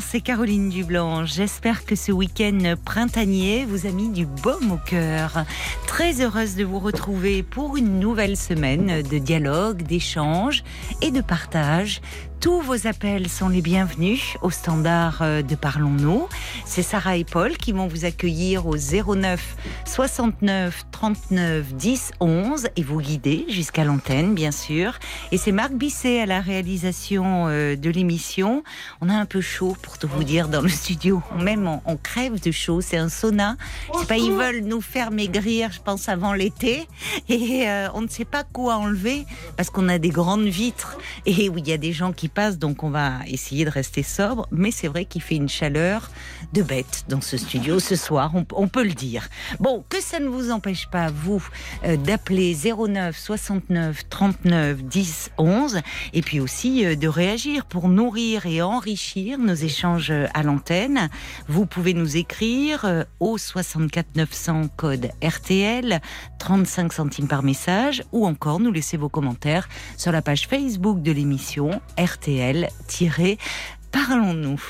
C'est Caroline Dublanche. J'espère que ce week-end printanier vous a mis du baume au cœur. Très heureuse de vous retrouver pour une nouvelle semaine de dialogue, d'échange et de partage tous vos appels sont les bienvenus au standard euh, de Parlons-nous. C'est Sarah et Paul qui vont vous accueillir au 09 69 39 10 11 et vous guider jusqu'à l'antenne, bien sûr. Et c'est Marc Bisset à la réalisation euh, de l'émission. On a un peu chaud pour tout vous dire dans le studio. Même on, crève de chaud. C'est un sauna. Je sais pas, ils veulent nous faire maigrir, je pense, avant l'été. Et euh, on ne sait pas quoi enlever parce qu'on a des grandes vitres et où il y a des gens qui passe, donc on va essayer de rester sobre. Mais c'est vrai qu'il fait une chaleur de bête dans ce studio ce soir, on, peut le dire. Bon, que ça ne vous empêche pas, vous, euh, d'appeler 09 69 39 10 11, et puis aussi euh, de réagir pour nourrir et enrichir nos échanges à l'antenne. Vous pouvez nous écrire euh, au 64 900 code RTL, 35 centimes par message, ou encore nous laisser vos commentaires sur la page Facebook de l'émission RTL RTL-Parlons-nous.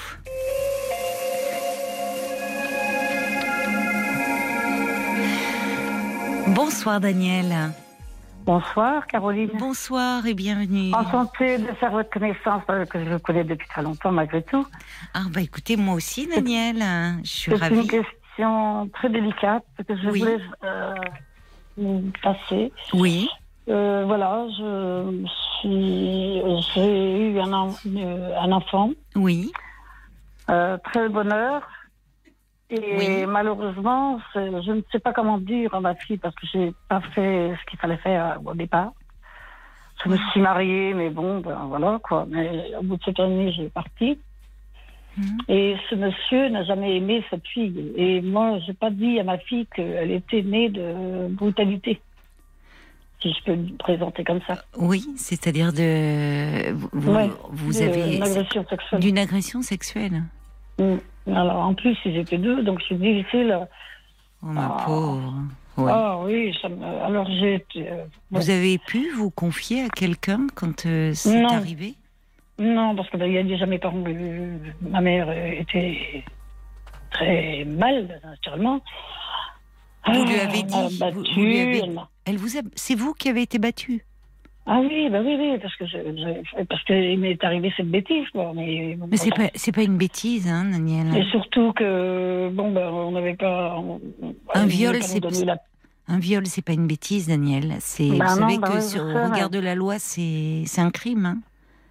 Bonsoir Daniel. Bonsoir Caroline. Bonsoir et bienvenue. Enchantée de faire votre connaissance euh, que je connais depuis très longtemps malgré tout. Ah bah écoutez moi aussi Daniel, je suis ravie. C'est une question très délicate que je voulais euh, passer. Oui. Euh, voilà, j'ai eu un, un, enfant. Oui. Euh, très bonheur. Et malheureusement, je ne sais pas comment dire à ma fille parce que j'ai pas fait ce qu'il fallait faire au départ. Je me suis mariée, mais bon, ben voilà quoi. Mais au bout de cette année, j'ai parti. Mhm. Et ce monsieur n'a jamais aimé cette fille. Et moi, j'ai pas dit à ma fille qu'elle était née de brutalité si je peux me présenter comme ça. Oui, c'est-à-dire de vous, vous avez d'une agression sexuelle. D'une agression sexuelle. Mm. Alors en plus ils étaient deux, donc c'est difficile. Oh ma ah. pauvre. Ah oui, ça alors j'ai. Euh, vous avez pu vous confier à quelqu'un quand euh, c'est arrivé? Non, parce que ben, il y a déjà mes parents. Euh, ma mère était très mal naturellement. Vous lui avez dit. Battu, vous, lui avez... Elle vous c'est vous qui avez été battu. Ah oui, bah oui, oui, parce que parce qu'il m'est arrivé cette bêtise, Mais, mais c'est pas c'est pas une bêtise, hein, Daniel. Et surtout que bon, ben on n'avait pas. un viol, c'est un viol, c'est pas une bêtise, Daniel. C'est bah vous savez bah que sur, au regard de la loi, c'est c'est un crime. Hein.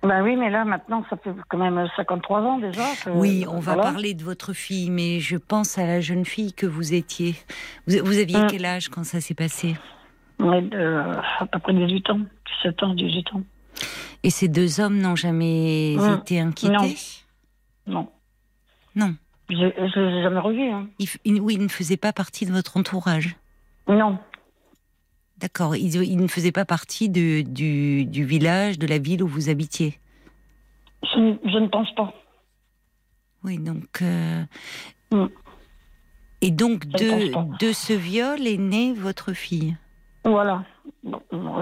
Ben oui, mais là, maintenant, ça fait quand même 53 ans déjà. oui, on va parler de votre fille, mais je pense à la jeune fille que vous étiez. Vous, vous aviez hum. quel âge quand ça s'est passé? Oui, à peu près 18 ans, 17 ans, 18 ans. Et ces deux hommes n'ont jamais été inquiétés? Non. Non. Je ne les ai jamais revus. Hein. oui, ils ne faisaient pas partie de votre entourage? Non. D'accord. Ils, ne faisaient pas partie de, du, du, village, de la ville où vous habitiez? Je, ne pense pas. Oui, donc. Euh, hum. Et donc, de, de ce viol est née votre fille? Voilà. Et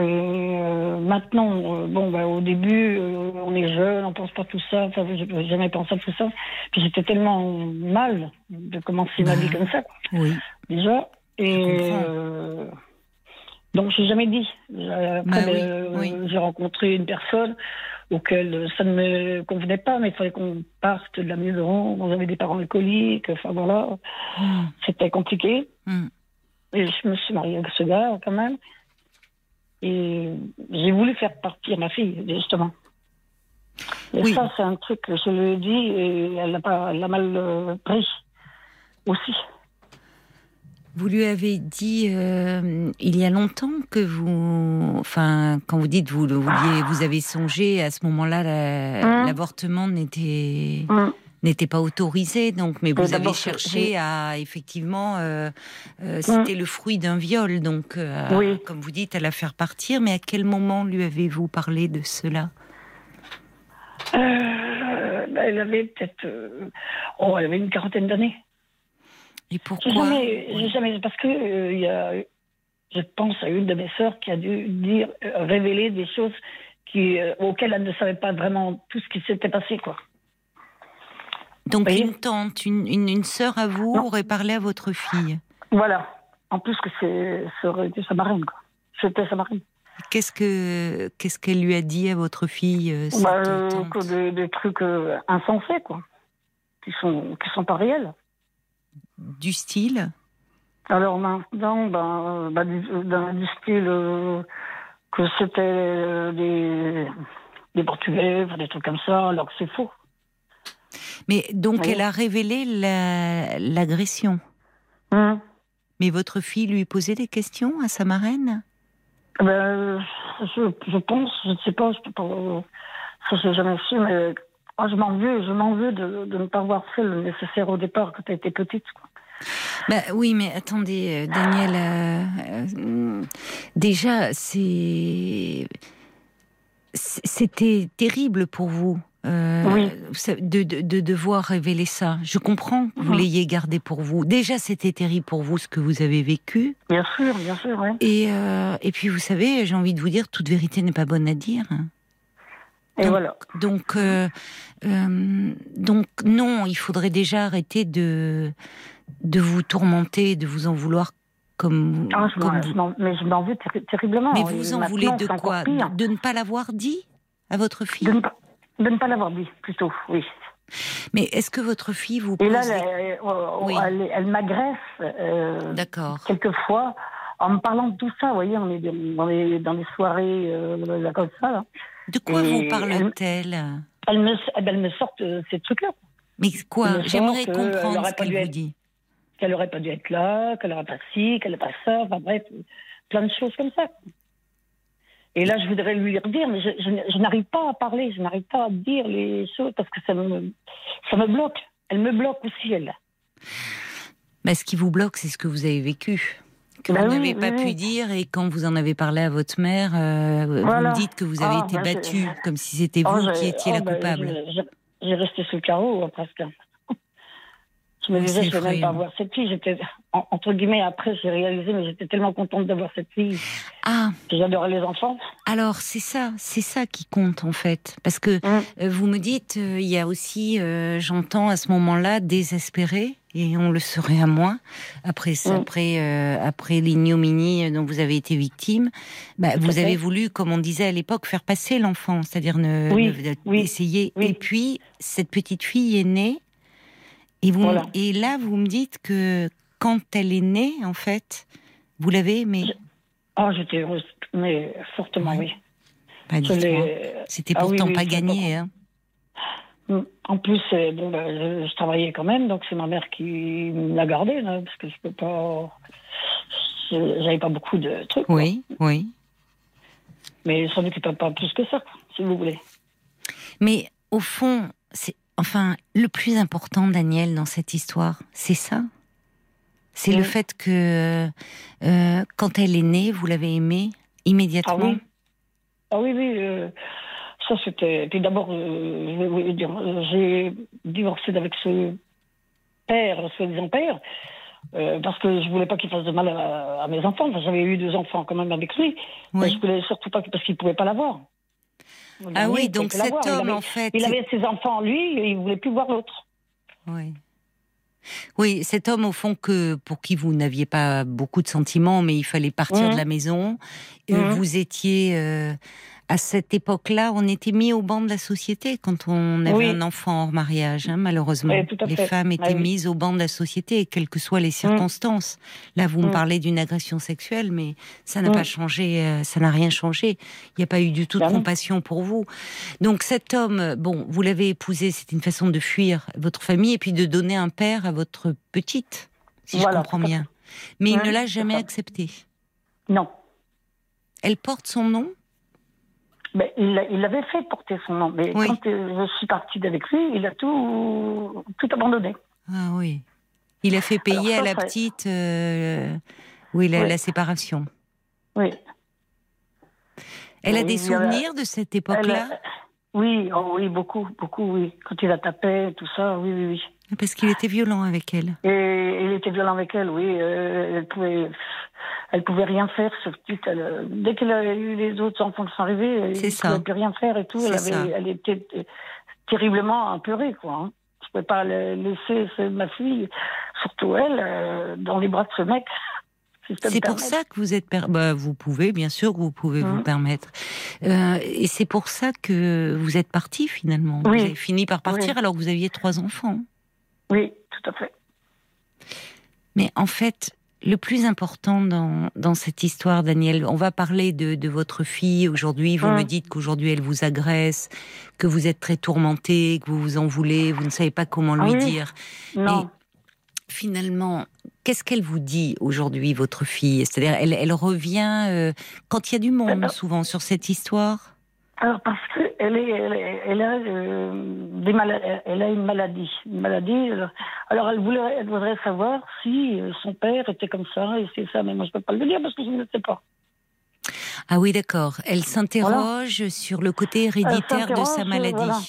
euh, maintenant, euh, bon, bah, au début, euh, on est jeune, on pense pas tout ça. Enfin, n'ai jamais pensé à tout ça. Puis j'étais tellement mal de commencer ma vie bah, comme ça. Oui. Déjà. Et donc j'ai jamais dit. Après, bah j'ai rencontré une personne auquel ça ne me convenait pas, mais il fallait qu'on parte de la maison. On avait des parents alcooliques. Enfin voilà, hmm. c'était compliqué. Hmm. Et je me suis mariée avec ce gars, quand même. Et j'ai voulu faire partir ma fille, justement. Et ça, c'est un truc que je lui ai dit et elle l'a mal euh, pris aussi. Vous lui avez dit euh, il y a longtemps que vous, enfin, quand vous dites vous le vouliez, vous avez songé à ce moment-là, hum. l'avortement n'était hum. N'était pas autorisé, donc, mais vous avez cherché à effectivement, euh, euh, c'était le fruit d'un viol, donc, euh, comme vous dites, à la faire partir. Mais à quel moment lui avez-vous parlé de cela? Elle avait peut-être, oh, elle avait une quarantaine d'années. Et pourquoi? Jamais, jamais, parce que il y a, je pense à une de mes sœurs qui a dû dire, révéler des choses qui, auxquelles elle ne savait pas vraiment tout ce qui s'était passé, quoi. Donc une tante, une, une, sœur à vous aurait parlé à votre fille? Voilà. En plus que c'est, ça aurait été sa marraine, quoi. C'était sa marraine. Qu'est-ce que qu'est-ce qu'elle lui a dit à votre fille euh, bah, euh, des, trucs euh, insensés, quoi. Qui sont, qui sont pas réels. Du style? Alors maintenant, ben, ben du, du, style que c'était des, des Portugais, des trucs comme ça, alors que c'est faux. Mais donc, elle a révélé l'agression. Hum. Mais votre fille lui posait des questions à sa marraine? Ben, je, pense, je ne sais pas, je pas, ça j'ai jamais su, mais oh, je m'en veux, je m'en veux de, de, ne pas avoir fait le nécessaire au départ quand elle était petite. Quoi. Bah, oui, mais attendez, euh, Daniel, euh, euh, déjà, c'est c'était terrible pour vous euh, de, de, devoir révéler ça. Je comprends que vous mhm. l'ayez gardé pour vous. Déjà, c'était terrible pour vous ce que vous avez vécu. Bien sûr, bien sûr. Et, euh, et puis, vous savez, j'ai envie de vous dire, toute vérité n'est pas bonne à dire. Et donc, voilà. Donc, euh, donc, non, il faudrait déjà arrêter de, de vous tourmenter, de vous en vouloir comme. Ah, je mais je m'en veux terriblement. Mais vous en voulez de quoi? de, ne pas l'avoir dit à votre fille? De ne pas l'avoir dit, plutôt, oui. Mais est-ce que votre fille vous Et là, elle, elle, m'agresse euh, D'accord. quelquefois en me parlant de tout ça. Vous voyez, on est, dans les soirées euh, comme ça. De quoi vous parle-t-elle? elle, me, elle me sort euh, ces trucs-là. Mais quoi? J'aimerais comprendre ce qu'elle vous dit. Qu'elle n'aurait pas dû être là, qu'elle n'aurait pas ci, qu'elle n'aurait pas ça, enfin bref, plein de choses comme ça. Et là, je voudrais lui redire, mais je, n'arrive pas à parler, je n'arrive pas à dire les choses parce que ça me, ça me bloque. Elle me bloque aussi, elle. Mais ce qui vous bloque, c'est ce que vous avez vécu que bah vous n'avez pas pu dire et quand vous en avez parlé à votre mère, euh, vous me dites que vous avez ah, été bah, battue comme si c'était oh, vous qui étiez la oh, bah, coupable. J'ai resté sous le carreau euh, presque. Je me disais, je ne vais même pas voir cette fille. J'étais, entre guillemets, après, j'ai réalisé, mais j'étais tellement contente d'avoir cette fille. Ah. J'adorais les enfants. Alors, c'est ça, c'est ça qui compte, en fait. Parce que mmh. euh, vous me dites, euh, il y a aussi, euh, j'entends à ce moment-là, désespéré, et on le serait à moins, après, mmh. après, après l'ignominie dont vous avez été victime. Bah, vous avez voulu, comme on disait à l'époque, faire passer l'enfant, c'est-à-dire ne, essayer. Et puis, cette petite fille est née et, vous, et là, vous me dites que quand elle est née, en fait, vous l'avez aimée. Ah, j'étais heureuse, mais fortement, oui. Bah, C'était ah pourtant pas gagné. Hein. Mm. En plus, bon, bah, je, travaillais quand même, donc c'est ma mère qui l'a gardée, parce que je peux pas. J'avais pas beaucoup de trucs. Oui, oui. Mais ça n'occupait pas plus que ça, si vous voulez. Mais au fond, c'est Enfin, le plus important, Daniel, dans cette histoire, c'est ça? C'est le fait que euh, quand elle est née, vous l'avez aimée immédiatement? Ah oui, ah oui, oui. Euh, ça, c'était. Puis d'abord, euh, j'ai divorcé avec ce père, soi-disant père, parce que je voulais pas qu'il fasse de mal à, mes enfants. J'avais eu deux enfants quand même avec lui. Mais je voulais surtout pas parce qu'il pouvait pas l'avoir. Ah oui, donc cet homme, en fait. Il avait ses enfants, lui, et il voulait plus voir l'autre. Oui. Oui, cet homme, au fond, que pour qui vous n'aviez pas beaucoup de sentiments, mais il fallait partir de mmh. la maison. Euh, mmh. Vous étiez euh, à cette époque-là, on était mis au banc de la société quand on avait un enfant hors mariage, hein, malheureusement. les femmes étaient mises au banc de la société, quelles que soient les mm. circonstances. Là, vous me mm. parlez d'une agression sexuelle, mais ça n'a mm. pas changé, euh, ça n'a rien changé. Il n'y a pas eu du tout de compassion pour vous. Donc cet homme, bon, vous l'avez épousé, c'était une façon de fuir votre famille et puis de donner un père à votre petite, si je comprends bien. Mais il ne l'a jamais accepté. Non. Elle porte son nom? Mais il, il avait fait porter son nom. Mais Oui. quand euh, je suis partie d'avec lui, il a tout, tout abandonné. Ah oui. Il a fait payer Alors ça, à la petite euh, oui, la, Oui. la séparation. Oui. Elle a des a- souvenirs de cette époque-là a- Oui, oh oui, beaucoup, beaucoup, oui. Quand il la tapait, tout ça, oui, oui, oui. Parce qu'il était violent avec elle. Et il était violent avec elle, oui. euh, elle pouvait, elle pouvait rien faire, petite. elle, euh, dès qu'elle a eu les autres enfants qui sont arrivés, elle C'est ne pouvait plus rien faire et tout. Elle, avait, elle était euh, terriblement apeurée, quoi. Hein. Je ne pouvais pas la- laisser ce- ma fille, surtout elle, euh, dans les bras de ce mec. C'est pour ça que vous êtes. Bah, vous pouvez, bien sûr, que vous pouvez vous Mhm. permettre. Euh, et c'est pour ça que vous êtes parti finalement. Oui. Vous avez fini par partir Oui. alors que vous aviez trois enfants. Oui, tout à fait. Mais en fait, le plus important dans, dans cette histoire, Daniel, on va parler de, de votre fille aujourd'hui. Vous me dites qu'aujourd'hui elle vous agresse, que vous êtes très tourmenté, que vous vous en voulez, vous ne savez pas comment Ah lui oui. dire. Non. Finalement, qu'est-ce qu'elle vous dit aujourd'hui, votre fille? C'est-à-dire, elle, elle revient euh, quand il y a du monde, souvent, sur cette histoire? Alors parce que elle est, elle, est- elle a euh, des elle a une maladie, une maladie. euh, Alors elle voulait, elle voudrait savoir si euh, son père était comme ça et c'est ça, mais moi je peux pas le dire parce que je ne sais pas. Ah oui, d'accord. Elle s'interroge sur le côté héréditaire de sa maladie. voilà.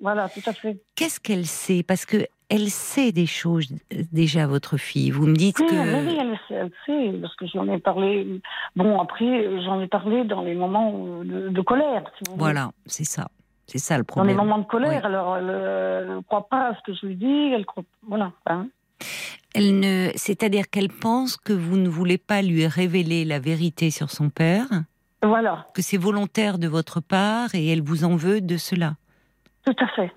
Voilà, tout à fait. Qu'est-ce qu'elle sait? Parce que elle sait des choses euh, déjà, votre fille. Vous me dites Oui, que oui, elle, sait, elle sait, parce que j'en ai parlé. Bon, après, j'en ai parlé dans les moments de, de colère. Si vous voulez. voilà, c'est ça, c'est ça le Dans les problème. moments de colère, Oui. alors elle ne croit pas à ce que je lui dis, elle croit. Voilà. hein. Elle ne, c'est-à-dire qu'elle pense que vous ne voulez pas lui révéler la vérité sur son père, Voilà, que c'est volontaire de votre part et elle vous en veut de cela. tout à fait.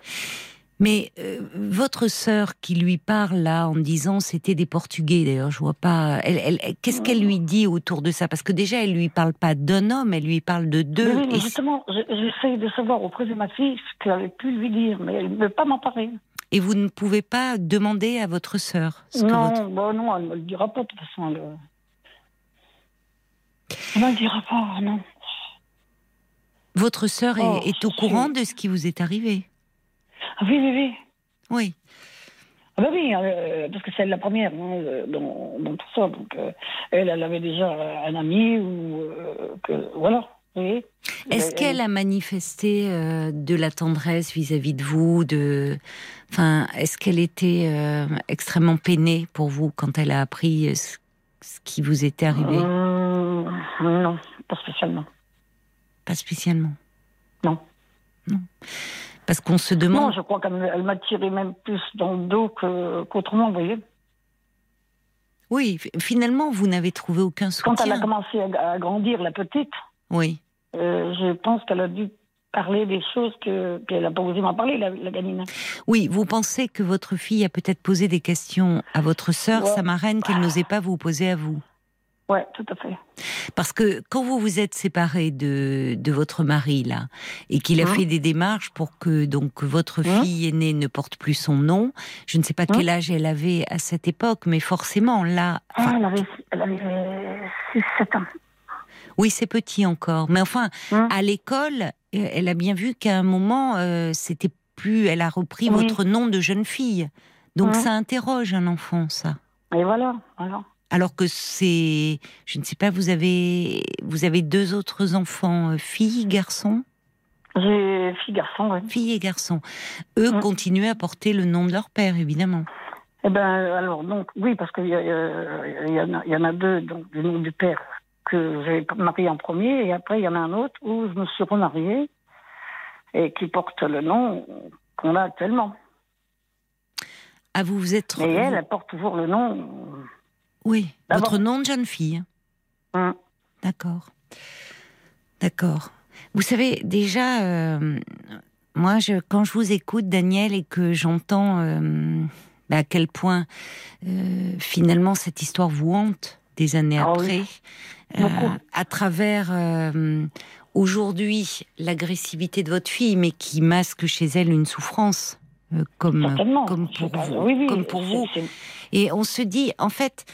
Mais euh, votre sœur qui lui parle là en disant c'était des Portugais d'ailleurs je vois pas elle, qu'est-ce qu'elle lui dit autour de ça? Parce que déjà elle lui parle pas d'un homme elle lui parle de deux oui, et, justement, je- j'essaye de savoir auprès de ma fille ce qu'elle avait pu lui dire, mais elle ne veut pas m'en parler. et vous ne pouvez pas demander à votre sœur ce que non, votre- bon, non, elle ne me le dira pas de toute façon. Elle elle ne me le dira pas, non. votre sœur est- Oh, est, au courant de ce qui vous est arrivé? Ah oui, oui, oui. oui Ah bah oui, euh, parce que c'est la première hein, euh, dans, dans tout ça. Donc, euh, elle, elle avait déjà un ami ou euh, que voilà. voyez. Est-ce Elle- qu'elle a manifesté de la tendresse vis-à-vis de vous de... Enfin, est-ce qu'elle était extrêmement peinée pour vous quand elle a appris ce, ce qui vous était arrivé? Non, pas spécialement. Pas spécialement? Non. Parce qu'on se Non, demande. je crois qu'elle elle m'a tiré même plus dans le dos qu'autrement, vous voyez. Oui, finalement, vous n'avez trouvé aucun Quand elle a soutien. commencé à, à grandir, la petite, Oui. euh, je pense qu'elle a dû parler des choses que qu'elle n'a pas osé m'en parler, la, la gamine. Oui, vous pensez que votre fille a peut-être posé des questions à votre sœur, Ouais. sa marraine, qu'elle n'osait pas vous poser à vous. Ouais, tout à fait. Parce que quand vous vous êtes séparé de, de votre mari là et qu'il a Hein fait des démarches pour que donc votre Hein fille aînée ne porte plus son nom, je ne sais pas Hein quel âge elle avait à cette époque, mais forcément là, Ah, elle avait, elle avait 6-7 ans. oui c'est petit encore, mais enfin à l'école, euh, elle a bien vu qu'à un moment euh, c'était plus, elle a repris Oui. votre nom de jeune fille, donc ça interroge un enfant ça. Et voilà, voilà. Alors que c'est, je ne sais pas, vous avez, vous avez deux autres enfants, euh, filles, garçons, J'ai fille garçon, ouais. filles et garçons. Eux Mm. continuaient à porter le nom de leur père, évidemment. Eh ben, alors, donc, oui, parce qu'il y, euh, il y, en a- il y en a deux, donc, du nom du père, que j'ai marié en premier, et après, il y en a un autre où je me suis remariée, et qui porte le nom qu'on a actuellement. Ah, vous vous êtes. Mais elle, elle porte toujours le nom. Oui, votre nom de jeune fille. hein. D'accord. D'accord. Vous savez, déjà, euh, moi, je, quand je vous écoute, Daniel, et que j'entends euh, bah, à quel point, euh, finalement, cette histoire vous hante des années Ah après, oui. à travers, aujourd'hui, l'agressivité de votre fille, mais qui masque chez elle une souffrance. comme, comme pour vous. Oui, oui, comme pour vous. Et on se dit, en fait,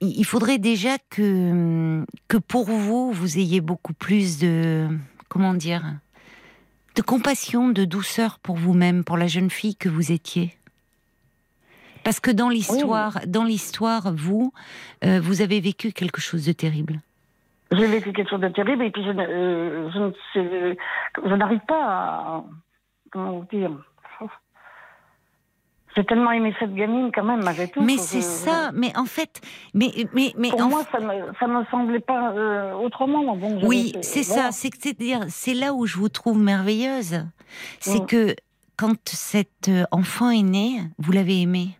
il faudrait déjà que, que pour vous, vous ayez beaucoup plus de, comment dire, de compassion, de douceur pour vous-même, pour la jeune fille que vous étiez. Parce que dans l'histoire, dans l'histoire, vous, euh, vous avez vécu quelque chose de terrible. J'ai vécu quelque chose de terrible et puis je, euh, je n'arrive pas à comment dire j'ai tellement aimé cette gamine quand même, malgré tout. Mais c'est ça, mais en fait, mais mais mais pour moi, ça me ça me semblait pas euh, autrement. Bon, oui, c'est ça, c'est c'est dire, c'est là où je vous trouve merveilleuse, c'est mm. que quand cet euh, enfant est né, vous l'avez aimé.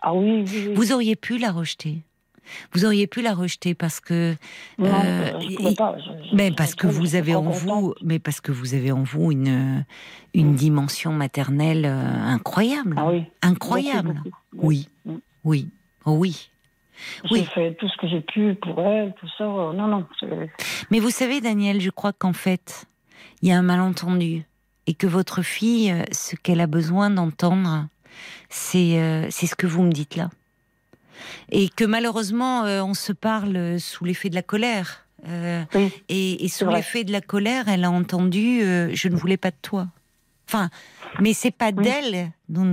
Ah oui, oui, oui. Vous auriez pu la rejeter. Vous auriez pu la rejeter parce que non, euh, je pas. mais parce que vous avez en vous, mais parce que vous avez en vous une une dimension maternelle euh, incroyable, ah oui. incroyable. Oui, oui, oh oui. J'ai fait tout ce que j'ai pu pour elle, tout ça. Non, non. Mais vous savez, Daniel, je crois qu'en fait, il y a un malentendu et que votre fille, euh, ce qu'elle a besoin d'entendre, c'est c'est ce que vous me dites là et que malheureusement euh, on se parle sous l'effet de la colère. Euh, et, sous l'effet de la colère, elle a entendu euh, je ne voulais pas de toi. Enfin, mais c'est pas d'elle dont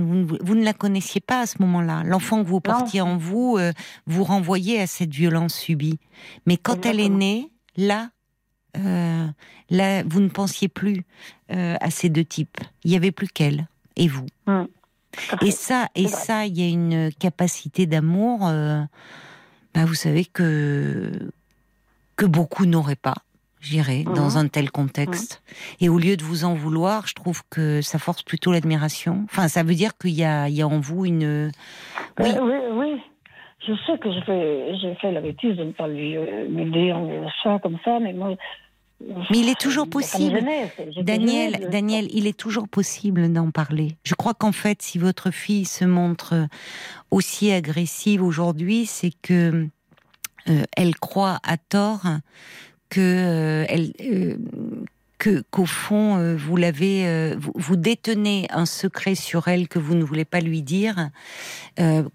vous, ne la connaissiez pas à ce moment-là. L'enfant que vous portiez en vous vous renvoyait à cette violence subie. Mais quand elle est née, là, là, vous ne pensiez plus à ces deux types. Il y avait plus qu'elle et vous. Mm. Et ça, et ça, il y a une capacité d'amour, euh, bah, vous savez que que beaucoup n'auraient pas, j'irais, mhm. dans un tel contexte. Et au lieu de vous en vouloir, je trouve que ça force plutôt l'admiration. Enfin, ça veut dire qu'il y a, il y a en vous une. Oui, oui, oui. Je sais que j'ai fait, j'ai fait la bêtise de ne pas lui, euh, dire ça comme ça, mais moi, mais il est toujours possible, Daniel, Daniel, il est toujours possible d'en parler. Je crois qu'en fait, si votre fille se montre aussi agressive aujourd'hui, c'est que euh, elle croit à tort que euh, elle, euh, que qu'au fond vous l'avez, vous, vous, détenez un secret sur elle que vous ne voulez pas lui dire,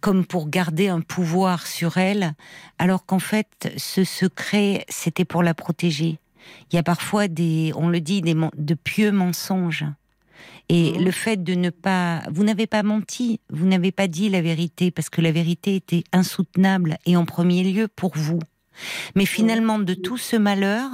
comme pour garder un pouvoir sur elle, alors qu'en fait ce secret c'était pour la protéger il y a parfois des, on le dit, des, de pieux mensonges. Et mmh. le fait de ne pas, vous n'avez pas menti, vous n'avez pas dit la vérité parce que la vérité était insoutenable et en premier lieu pour vous. Mais finalement, de tout ce malheur,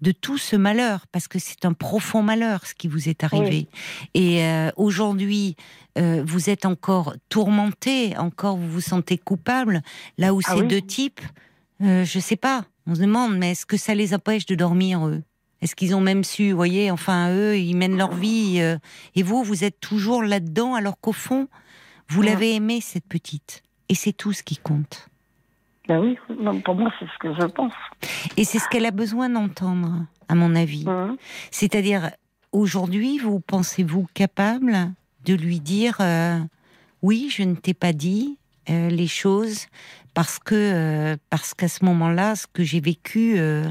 de tout ce malheur, parce que c'est un profond malheur ce qui vous est arrivé. Et euh, aujourd'hui, euh, vous êtes encore tourmenté, encore vous vous sentez coupable, là où ah ces deux types, euh, je sais pas, on se demande, mais est-ce que ça les empêche de dormir, eux? Est-ce qu'ils ont même su, vous voyez, enfin, eux, ils mènent leur vie, euh, et vous, vous êtes toujours là-dedans, alors qu'au fond, vous l'avez aimée, cette petite. Et c'est tout ce qui compte. Ben oui, pour moi, c'est ce que je pense. Et c'est ce qu'elle a besoin d'entendre, à mon avis. C'est-à-dire, aujourd'hui, vous pensez-vous capable de lui dire euh, oui, je ne t'ai pas dit euh, les choses parce que euh, parce qu'à ce moment-là, ce que j'ai vécu, euh,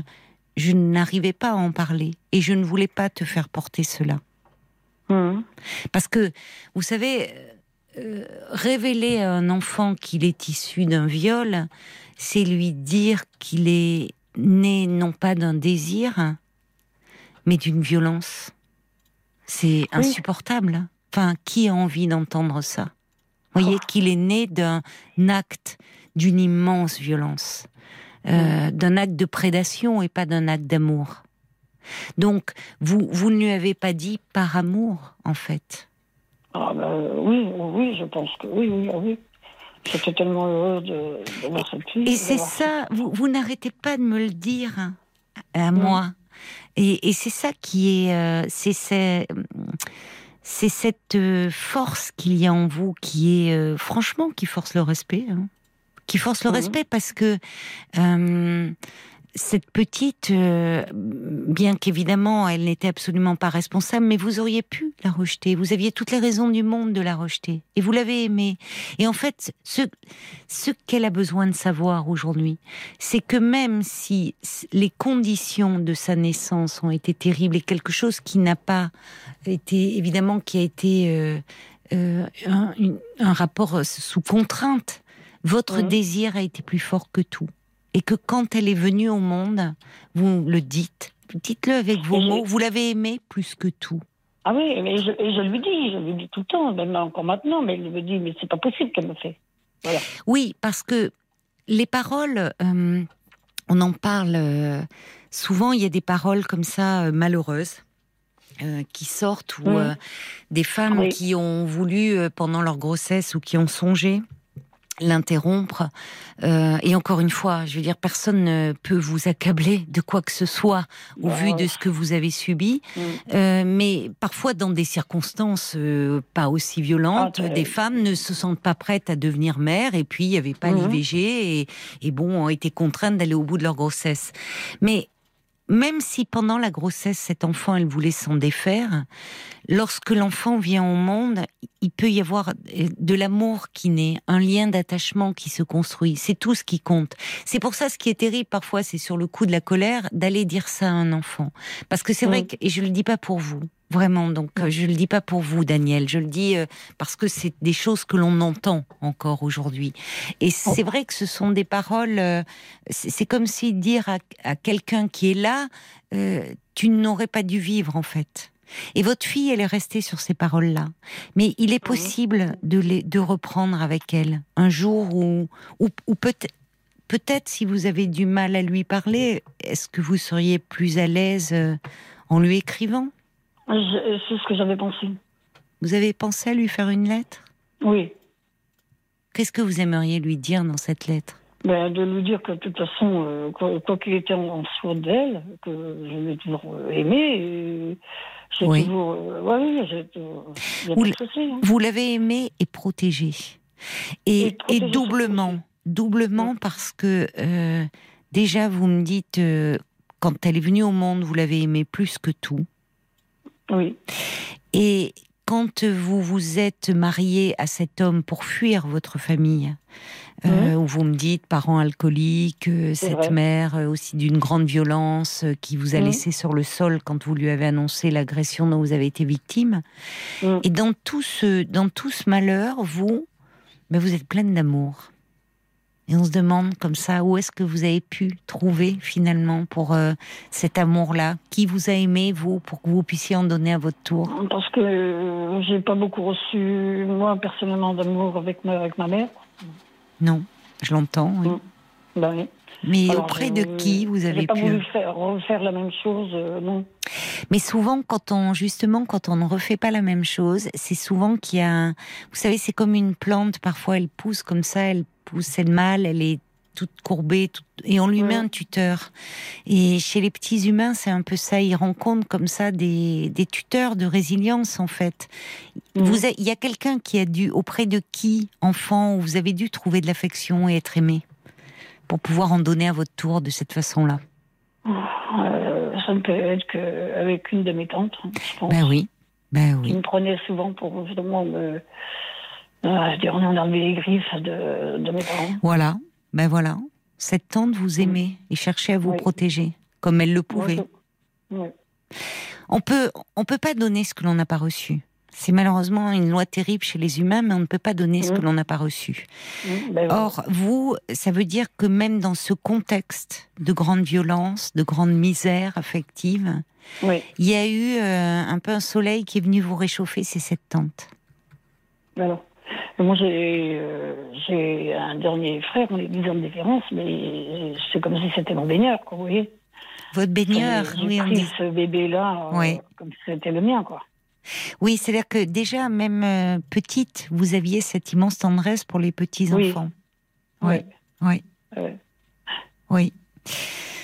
je n'arrivais pas à en parler et je ne voulais pas te faire porter cela. Mmh. Parce que vous savez, euh, révéler à un enfant qu'il est issu d'un viol, c'est lui dire qu'il est né non pas d'un désir, mais d'une violence. C'est insupportable. Enfin, qui a envie d'entendre ça? Vous voyez oh. qu'il est né d'un acte d'une immense violence, euh, d'un acte de prédation et pas d'un acte d'amour. Donc, vous, vous ne lui avez pas dit par amour, en fait? Ah ben, oui, oui, je pense que oui, oui, oui. J'étais tellement heureuse de, voir cette fille. Et c'est ça, vous, vous n'arrêtez pas de me le dire hein, à moi. Et, et c'est ça qui est, euh, c'est c'est cette euh, force qu'il y a en vous qui est, franchement, qui force le respect. Hein qui force le mhm. respect parce que euh, cette petite, euh, bien qu'évidemment elle n'était absolument pas responsable, mais vous auriez pu la rejeter. Vous aviez toutes les raisons du monde de la rejeter. Et vous l'avez aimée. Et en fait, ce, ce qu'elle a besoin de savoir aujourd'hui, c'est que même si les conditions de sa naissance ont été terribles et quelque chose qui n'a pas été, évidemment, qui a été euh, un, un rapport sous contrainte, votre mmh. désir a été plus fort que tout. Et que quand elle est venue au monde, vous le dites, Dites-le avec vos mots. Vous l'avez aimé plus que tout. Ah oui, mais je, et je lui dis, je lui dis tout le temps, même encore maintenant, mais il me dit, mais c'est pas possible qu'elle me fait. Voilà. Oui, parce que les paroles, euh, on en parle euh, souvent, il y a des paroles comme ça euh, malheureuses. qui sortent ou Mm. des femmes Oui. qui ont voulu pendant leur grossesse ou qui ont songé l'interrompre. Euh, et encore une fois, je veux dire, personne ne peut vous accabler de quoi que ce soit au Bah, vu de ce que vous avez subi. Mm. Euh, mais parfois, dans des circonstances euh, pas aussi violentes, Ah, très- des femmes ne se sentent pas prêtes à devenir mères. Et puis, il n'y avait pas Mhm. l'IVG et, et bon, ont été contraintes d'aller au bout de leur grossesse. Mais même si pendant la grossesse, cet enfant, elle voulait s'en défaire, lorsque l'enfant vient au monde, il peut y avoir euh, de l'amour qui naît, un lien d'attachement qui se construit. C'est tout ce qui compte. C'est pour ça, ce qui est terrible parfois, c'est sur le coup de la colère, d'aller dire ça à un enfant. Parce que c'est vrai Mm. que, et je le dis pas pour vous, vraiment, donc je le dis pas pour vous, Daniel, je le dis euh, parce que c'est des choses que l'on entend encore aujourd'hui. Et c'est vrai que ce sont des paroles, euh, c'est comme si dire à, à quelqu'un qui est là, euh, tu n'aurais pas dû vivre en fait. Et votre fille, elle est restée sur ces paroles-là. Mais il est possible de, les, de reprendre avec elle un jour où, où, où peut-être, peut-être si vous avez du mal à lui parler, est-ce que vous seriez plus à l'aise euh, en lui écrivant? C'est ce que j'avais pensé. Vous avez pensé à lui faire une lettre? Oui. Qu'est-ce que vous aimeriez lui dire dans cette lettre? Ben, de lui dire que de toute façon, euh, quoi quoi qu'il était en, soi d'elle, que je l'ai toujours euh, aimé. J'ai Oui. toujours. euh, ouais, oui, j'ai. Vous hein. L'avez aimé et protégé. Et Et, et protégé, doublement. Doublement parce que euh, déjà, vous me dites, quand elle est venue au monde, vous l'avez aimée plus que tout. Oui. Et quand vous vous êtes marié à cet homme pour fuir votre famille, euh, où vous me dites parents alcooliques, euh, cette vrai. mère euh, aussi d'une grande violence qui vous a laissé sur le sol quand vous lui avez annoncé l'agression dont vous avez été victime. Et dans tout ce, dans tout ce malheur, vous, ben vous êtes pleine d'amour. Et on se demande comme ça, où est-ce que vous avez pu trouver finalement pour euh, cet amour-là? Qui vous a aimé, vous, pour que vous puissiez en donner à votre tour? Parce que euh, j'ai pas beaucoup reçu, moi, personnellement, d'amour avec ma, avec ma mère. Non, je l'entends, oui. Mm. Ben, oui. Mais Alors, auprès de qui vous avez pas pu voulu faire, refaire la même chose, euh, non. Mais souvent, quand on justement, quand on ne refait pas la même chose, c'est souvent qu'il y a, vous savez, c'est comme une plante. Parfois, elle pousse comme ça, elle pousse, elle mal, elle est toute courbée, toute- et on lui met un tuteur. Et chez les petits humains, c'est un peu ça. Ils rencontrent comme ça des, des tuteurs de résilience, en fait. Vous, a- il y a quelqu'un qui a dû, auprès de qui, enfant, vous avez dû trouver de l'affection et être aimé pour pouvoir en donner à votre tour de cette façon-là? Euh, ça ne peut être qu'avec une de mes tantes, hein, je pense. Ben oui, ben qui oui. me prenait souvent pour justement me. Euh, dire, on les griffes de, de mes parents. Voilà, ben voilà. Cette tante vous aimait et cherchait à vous Oui. protéger, comme elle le pouvait. Oui. On peut, on peut pas donner ce que l'on n'a pas reçu. C'est malheureusement une loi terrible chez les humains, mais on ne peut pas donner ce Mhm. que l'on n'a pas reçu. Mm, ben. Or, vous, ça veut dire que même dans ce contexte de grande violence, de grande misère affective, Oui, il y a eu euh, un peu un soleil qui est venu vous réchauffer, c'est cette tante. Et Moi, j'ai euh, j'ai un dernier frère, on est 10 ans de différence, mais c'est comme si c'était mon baigneur, quoi, vous voyez. Votre baigneur, J'ai oui, on pris dit. ce bébé-là euh, comme si c'était le mien, quoi. Oui, c'est-à-dire que déjà, même euh, petite, vous aviez cette immense tendresse pour les petits Oui. enfants. Oui, Oui. oui, Ouais. oui.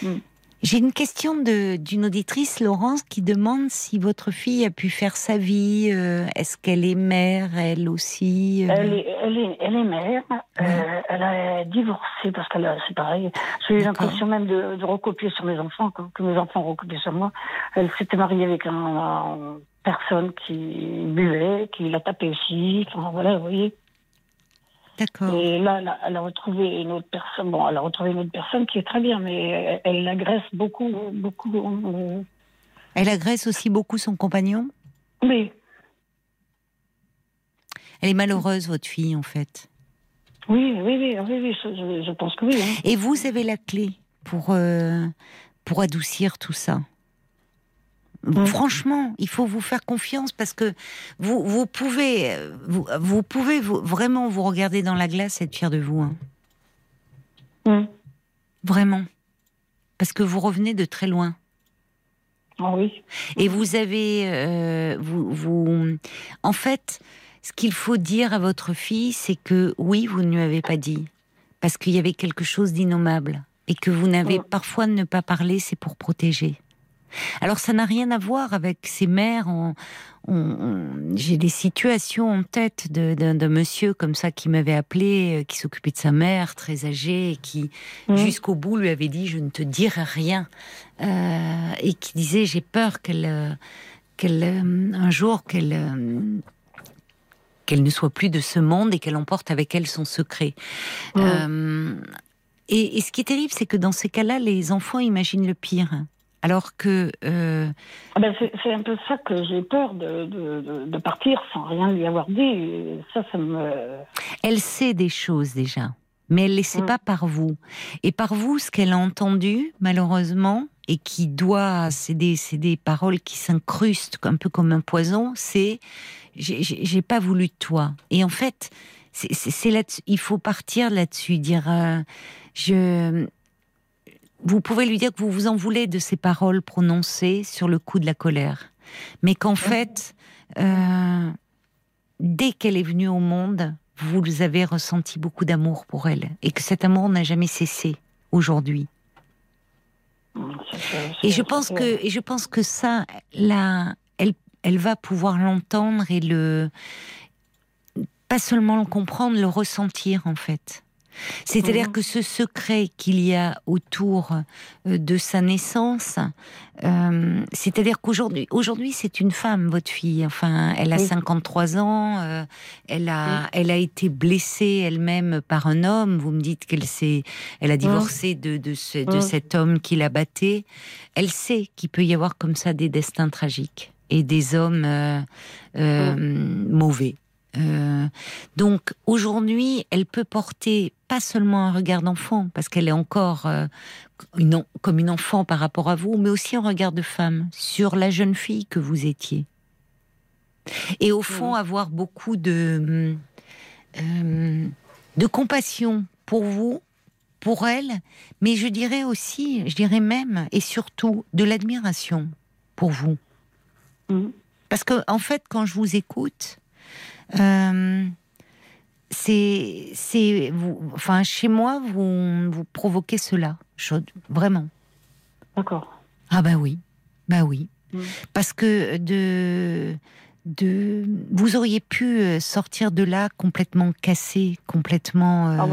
Mm. J'ai une question de- d'une auditrice, Laurence, qui demande si votre fille a pu faire sa vie. euh, Est-ce qu'elle est mère, elle aussi euh, Elle, est, elle, est, elle est mère, euh, elle a divorcé parce qu'elle a, c'est pareil. J'ai eu l'impression même de, de recopier sur mes enfants, que, que mes enfants recopié sur moi. Elle s'était mariée avec un, un personne qui buvait, qui l'a tapé aussi. Enfin, voilà, vous voyez. D'accord. Et là, elle a, elle a retrouvé une autre personne. Bon, elle a retrouvé une autre personne qui est très bien, mais elle, l'agresse beaucoup, beaucoup. euh, Elle agresse aussi beaucoup son compagnon? oui, Elle est malheureuse, votre fille, en fait. oui, oui, oui, oui, oui, je pense que oui. hein. Et vous avez la clé pour, euh, pour adoucir tout ça? Franchement, il faut vous faire confiance parce que vous, vous pouvez, vous, vous pouvez vraiment vous regarder dans la glace et être fier de vous. Hein. Mm. Vraiment. Parce que vous revenez de très loin. Ah oui. Et vous avez, euh, vous, vous, en fait, ce qu'il faut dire à votre fille, c'est que oui, vous ne lui avez pas dit, parce qu'il y avait quelque chose d'innommable, et que vous n'avez parfois ne pas parler, c'est pour protéger. Alors ça n'a rien à voir avec ces mères. en- J'ai des situations en tête d'un monsieur comme ça qui m'avait appelé, euh, qui s'occupait de sa mère, très âgée, et qui Mm. jusqu'au bout lui avait dit je ne te dirai rien, Euh, et qui disait j'ai peur qu'elle, euh, qu'elle un jour qu'elle qu'elle ne soit plus de ce monde et qu'elle emporte avec elle son secret. Mm. Euh, et, et ce qui est terrible, c'est que dans ces cas-là, les enfants imaginent le pire. Alors que euh, Ah ben, c'est un peu ça que j'ai peur de, de, de- de partir sans rien lui avoir dit. Et ça, ça me. elle sait des choses déjà, mais elle ne les sait Mm. pas par vous. Et par vous, ce qu'elle a entendu, malheureusement, et qui doit, c'est des, paroles qui s'incrustent un peu comme un poison, c'est j'ai- pas voulu de toi. Et en fait, c'est là il faut partir là-dessus, dire euh, je. Vous pouvez lui dire que vous vous en voulez de ces paroles prononcées sur le coup de la colère, mais qu'en fait, euh, dès qu'elle est venue au monde, vous avez ressenti beaucoup d'amour pour elle et que cet amour n'a jamais cessé aujourd'hui. Et je pense que et je pense que ça, là, elle, elle va pouvoir l'entendre et le pas seulement le comprendre, le ressentir en fait. C'est-à-dire que ce secret qu'il y a autour euh, de sa naissance, euh, c'est-à-dire qu'aujourd'hui, aujourd'hui, c'est une femme, votre fille. Enfin, elle a Oui. 53 ans, euh, elle a, Oui. elle a été blessée elle-même par un homme. Vous me dites qu'elle s'est, elle a divorcé de, de, ce- de cet homme qui la battait. Elle sait qu'il peut y avoir comme ça des destins tragiques et des hommes euh, mauvais. Euh, donc aujourd'hui, elle peut porter pas seulement un regard d'enfant, parce qu'elle est encore euh, une comme une enfant par rapport à vous, mais aussi un regard de femme sur la jeune fille que vous étiez. Et au fond, Mhm. avoir beaucoup de, euh, de compassion pour vous, pour elle, mais je dirais aussi, je dirais même et surtout de l'admiration pour vous. Mhm. Parce que, en fait, quand je vous écoute, euh, c'est, c'est, vous, enfin, chez moi, vous, vous provoquez cela, vraiment. D'accord. Ah bah oui, bah oui, Mm. parce que de, de, vous auriez pu euh, sortir de là complètement cassé, complètement, euh, Ah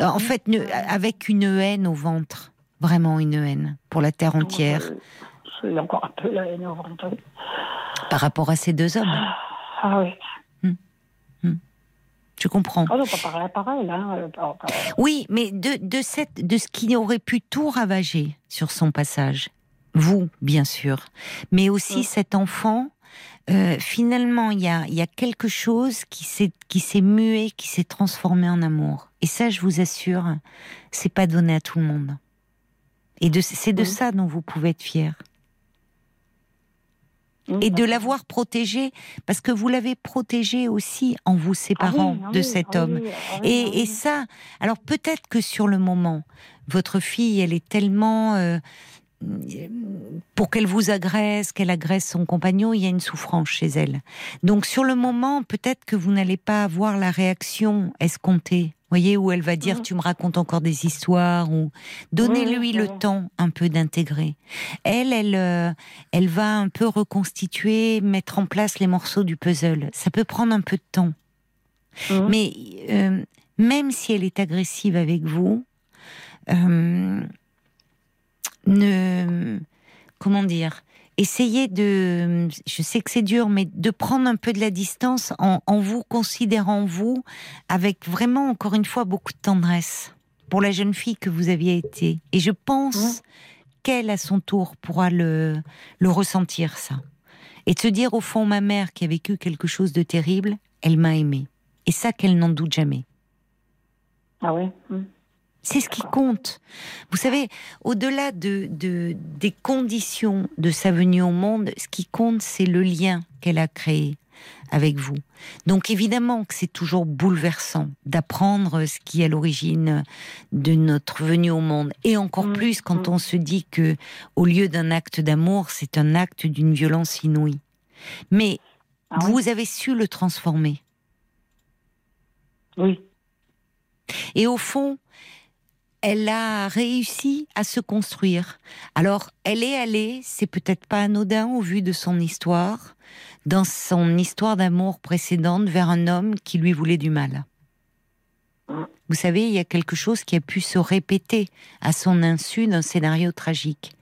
bah, en fait, ne- avec une haine au ventre, vraiment une haine pour la terre entière euh, J'ai encore un peu la haine au ventre. par rapport à ces deux hommes. Ah oui. Je comprends. Oh non, pas pareil, pareil. Hein. euh, pas- Oui, mais de, de, cette, de ce qui aurait pu tout ravager sur son passage, vous, bien sûr, mais aussi Mm. cet enfant, euh, finalement, il y a, y a quelque chose qui s'est, qui s'est mué, qui s'est transformé en amour. Et ça, je vous assure, c'est pas donné à tout le monde. Et de, c'est de Mm. ça dont vous pouvez être fier. Et de l'avoir protégé, parce que vous l'avez protégé aussi en vous Ah oui, séparant de cet ah homme. oui, Et, ça, alors peut-être que sur le moment, votre fille, elle est tellement... euh, pour qu'elle vous agresse, qu'elle agresse son compagnon, il y a une souffrance chez elle. Donc sur le moment, peut-être que vous n'allez pas avoir la réaction escomptée. Voyez, où elle va dire Mhm. tu me racontes encore des histoires ou donnez-lui le temps un peu d'intégrer. Elle, elle, euh, elle va un peu reconstituer, mettre en place les morceaux du puzzle. Ça peut prendre un peu de temps. Mhm. Mais euh, même si elle est agressive avec vous, euh, ne comment dire Essayez de, je sais que c'est dur, mais de prendre un peu de la distance en, en vous considérant vous avec vraiment encore une fois beaucoup de tendresse pour la jeune fille que vous aviez été. Et je pense qu'elle à son tour pourra le le ressentir ça et de se dire au fond ma mère qui a vécu quelque chose de terrible, elle m'a aimé. Et ça qu'elle n'en doute jamais. Ah oui. mmh. C'est ce qui compte. Vous savez, au-delà de, de, des conditions de sa venue au monde, ce qui compte, c'est le lien qu'elle a créé avec vous. Donc évidemment que c'est toujours bouleversant d'apprendre ce qui est à l'origine de notre venue au monde, et encore Mm, plus quand mm. on se dit que au lieu d'un acte d'amour, c'est un acte d'une violence inouïe. Mais Ah oui vous avez su le transformer. Oui. Et au fond, elle a réussi à se construire. Alors, elle est allée, c'est peut-être pas anodin au vu de son histoire, dans son histoire d'amour précédente vers un homme qui lui voulait du mal. Vous savez, il y a quelque chose qui a pu se répéter à son insu d'un scénario tragique.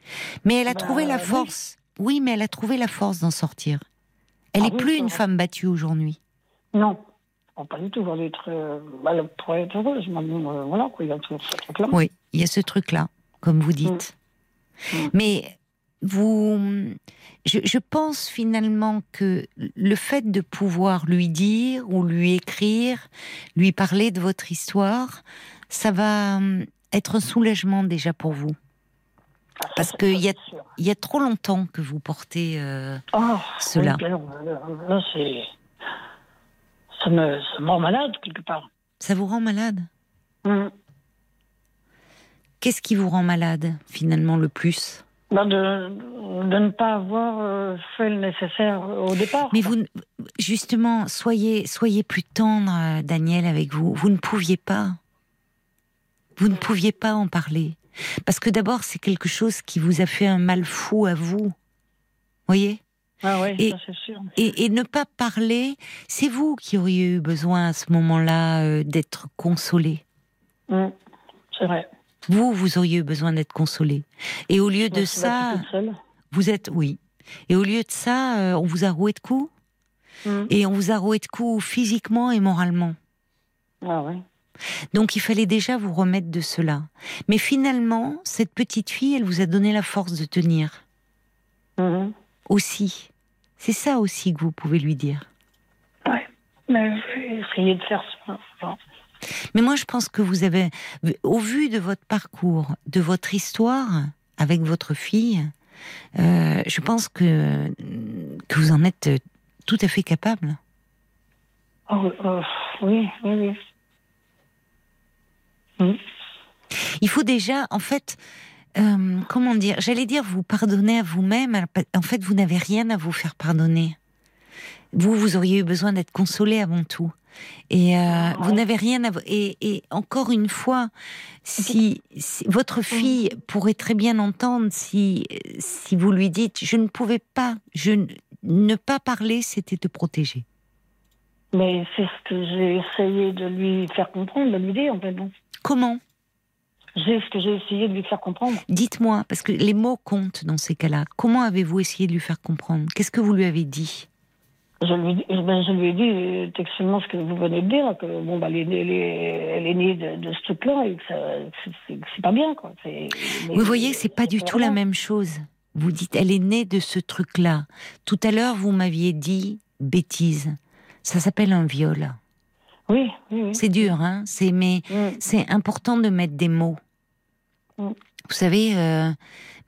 Mais elle a Bah, trouvé la force. Oui, mais elle a trouvé la force d'en sortir. Elle Ah n'est oui, plus une vrai. femme battue aujourd'hui. Non. Oh, pas du tout. Elle est très. bah, elle pourrait être heureuse. Euh, voilà, quoi. Il y a toujours ce truc-là. Oui, il y a ce truc-là, comme vous dites. Mm. Mais vous, je, je pense finalement que le fait de pouvoir lui dire ou lui écrire, lui parler de votre histoire, ça va hum, être un soulagement déjà pour vous. Ah, Parce c'est- que ça, il y a- y a trop longtemps que vous portez euh, Oh, cela. oui, là, là. Ça me, ça me rend malade, quelque part. Ça vous rend malade Mm. Qu'est-ce qui vous rend malade finalement le plus? Bah, de, de ne pas avoir euh, fait le nécessaire au départ. Mais vous, justement, soyez, soyez plus tendre, euh, Daniel, avec vous. Vous ne pouviez pas. Vous ne pouviez pas en parler. Parce que d'abord, c'est quelque chose qui vous a fait un mal fou à vous. Voyez? Ah oui, Et- ça sûr. et, et ne pas parler, c'est vous qui auriez eu besoin à ce moment-là euh, d'être consolé. Mm. C'est vrai. Vous, vous auriez eu besoin d'être consolé. Et au lieu de ça, vous êtes, oui. Et au lieu de ça, euh, on vous a roué de coups. Mm. Et on vous a roué de coups physiquement et moralement. Ah oui. Donc il fallait déjà vous remettre de cela. Mais finalement, cette petite fille, elle vous a donné la force de tenir Mhm. Aussi. C'est ça aussi que vous pouvez lui dire. Ouais. Mais je vais essayer de faire ça. Mais moi, je pense que vous avez, au vu de votre parcours, de votre histoire avec votre fille, euh, je pense que, que vous en êtes tout à fait capable. oh, euh, oui, oui, oui. Mm. Il faut déjà, en fait, euh, comment dire, j'allais dire vous pardonner à vous-même. En fait, vous n'avez rien à vous faire pardonner. Vous, vous auriez eu besoin d'être consolé avant tout. Et euh, vous n'avez rien à. Et, et encore une fois, si, si- votre fille pourrait très bien entendre si si vous lui dites, je ne pouvais pas, je ne- ne pas parler, c'était te protéger. Mais c'est ce que j'ai essayé de lui faire comprendre, de lui dire en fait. Bon. Comment? C'est ce que j'ai essayé de lui faire comprendre. Dites-moi, parce que les mots comptent dans ces cas-là. Comment avez-vous essayé de lui faire comprendre? Qu'est-ce que vous lui avez dit? Je lui, dis- ben, je lui ai dit euh, textuellement ce que vous venez de dire, que bon, bah, elle, est, née- elle, est, elle est née de, de ce truc-là et que c'est- pas bien. Quoi. Vous voyez, c'est pas du tout la même chose. Vous dites, elle est née de ce truc-là. Tout à l'heure, vous m'aviez dit bêtise. Ça s'appelle un viol. Oui, oui, oui. C'est dur, hein C'est mais Mm. c'est important de mettre des mots. Mm. Vous savez, euh,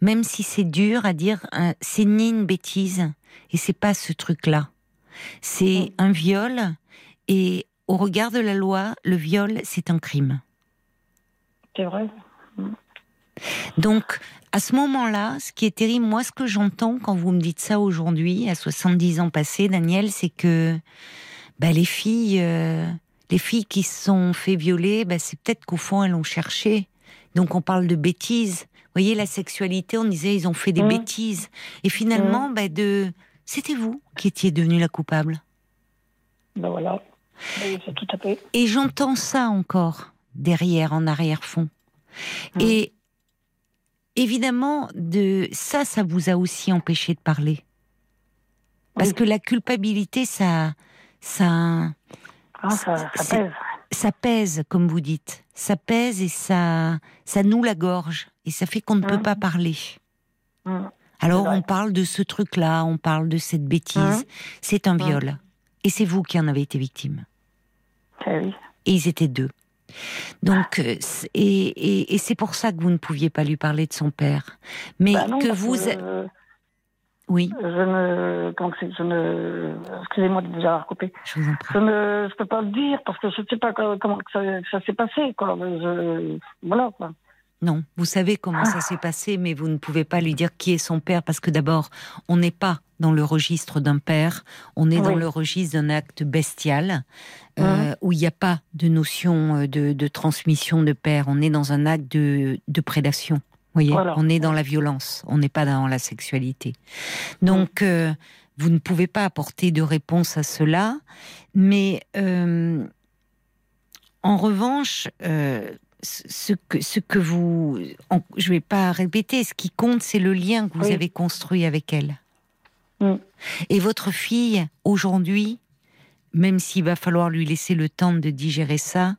même si c'est dur à dire, euh, c'est ni une bêtise et c'est pas ce truc-là. C'est un viol et au regard de la loi, le viol c'est un crime. C'est vrai. Donc, à ce moment-là, ce qui est terrible, moi, ce que j'entends quand vous me dites ça aujourd'hui, à 70 ans passés, Daniel, c'est que bah, les filles, euh, les filles qui se sont fait violer, bah, c'est peut-être qu'au fond, elles l'ont cherché. Donc, on parle de bêtises. Vous voyez, la sexualité, on disait, ils ont fait des Mhm. bêtises. Et finalement, bah, de, c'était vous qui étiez devenu la coupable. Ben voilà. C'est tout à fait. Et j'entends ça encore derrière, en arrière-fond. Mhm. Et évidemment, de ça, ça vous a aussi empêché de parler. Parce Oui. que la culpabilité, ça, ça, Ah, ça, ça pèse. Ça pèse, comme vous dites. Ça pèse et ça, ça noue la gorge. Et ça fait qu'on ne peut Mhm. pas parler. Mm. Alors, on parle de ce truc-là, on parle de cette bêtise. Mhm. C'est un viol. Et c'est vous qui en avez été victime. Eh oui. Et ils étaient deux. Donc, euh, et, et- et c'est pour ça que vous ne pouviez pas lui parler de son père. Mais Bah non, que vous. que, Oui, je ne, c'est, je ne, excusez-moi de vous avoir coupé. je vous. Je ne, je peux pas le dire parce que je ne sais pas co- comment ça, s'est passé, quoi. Je, voilà, quoi. Non, vous savez comment ça s'est passé, mais vous ne pouvez pas lui dire qui est son père parce que d'abord, on n'est pas dans le registre d'un père, on est dans le registre d'un acte bestial euh, où il n'y a pas de notion euh, de, de transmission de père. On est dans un acte de, de prédation. Vous voyez, Voilà. on est dans la violence, on n'est pas dans la sexualité. Donc, euh, vous ne pouvez pas apporter de réponse à cela, mais euh, en revanche, euh, ce ce que, ce que vous, en- je ne vais pas répéter, ce qui compte, c'est le lien que vous Oui. avez construit avec elle. Mm. Et votre fille, aujourd'hui, même s'il va falloir lui laisser le temps de digérer ça,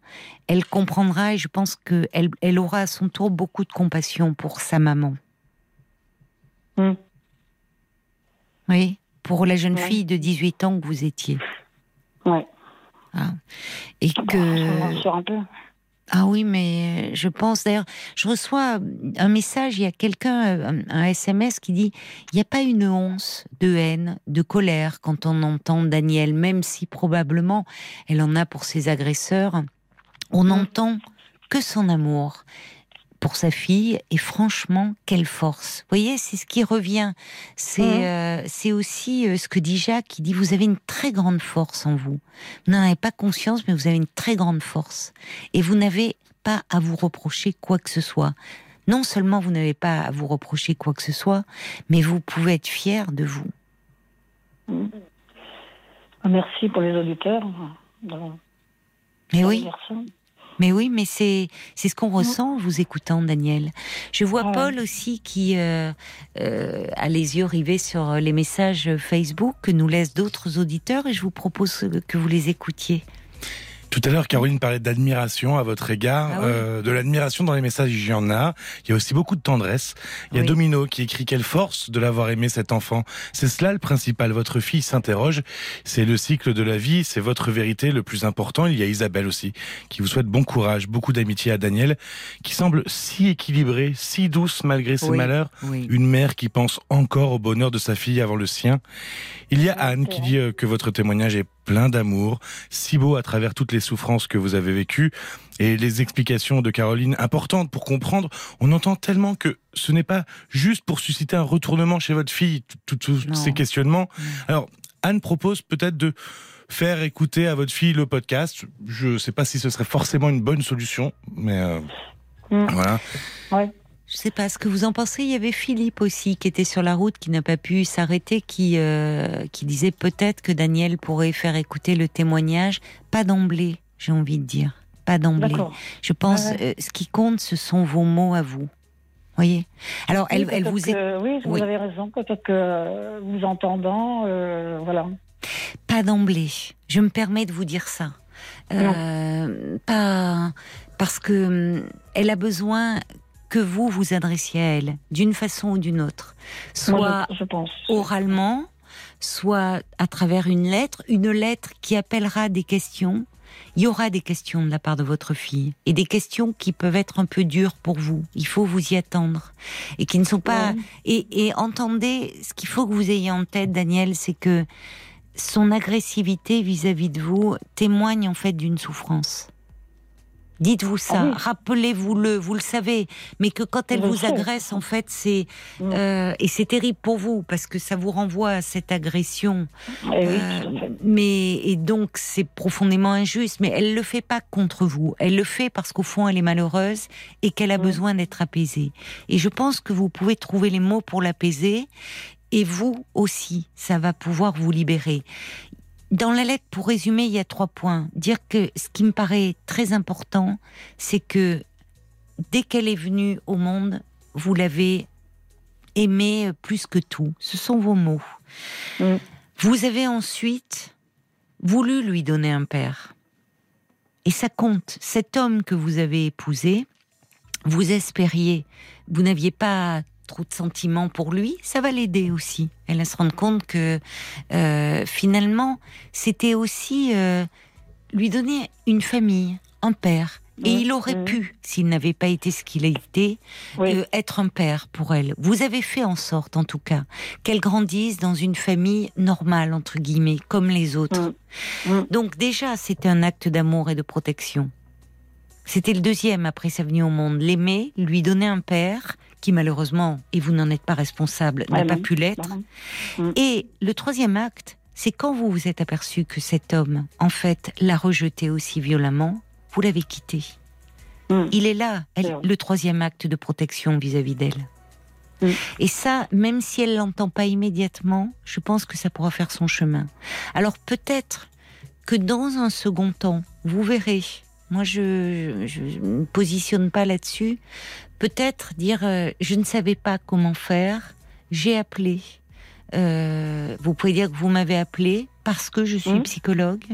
elle comprendra et je pense qu'elle elle aura à son tour beaucoup de compassion pour sa maman. Mm. Oui, pour la jeune Ouais. fille de 18 ans que vous étiez. Ouais. Ah. Et je que. un peu. Ah oui, mais je pense d'ailleurs, je reçois un message, il y a quelqu'un, un, un SMS qui dit il n'y a pas une once de haine, de colère quand on entend Daniel, même si probablement elle en a pour ses agresseurs. On n'entend que son amour pour sa fille et franchement, quelle force. Vous voyez, c'est ce qui revient. C'est Mhm. euh, aussi euh, ce que dit Jacques, qui dit vous avez une très grande force en vous. Vous n'en avez pas conscience, mais vous avez une très grande force. Et vous n'avez pas à vous reprocher quoi que ce soit. Non seulement vous n'avez pas à vous reprocher quoi que ce soit, mais vous pouvez être fier de vous. Merci pour les auditeurs. de- Mais oui. Mais oui, mais c'est c'est ce qu'on ressent en vous écoutant, Daniel. Je vois Ouais. Paul aussi qui euh, euh, a les yeux rivés sur les messages Facebook que nous laissent d'autres auditeurs et je vous propose que vous les écoutiez. Tout à l'heure, Caroline parlait d'admiration à votre égard. Ah oui. Euh, de l'admiration dans les messages, il y en a. Il y a aussi beaucoup de tendresse. Il y a Oui. Domino qui écrit quelle force de l'avoir aimé cet enfant. C'est cela le principal. Votre fille s'interroge. C'est le cycle de la vie. C'est votre vérité le plus important. Il y a Isabelle aussi qui vous souhaite bon courage, beaucoup d'amitié à Daniel, qui semble si équilibrée, si douce malgré ses Oui. malheurs. Oui. Une mère qui pense encore au bonheur de sa fille avant le sien. Il y a Anne qui dit euh, que votre témoignage est plein d'amour, si beau à travers toutes les souffrances que vous avez vécues et les explications de Caroline importantes pour comprendre. On entend tellement que ce n'est pas juste pour susciter un retournement chez votre fille, tous ces questionnements. Non. Alors, Anne propose peut-être de faire écouter à votre fille le podcast. Je ne sais pas si ce serait forcément une bonne solution, mais euh, Mm. voilà. Ouais. Je sais pas ce que vous en pensez. Il y avait Philippe aussi qui était sur la route, qui n'a pas pu s'arrêter, qui euh, qui disait peut-être que Daniel pourrait faire écouter le témoignage, pas d'emblée, j'ai envie de dire, pas d'emblée. Je pense, Ouais, euh, ce qui compte, ce sont vos mots à vous. Voyez? Alors, Oui, elle vous est que- oui, vous Oui. avez raison. Peut-être que vous entendant, euh, voilà. pas d'emblée. Je me permets de vous dire ça. Pas parce que hum, elle a besoin que vous vous adressiez à elle d'une façon ou d'une autre, soit je, pense. oralement, soit à travers une lettre, une lettre qui appellera des questions. Il y aura des questions de la part de votre fille et des questions qui peuvent être un peu dures pour vous. Il faut vous y attendre et qui ne sont pas. Et entendez, ce qu'il faut que vous ayez en tête, Daniel, c'est que son agressivité vis-à-vis de vous témoigne en fait d'une souffrance. Dites-vous ça, Ah oui. rappelez-vous-le, vous le savez, mais que quand elle vous agresse, en fait, c'est Mm. euh, et c'est terrible pour vous parce que ça vous renvoie à cette agression. Eh oui, Euh, mais et donc c'est profondément injuste. Mais elle le fait pas contre vous. Elle le fait parce qu'au fond elle est malheureuse et qu'elle a Mm. besoin d'être apaisée. Et je pense que vous pouvez trouver les mots pour l'apaiser. Et vous aussi, ça va pouvoir vous libérer. Dans la lettre, pour résumer, il y a trois points. Dire que ce qui me paraît très important, c'est que dès qu'elle est venue au monde, vous l'avez aimée plus que tout. Ce sont vos mots. Mm. Vous avez ensuite voulu lui donner un père. Et ça compte. Cet homme que vous avez épousé, vous espériez, vous n'aviez pas trop de sentiments pour lui, ça va l'aider aussi. Elle va se rendre compte que euh, finalement, c'était aussi euh, lui donner une famille, un père, Et il aurait pu, s'il n'avait pas été ce qu'il a été, euh, être un père pour elle. Vous avez fait en sorte, en tout cas, qu'elle grandisse dans une famille normale, entre guillemets, comme les autres. Donc déjà, c'était un acte d'amour et de protection. C'était le deuxième après sa venue au monde. L'aimer, lui donner un père qui malheureusement, et vous n'en êtes pas responsable, n'a pas pu l'être. Et le troisième acte, c'est quand vous vous êtes aperçu que cet homme, en fait, l'a rejeté aussi violemment, vous l'avez quitté. Mm. Il est là, le troisième acte de protection vis-à-vis d'elle. Mm. Et ça, même si elle l'entend pas immédiatement, je pense que ça pourra faire son chemin. Alors peut-être que dans un second temps, vous verrez, moi je ne me positionne pas là-dessus, peut-être dire euh, je ne savais pas comment faire, j'ai appelé, euh, vous pouvez dire que vous m'avez appelé parce que je suis mmh. psychologue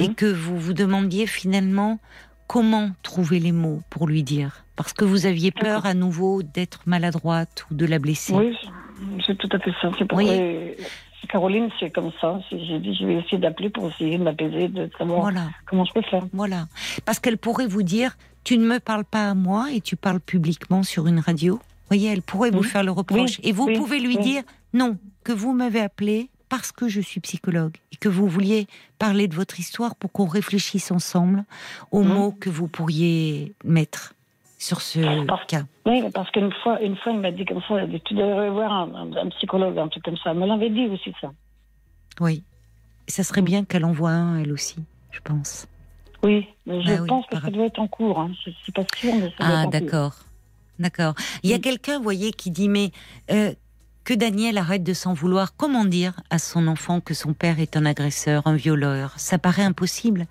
et mmh. que vous vous demandiez finalement comment trouver les mots pour lui dire parce que vous aviez peur à nouveau d'être maladroite ou de la blesser. Oui, c'est tout à fait ça. C'est Caroline, c'est comme ça. J'ai dit, je vais essayer d'appeler pour essayer de m'apaiser, de savoir comment je peux faire. Voilà. Parce qu'elle pourrait vous dire, tu ne me parles pas à moi et tu parles publiquement sur une radio voyez, elle pourrait vous faire le reproche. et vous pouvez lui dire non, que vous m'avez appelé parce que je suis psychologue et que vous vouliez parler de votre histoire pour qu'on réfléchisse ensemble aux mots que vous pourriez mettre sur ce cas. Oui, parce qu'une fois, une fois, il m'a dit comme ça, tu devrais voir un, psychologue, un truc comme ça. Elle me l'avait dit aussi, ça. Oui. ça serait bien qu'elle envoie un, elle aussi, je pense. Oui, mais je bah pense que ça doit être en cours. Hein. Je ne suis pas sûre, mais ça Ah, d'accord. D'accord. Il y a quelqu'un, vous voyez, qui dit mais euh, que Daniel arrête de s'en vouloir. Comment dire à son enfant que son père est un agresseur, un violeur? Ça paraît impossible.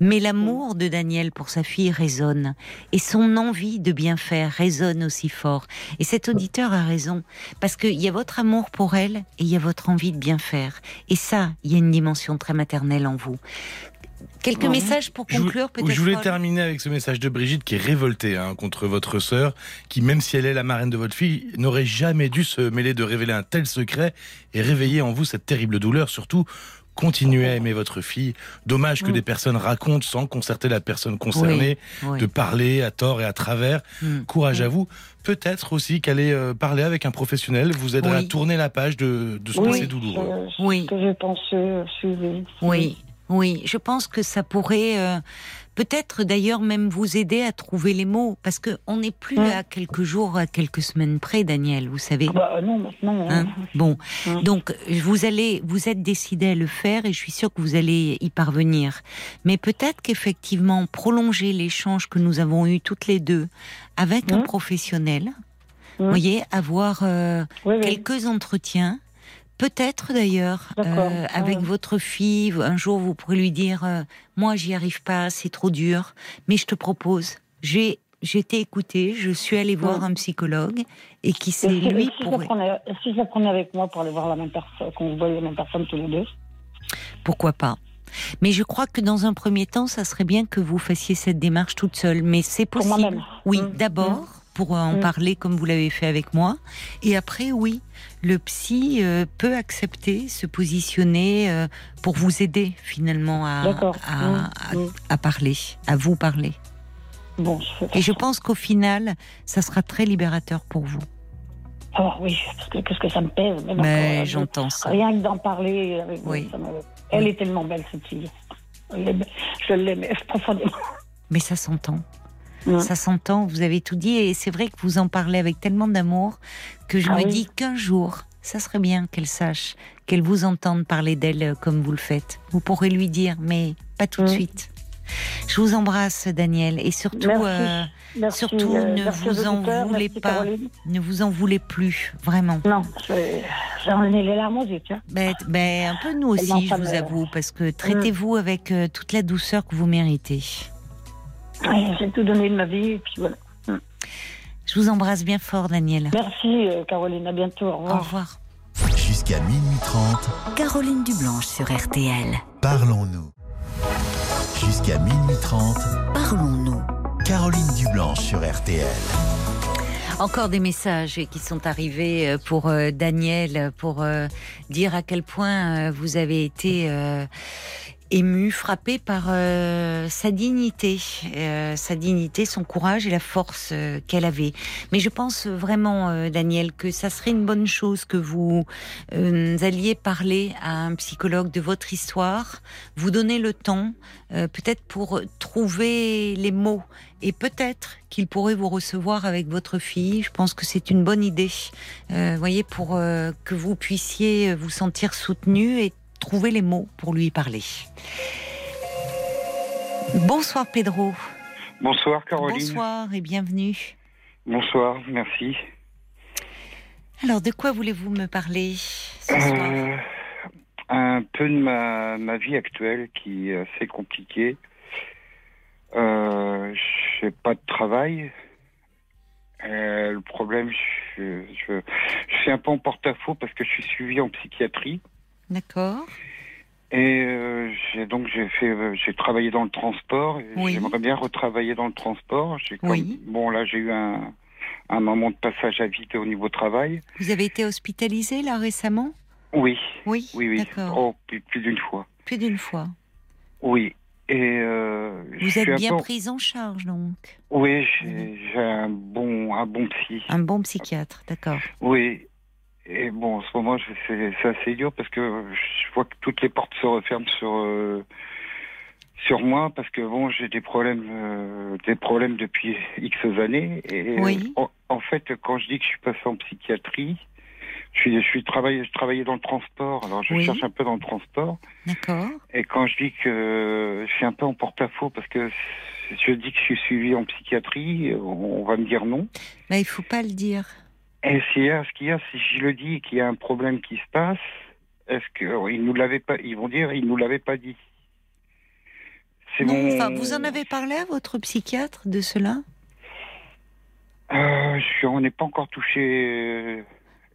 Mais l'amour de Daniel pour sa fille résonne. Et son envie de bien faire résonne aussi fort. Et cet auditeur a raison. Parce qu'il y a votre amour pour elle et il y a votre envie de bien faire. Et ça, il y a une dimension très maternelle en vous. Quelques messages pour conclure, peut-être. Je voulais terminer avec ce message de Brigitte qui est révoltée hein, contre votre sœur, qui, même si elle est la marraine de votre fille, n'aurait jamais dû se mêler de révéler un tel secret et réveiller en vous cette terrible douleur. Surtout, continuez à aimer votre fille. Dommage que mm. des personnes racontent sans concerter la personne concernée, de parler à tort et à travers. Mm. Courage à mm. vous. Peut-être aussi qu'aller euh, parler avec un professionnel vous aiderait à tourner la page de, de ce passé douloureux. oui. Que je pense euh, Oui. Oui, je pense que ça pourrait euh, peut-être d'ailleurs même vous aider à trouver les mots, parce que on n'est plus à quelques jours, à quelques semaines près, Daniel, vous savez. Ah bah, non, maintenant. Hein. Hein bon, donc vous allez, vous êtes décidé à le faire, et je suis sûre que vous allez y parvenir. Mais peut-être qu'effectivement prolonger l'échange que nous avons eu toutes les deux avec un professionnel, vous voyez, avoir euh, quelques entretiens Peut-être d'ailleurs, euh, avec votre fille, un jour vous pourrez lui dire euh, Moi, j'y arrive pas, c'est trop dur, mais je te propose. J'ai été écoutée, je suis allée voir un psychologue et qui c'est lui si pour. si je la prenais avec moi pour aller voir la même personne, qu'on voit la même personne tous les deux? Pourquoi pas mais je crois que dans un premier temps, ça serait bien que vous fassiez cette démarche toute seule. Mais c'est possible. Oui, mmh. d'abord. Pour en mm. parler comme vous l'avez fait avec moi. Et après, oui, le psy euh, peut accepter, se positionner euh, pour vous aider finalement à, mm. Mm. à, parler, à vous parler. Bon, Et je pense qu'au final, ça sera très libérateur pour vous. Oh oui, parce que qu'est-ce que ça me pèse. Mais j'entends ça. Rien que d'en parler avec oui. Elle est tellement belle cette fille. Je l'aime profondément. Mais ça s'entend. Ça s'entend, vous avez tout dit, et c'est vrai que vous en parlez avec tellement d'amour que je ah me dis qu'un jour, ça serait bien qu'elle sache, qu'elle vous entende parler d'elle euh, comme vous le faites. Vous pourrez lui dire, mais pas tout de suite. Je vous embrasse, Daniel, et surtout, euh, surtout euh, ne vous en voulez pas, ne vous en voulez plus, vraiment. Non, j'en ai les larmes aux yeux, ben, ben, un peu nous aussi, je vous avoue, parce que traitez-vous avec toute la douceur que vous méritez. J'ai tout donné de ma vie, et puis voilà. Mm. Je vous embrasse bien fort, Daniel. Merci, euh, Caroline. À bientôt. Au revoir. Au revoir. Jusqu'à minuit 30. Caroline Dublanche sur RTL. Parlons-nous. Jusqu'à minuit 30. Parlons-nous. Caroline Dublanche sur RTL. Encore des messages qui sont arrivés euh, pour euh, Daniel, pour dire à quel point vous avez été ému, frappé par euh, sa dignité, euh, sa dignité, son courage et la force euh, qu'elle avait. Mais je pense vraiment, Daniel, que ça serait une bonne chose que vous alliez parler à un psychologue de votre histoire, vous donner le temps, peut-être pour trouver les mots. Et peut-être qu'il pourrait vous recevoir avec votre fille. Je pense que c'est une bonne idée, voyez, pour que vous puissiez vous sentir soutenu et trouver les mots pour lui parler. Bonsoir Pedro. Bonsoir Caroline. Bonsoir et bienvenue. Bonsoir, merci. Alors, de quoi voulez-vous me parler ce soir? euh, Un peu de ma, ma, vie actuelle qui est assez compliquée. Euh, je n'ai pas de travail. Euh, le problème, je, je, je, suis un peu en porte-à-faux parce que je suis suivi en psychiatrie. D'accord. Et euh, j'ai donc j'ai fait euh, j'ai travaillé dans le transport. J'aimerais bien retravailler dans le transport. oui. Bon là j'ai eu un, un moment de passage à vide au niveau travail. Vous avez été hospitalisé là récemment? Oui. Oui. Oui oui. Oh, plus, d'une fois. Plus d'une fois. Oui. Et euh, vous êtes bien prise en charge donc. Oui, j'ai un bon un bon psy. Un bon psychiatre, d'accord. Oui. Et bon, en ce moment, c'est assez dur parce que je vois que toutes les portes se referment sur euh, sur moi parce que bon, j'ai des problèmes euh, des problèmes depuis X années. Et oui. en, fait, quand je dis que je suis passé en psychiatrie, je suis je suis travaillé je travaillais dans le transport. Alors je cherche un peu dans le transport. D'accord. Et quand je dis que je suis un peu en porte-à-faux parce que je dis que je suis suivi en psychiatrie, on va me dire non. Mais il faut pas le dire. Et s'il y a, ce qu'il y a, si je le dis qu'il y a un problème qui se passe, est-ce qu'ils nous l'avaient pas, ils vont dire, ils nous l'avaient pas dit. Non, enfin, vous en avez parlé à votre psychiatre de cela? Euh, On n'est pas encore touché.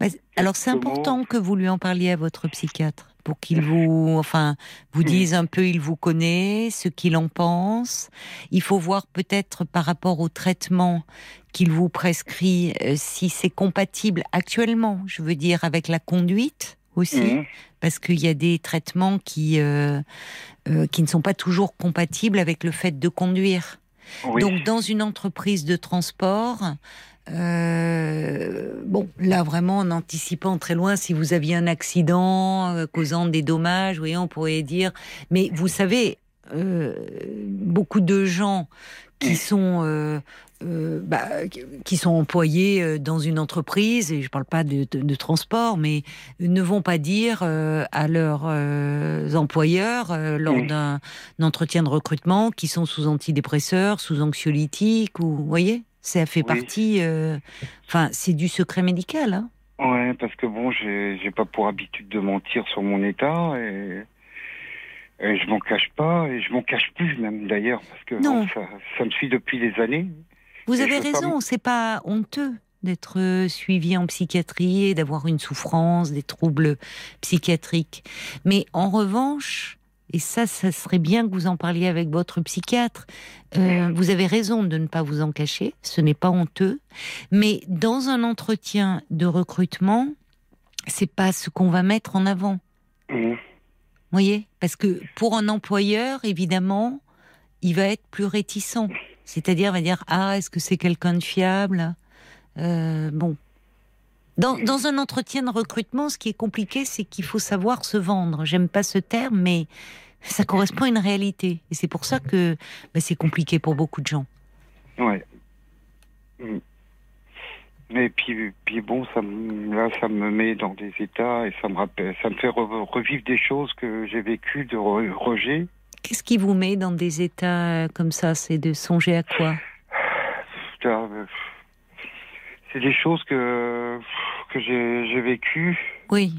Euh, alors c'est important que vous lui en parliez à votre psychiatre pour qu'il vous, enfin, vous dise un peu, il vous connaît, ce qu'il en pense. Il faut voir peut-être par rapport au traitement qu'il vous prescrit, euh, si c'est compatible actuellement, je veux dire, avec la conduite aussi, mhm. parce qu'il y a des traitements qui, euh, euh, qui ne sont pas toujours compatibles avec le fait de conduire. Donc, dans une entreprise de transport, bon, là vraiment en anticipant très loin, si vous aviez un accident causant des dommages, voyez, on pourrait dire. Mais vous savez, beaucoup de gens qui sont euh, bah, qui sont employés euh, dans une entreprise, et je ne parle pas de, transport, mais ne vont pas dire euh, à leurs employeurs lors d'un entretien de recrutement qu'ils sont sous antidépresseurs, sous anxiolytiques, ou vous voyez, ça fait partie. Enfin, c'est du secret médical. Hein. Ouais, parce que bon, j'ai pas pour habitude de mentir sur mon état et. je m'en cache pas et je m'en cache plus même d'ailleurs parce que ça, ça, me suit depuis des années. Vous avez raison, c'est pas honteux d'être suivi en psychiatrie et d'avoir une souffrance, des troubles psychiatriques. Mais en revanche, et ça, ça serait bien que vous en parliez avec votre psychiatre. Euh, vous avez raison de ne pas vous en cacher, ce n'est pas honteux. Mais dans un entretien de recrutement, c'est pas ce qu'on va mettre en avant. Mmh. Vous voyez? Parce que pour un employeur, évidemment, il va être plus réticent. C'est-à-dire, va dire ah, est-ce que c'est quelqu'un de fiable? Euh, Bon. Dans, dans, un entretien de recrutement, ce qui est compliqué, c'est qu'il faut savoir se vendre. J'aime pas ce terme, mais ça correspond à une réalité. Et c'est pour ça que bah, c'est compliqué pour beaucoup de gens. Ouais. Et puis, puis bon, ça là, ça me met dans des états et ça me rappelle, ça me fait revivre des choses que j'ai vécues de rejet Qu'est-ce qui vous met dans des états comme ça? C'est de songer à quoi? Euh, C'est des choses que, que j'ai vécues. Oui.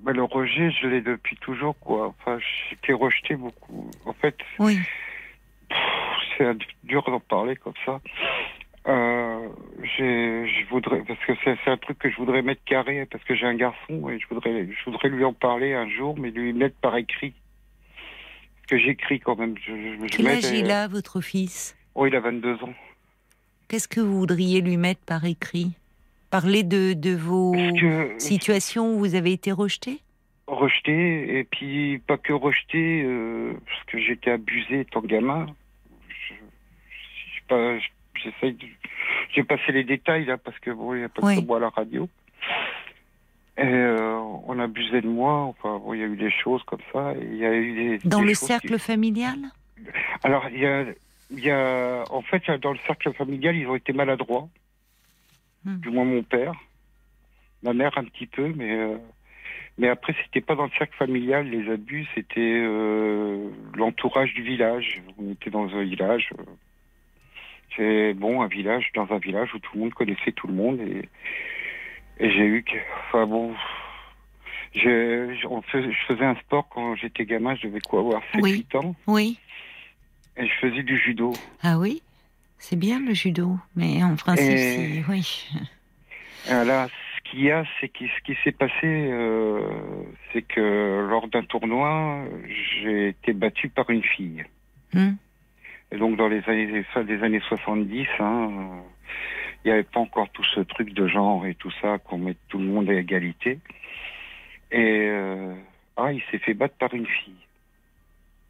Bah, le rejet, je l'ai depuis toujours, quoi. Enfin, j'ai été rejeté beaucoup. En fait, oui. c'est dur d'en parler comme ça. Euh, je voudrais parce que c'est un truc que je voudrais mettre carré parce que j'ai un garçon et je voudrais je voudrais lui en parler un jour mais lui mettre par écrit que j'écris quand même. Je, Quel âge il a, votre fils? Oh, il a 22 ans. Qu'est-ce que vous voudriez lui mettre par écrit? Parler de, de vos situations où vous avez été rejeté? Rejeté, et puis pas que rejeté, euh, parce que j'étais abusé étant gamin. Je, je, de, j'ai passé les détails là parce que bon, il n'y a pas Oui. que moi à la radio. Et euh, on abusait de moi. Enfin, bon, il y a eu des choses comme ça. et y a eu des Dans des le cercle qui- familial Alors, il y a, il y a, en fait, dans le cercle familial, ils ont été maladroits. Hmm. Du moins mon père, ma mère un petit peu, mais euh, mais après, c'était pas dans le cercle familial les abus, c'était euh, l'entourage du village. On était dans un village. euh, c'est bon, un village dans un village où tout le monde connaissait tout le monde et et j'ai eu que, enfin bon. fais- je faisais un sport quand j'étais gamin, je devais quoi avoir 7-8 Oui. ans, Oui. et je faisais du judo. Ah oui? C'est bien le judo, mais en principe, Et- oui. Là, ce qu'il y a, c'est que ce qui s'est passé, euh, c'est que lors d'un tournoi, j'ai été battu par une fille. Hmm. Et donc, dans les années, des années 70, hein, il n'y avait pas encore tout ce truc de genre et tout ça, qu'on mette tout le monde à égalité. Et euh, ah, il s'est fait battre par une fille.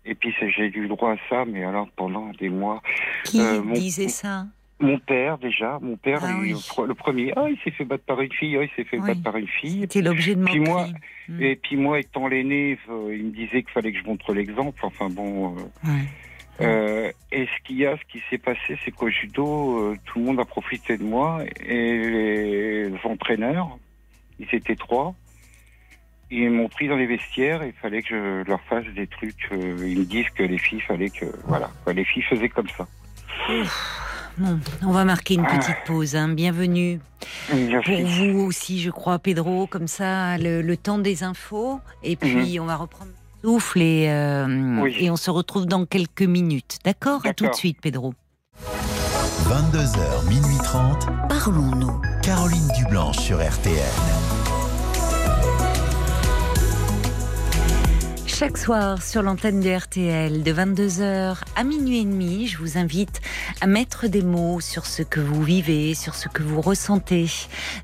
Et puis j'ai eu le droit à ça, mais alors pendant des mois. Qui Euh, mon- disait ça Mon père déjà, mon père, Ah oui. le premier, ah, il s'est fait battre par une fille, ah, il s'est fait Oui. battre par une fille. C'était l'objet de Puis moquerie. moi- Hmm. Et puis moi, étant l'aîné, euh, il me disait qu'il fallait que je montre l'exemple. Enfin bon. euh, Ouais. euh, et ce qu'il y a, ce qui s'est passé, c'est qu'au judo, euh, tout le monde a profité de moi et les entraîneurs, ils étaient trois. Ils m'ont pris dans les vestiaires et il fallait que je leur fasse des trucs. euh, ils me disent que les filles, fallait que voilà, quoi, les filles faisaient comme ça. Bon, on va marquer une Ah. petite pause. hein. Bienvenue. Merci. Pour vous aussi, je crois, Pedro, comme ça, le, le temps des infos. Et puis, on va reprendre le souffle et, euh, Mhm. Oui. et on se retrouve dans quelques minutes. D'accord? À tout de suite, Pedro. 22h, minuit 30. Parlons-nous. Caroline Dublanche sur RTL. Chaque soir sur l'antenne de RTL de 22h à minuit et demi, je vous invite à mettre des mots sur ce que vous vivez, sur ce que vous ressentez.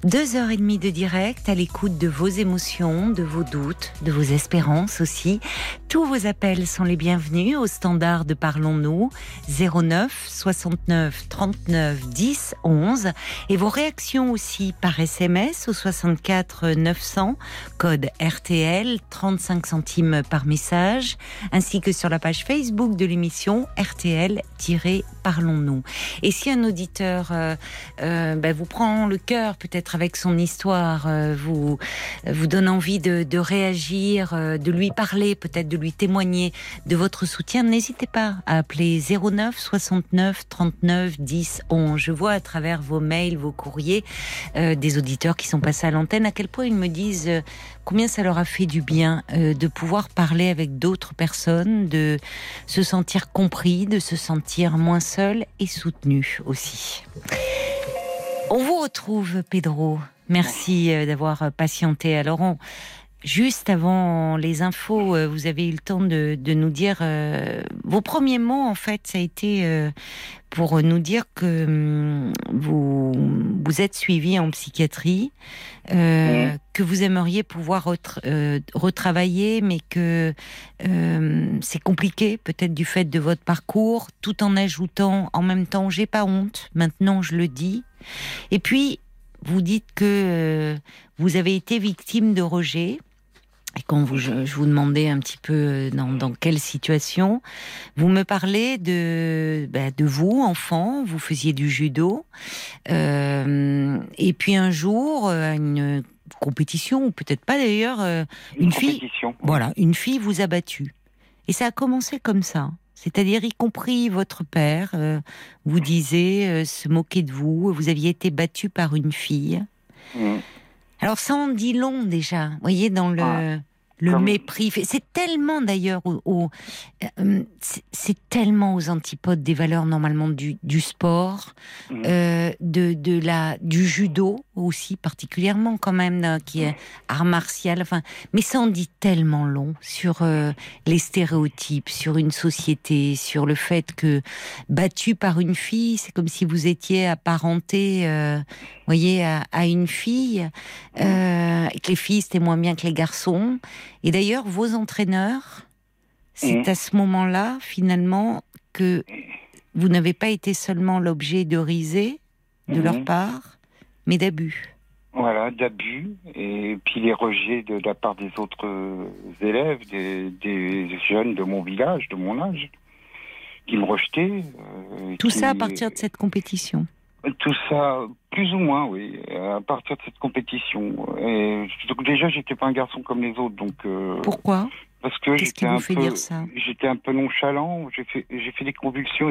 Deux heures et demie de direct à l'écoute de vos émotions, de vos doutes, de vos espérances aussi. Tous vos appels sont les bienvenus au standard de Parlons-nous 09 69 39 10 11 et vos réactions aussi par SMS au 64 900 code RTL 35 centimes par message ainsi que sur la page Facebook de l'émission RTL-Parlons-nous. Et si un auditeur euh, euh, ben, vous prend le cœur peut-être avec son histoire, euh, vous vous donne envie de, réagir, de lui parler, peut-être de lui témoigner de votre soutien, n'hésitez pas à appeler 09 69 39 10 11. Je vois à travers vos mails, vos courriers, des auditeurs qui sont passés à l'antenne, à quel point ils me disent combien ça leur a fait du bien de pouvoir parler avec d'autres personnes, de se sentir compris, de se sentir moins seul et soutenu aussi. On vous retrouve, Pedro. Merci euh, d'avoir patienté. Alors, juste avant les infos, euh, vous avez eu le temps de, de nous dire euh, vos premiers mots. En fait, ça a été euh, pour nous dire que hum, vous vous êtes suivi en psychiatrie, euh, Mhm. que vous aimeriez pouvoir retra- euh, retravailler, mais que euh, c'est compliqué, peut-être du fait de votre parcours, tout en ajoutant en même temps j'ai pas honte. Maintenant, je le dis. Et puis, vous dites que euh, vous avez été victime de rejet. Et quand vous, je, je vous demandais un petit peu euh, dans, dans quelle situation, vous me parlez de, bah, de vous, enfant, vous faisiez du judo. Euh, et puis un jour, euh, à une compétition, ou peut-être pas d'ailleurs, euh, une fille, voilà, une fille vous a battu. Et ça a commencé comme ça. C'est-à-dire, y compris votre père, euh, vous disait euh, se moquer de vous, vous aviez été battu par une fille. Mhm. Alors ça en dit long déjà, vous voyez, dans le, Ah, le comme- mépris. C'est tellement d'ailleurs, au, au- euh, c'est- c'est tellement aux antipodes des valeurs normalement du, du sport, Mhm. euh, de, de la, du judo, aussi particulièrement quand même, qui est art martial. Enfin, mais ça en dit tellement long sur euh, les stéréotypes, sur une société, sur le fait que battu par une fille, c'est comme si vous étiez apparenté, euh, voyez, à, une fille, euh, et que les filles c'était moins bien que les garçons. Et d'ailleurs, vos entraîneurs, c'est à ce moment-là, finalement, que vous n'avez pas été seulement l'objet de risées de leur Mhm. part, mais d'abus. Voilà, d'abus et puis les rejets de, de la part des autres euh, élèves, des, des jeunes de mon village, de mon âge, qui me rejetaient. euh, Tout qui- ça à partir de cette compétition. Tout ça, plus ou moins, oui, à partir de cette compétition. Et, donc déjà, j'étais pas un garçon comme les autres, donc euh, Pourquoi? parce que Qu'est-ce j'étais un peu, j'étais un peu nonchalant. J'ai fait, j'ai fait des convulsions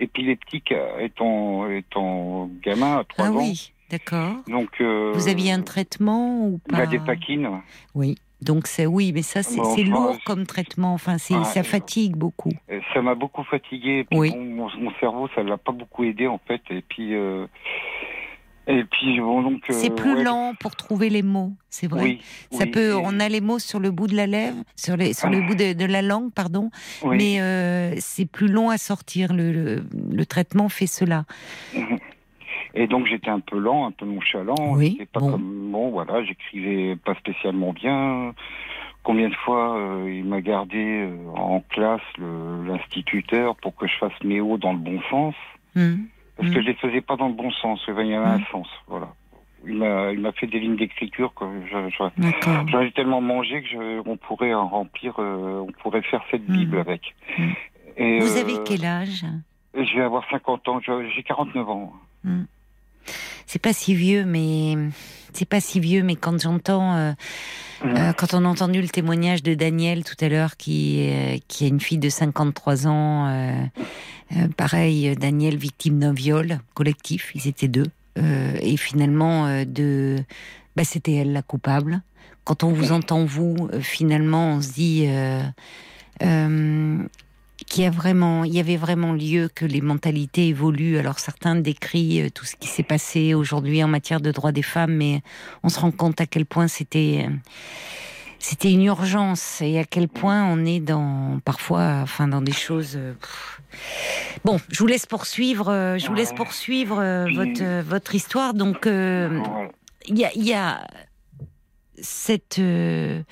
épileptiques étant, étant gamin à trois Ah ans. oui, d'accord. Donc euh, Vous aviez un traitement ou pas bah, des paquines. Oui. Donc c'est oui, mais ça c'est Bon, lourd comme traitement. Enfin, c'est Ouais, ça fatigue beaucoup. Ça m'a beaucoup fatigué. Puis Oui. mon, mon cerveau, ça l'a pas beaucoup aidé en fait. Et puis, euh, et puis bon donc. C'est euh, plus ouais, lent pour trouver les mots, c'est vrai. Oui. Ça oui, peut, et- on a les mots sur le bout de la lèvre, sur, les, sur le Ah. bout de, de la langue, pardon, mais euh, c'est plus long à sortir. Le, le, le traitement fait cela. Et donc j'étais un peu lent, un peu nonchalant. Oui, pas bon. comme bon, voilà, j'écrivais pas spécialement bien. Combien de fois euh, il m'a gardé euh, en classe l'instituteur pour que je fasse mes hauts dans le bon sens, Hmm. parce que je les faisais pas dans le bon sens. Il y avait un Mm. sens, voilà. Il m'a, fait des lignes d'écriture que. J'en ai tellement mangé que je, on pourrait en remplir, euh, on pourrait faire cette Bible avec. Et, Vous euh, avez quel âge? Je vais avoir 50 ans, j'ai 49 ans. C'est pas si vieux, mais c'est pas si vieux. Mais quand j'entends, euh, Mhm. euh, quand on a entendu le témoignage de Daniel tout à l'heure, qui euh, qui a une fille de 53 ans, pareil, Daniel victime d'un viol collectif. Ils étaient deux, et finalement de, bah, c'était elle la coupable. Quand on vous entend vous, finalement, on se dit. Qu'il y a vraiment, il y avait vraiment lieu que les mentalités évoluent. Alors certains décrient euh, tout ce qui s'est passé aujourd'hui en matière de droits des femmes, mais on se rend compte à quel point c'était, euh, c'était une urgence et à quel point on est dans, parfois, enfin, dans des choses. euh. Bon, je vous laisse poursuivre. Je vous laisse poursuivre votre votre histoire. Donc, euh, il y a, il y a cette, euh,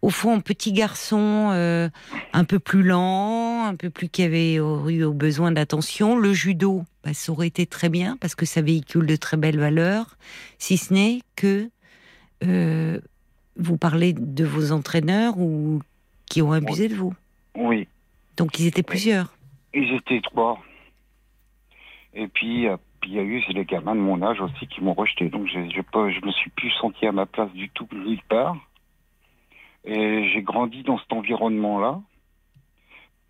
au fond, petit garçon euh, un peu plus lent, un peu plus qui avait eu besoin d'attention. Le judo, bah, ça aurait été très bien parce que ça véhicule de très belles valeurs, si ce n'est que euh, vous parlez de vos entraîneurs ou qui ont abusé de vous. Oui, Donc ils étaient plusieurs. ils étaient trois. Et puis, euh, puis il y a eu les gamins de mon âge aussi qui m'ont rejeté. Donc je me suis plus senti à ma place du tout nulle part. Et j'ai grandi dans cet environnement-là.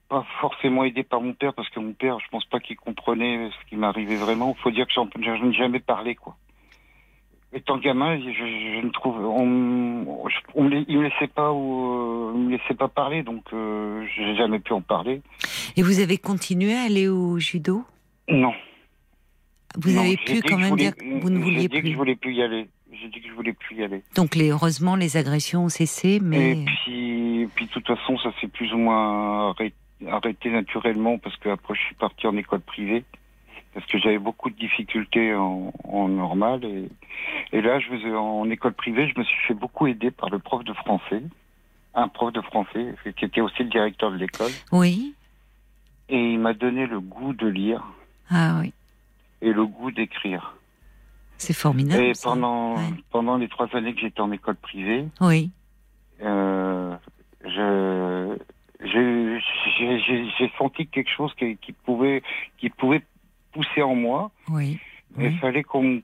Pas forcément aidé par mon père, parce que mon père, je pense pas qu'il comprenait ce qui m'arrivait vraiment. Il faut dire que je n'ai jamais parlé, quoi. Étant gamin, je, je ne trouve, on, je- on me, laissait pas, ou, euh, me laissait pas parler, donc euh, j'ai jamais pu en parler. Et vous avez continué à aller au judo? Non. Vous Non, avez pu quand même voulais- dire que vous ne vouliez dit que plus. je voulais plus y aller. J'ai dit que je voulais plus y aller. Donc les, heureusement, les agressions ont cessé, mais... Et puis, puis de toute façon, ça s'est plus ou moins arrêté, arrêté naturellement parce que après je suis parti en école privée parce que j'avais beaucoup de difficultés en, en normal et, et là, je faisais en école privée, je me suis fait beaucoup aider par le prof de français, un prof de français qui était aussi le directeur de l'école Oui et il m'a donné le goût de lire Ah oui, et le goût d'écrire. C'est formidable. Et pendant Ouais. pendant les trois années que j'étais en école privée, Oui, Euh, je j'ai- senti quelque chose qui, qui pouvait qui pouvait pousser en moi. oui. mais Il oui. fallait qu'on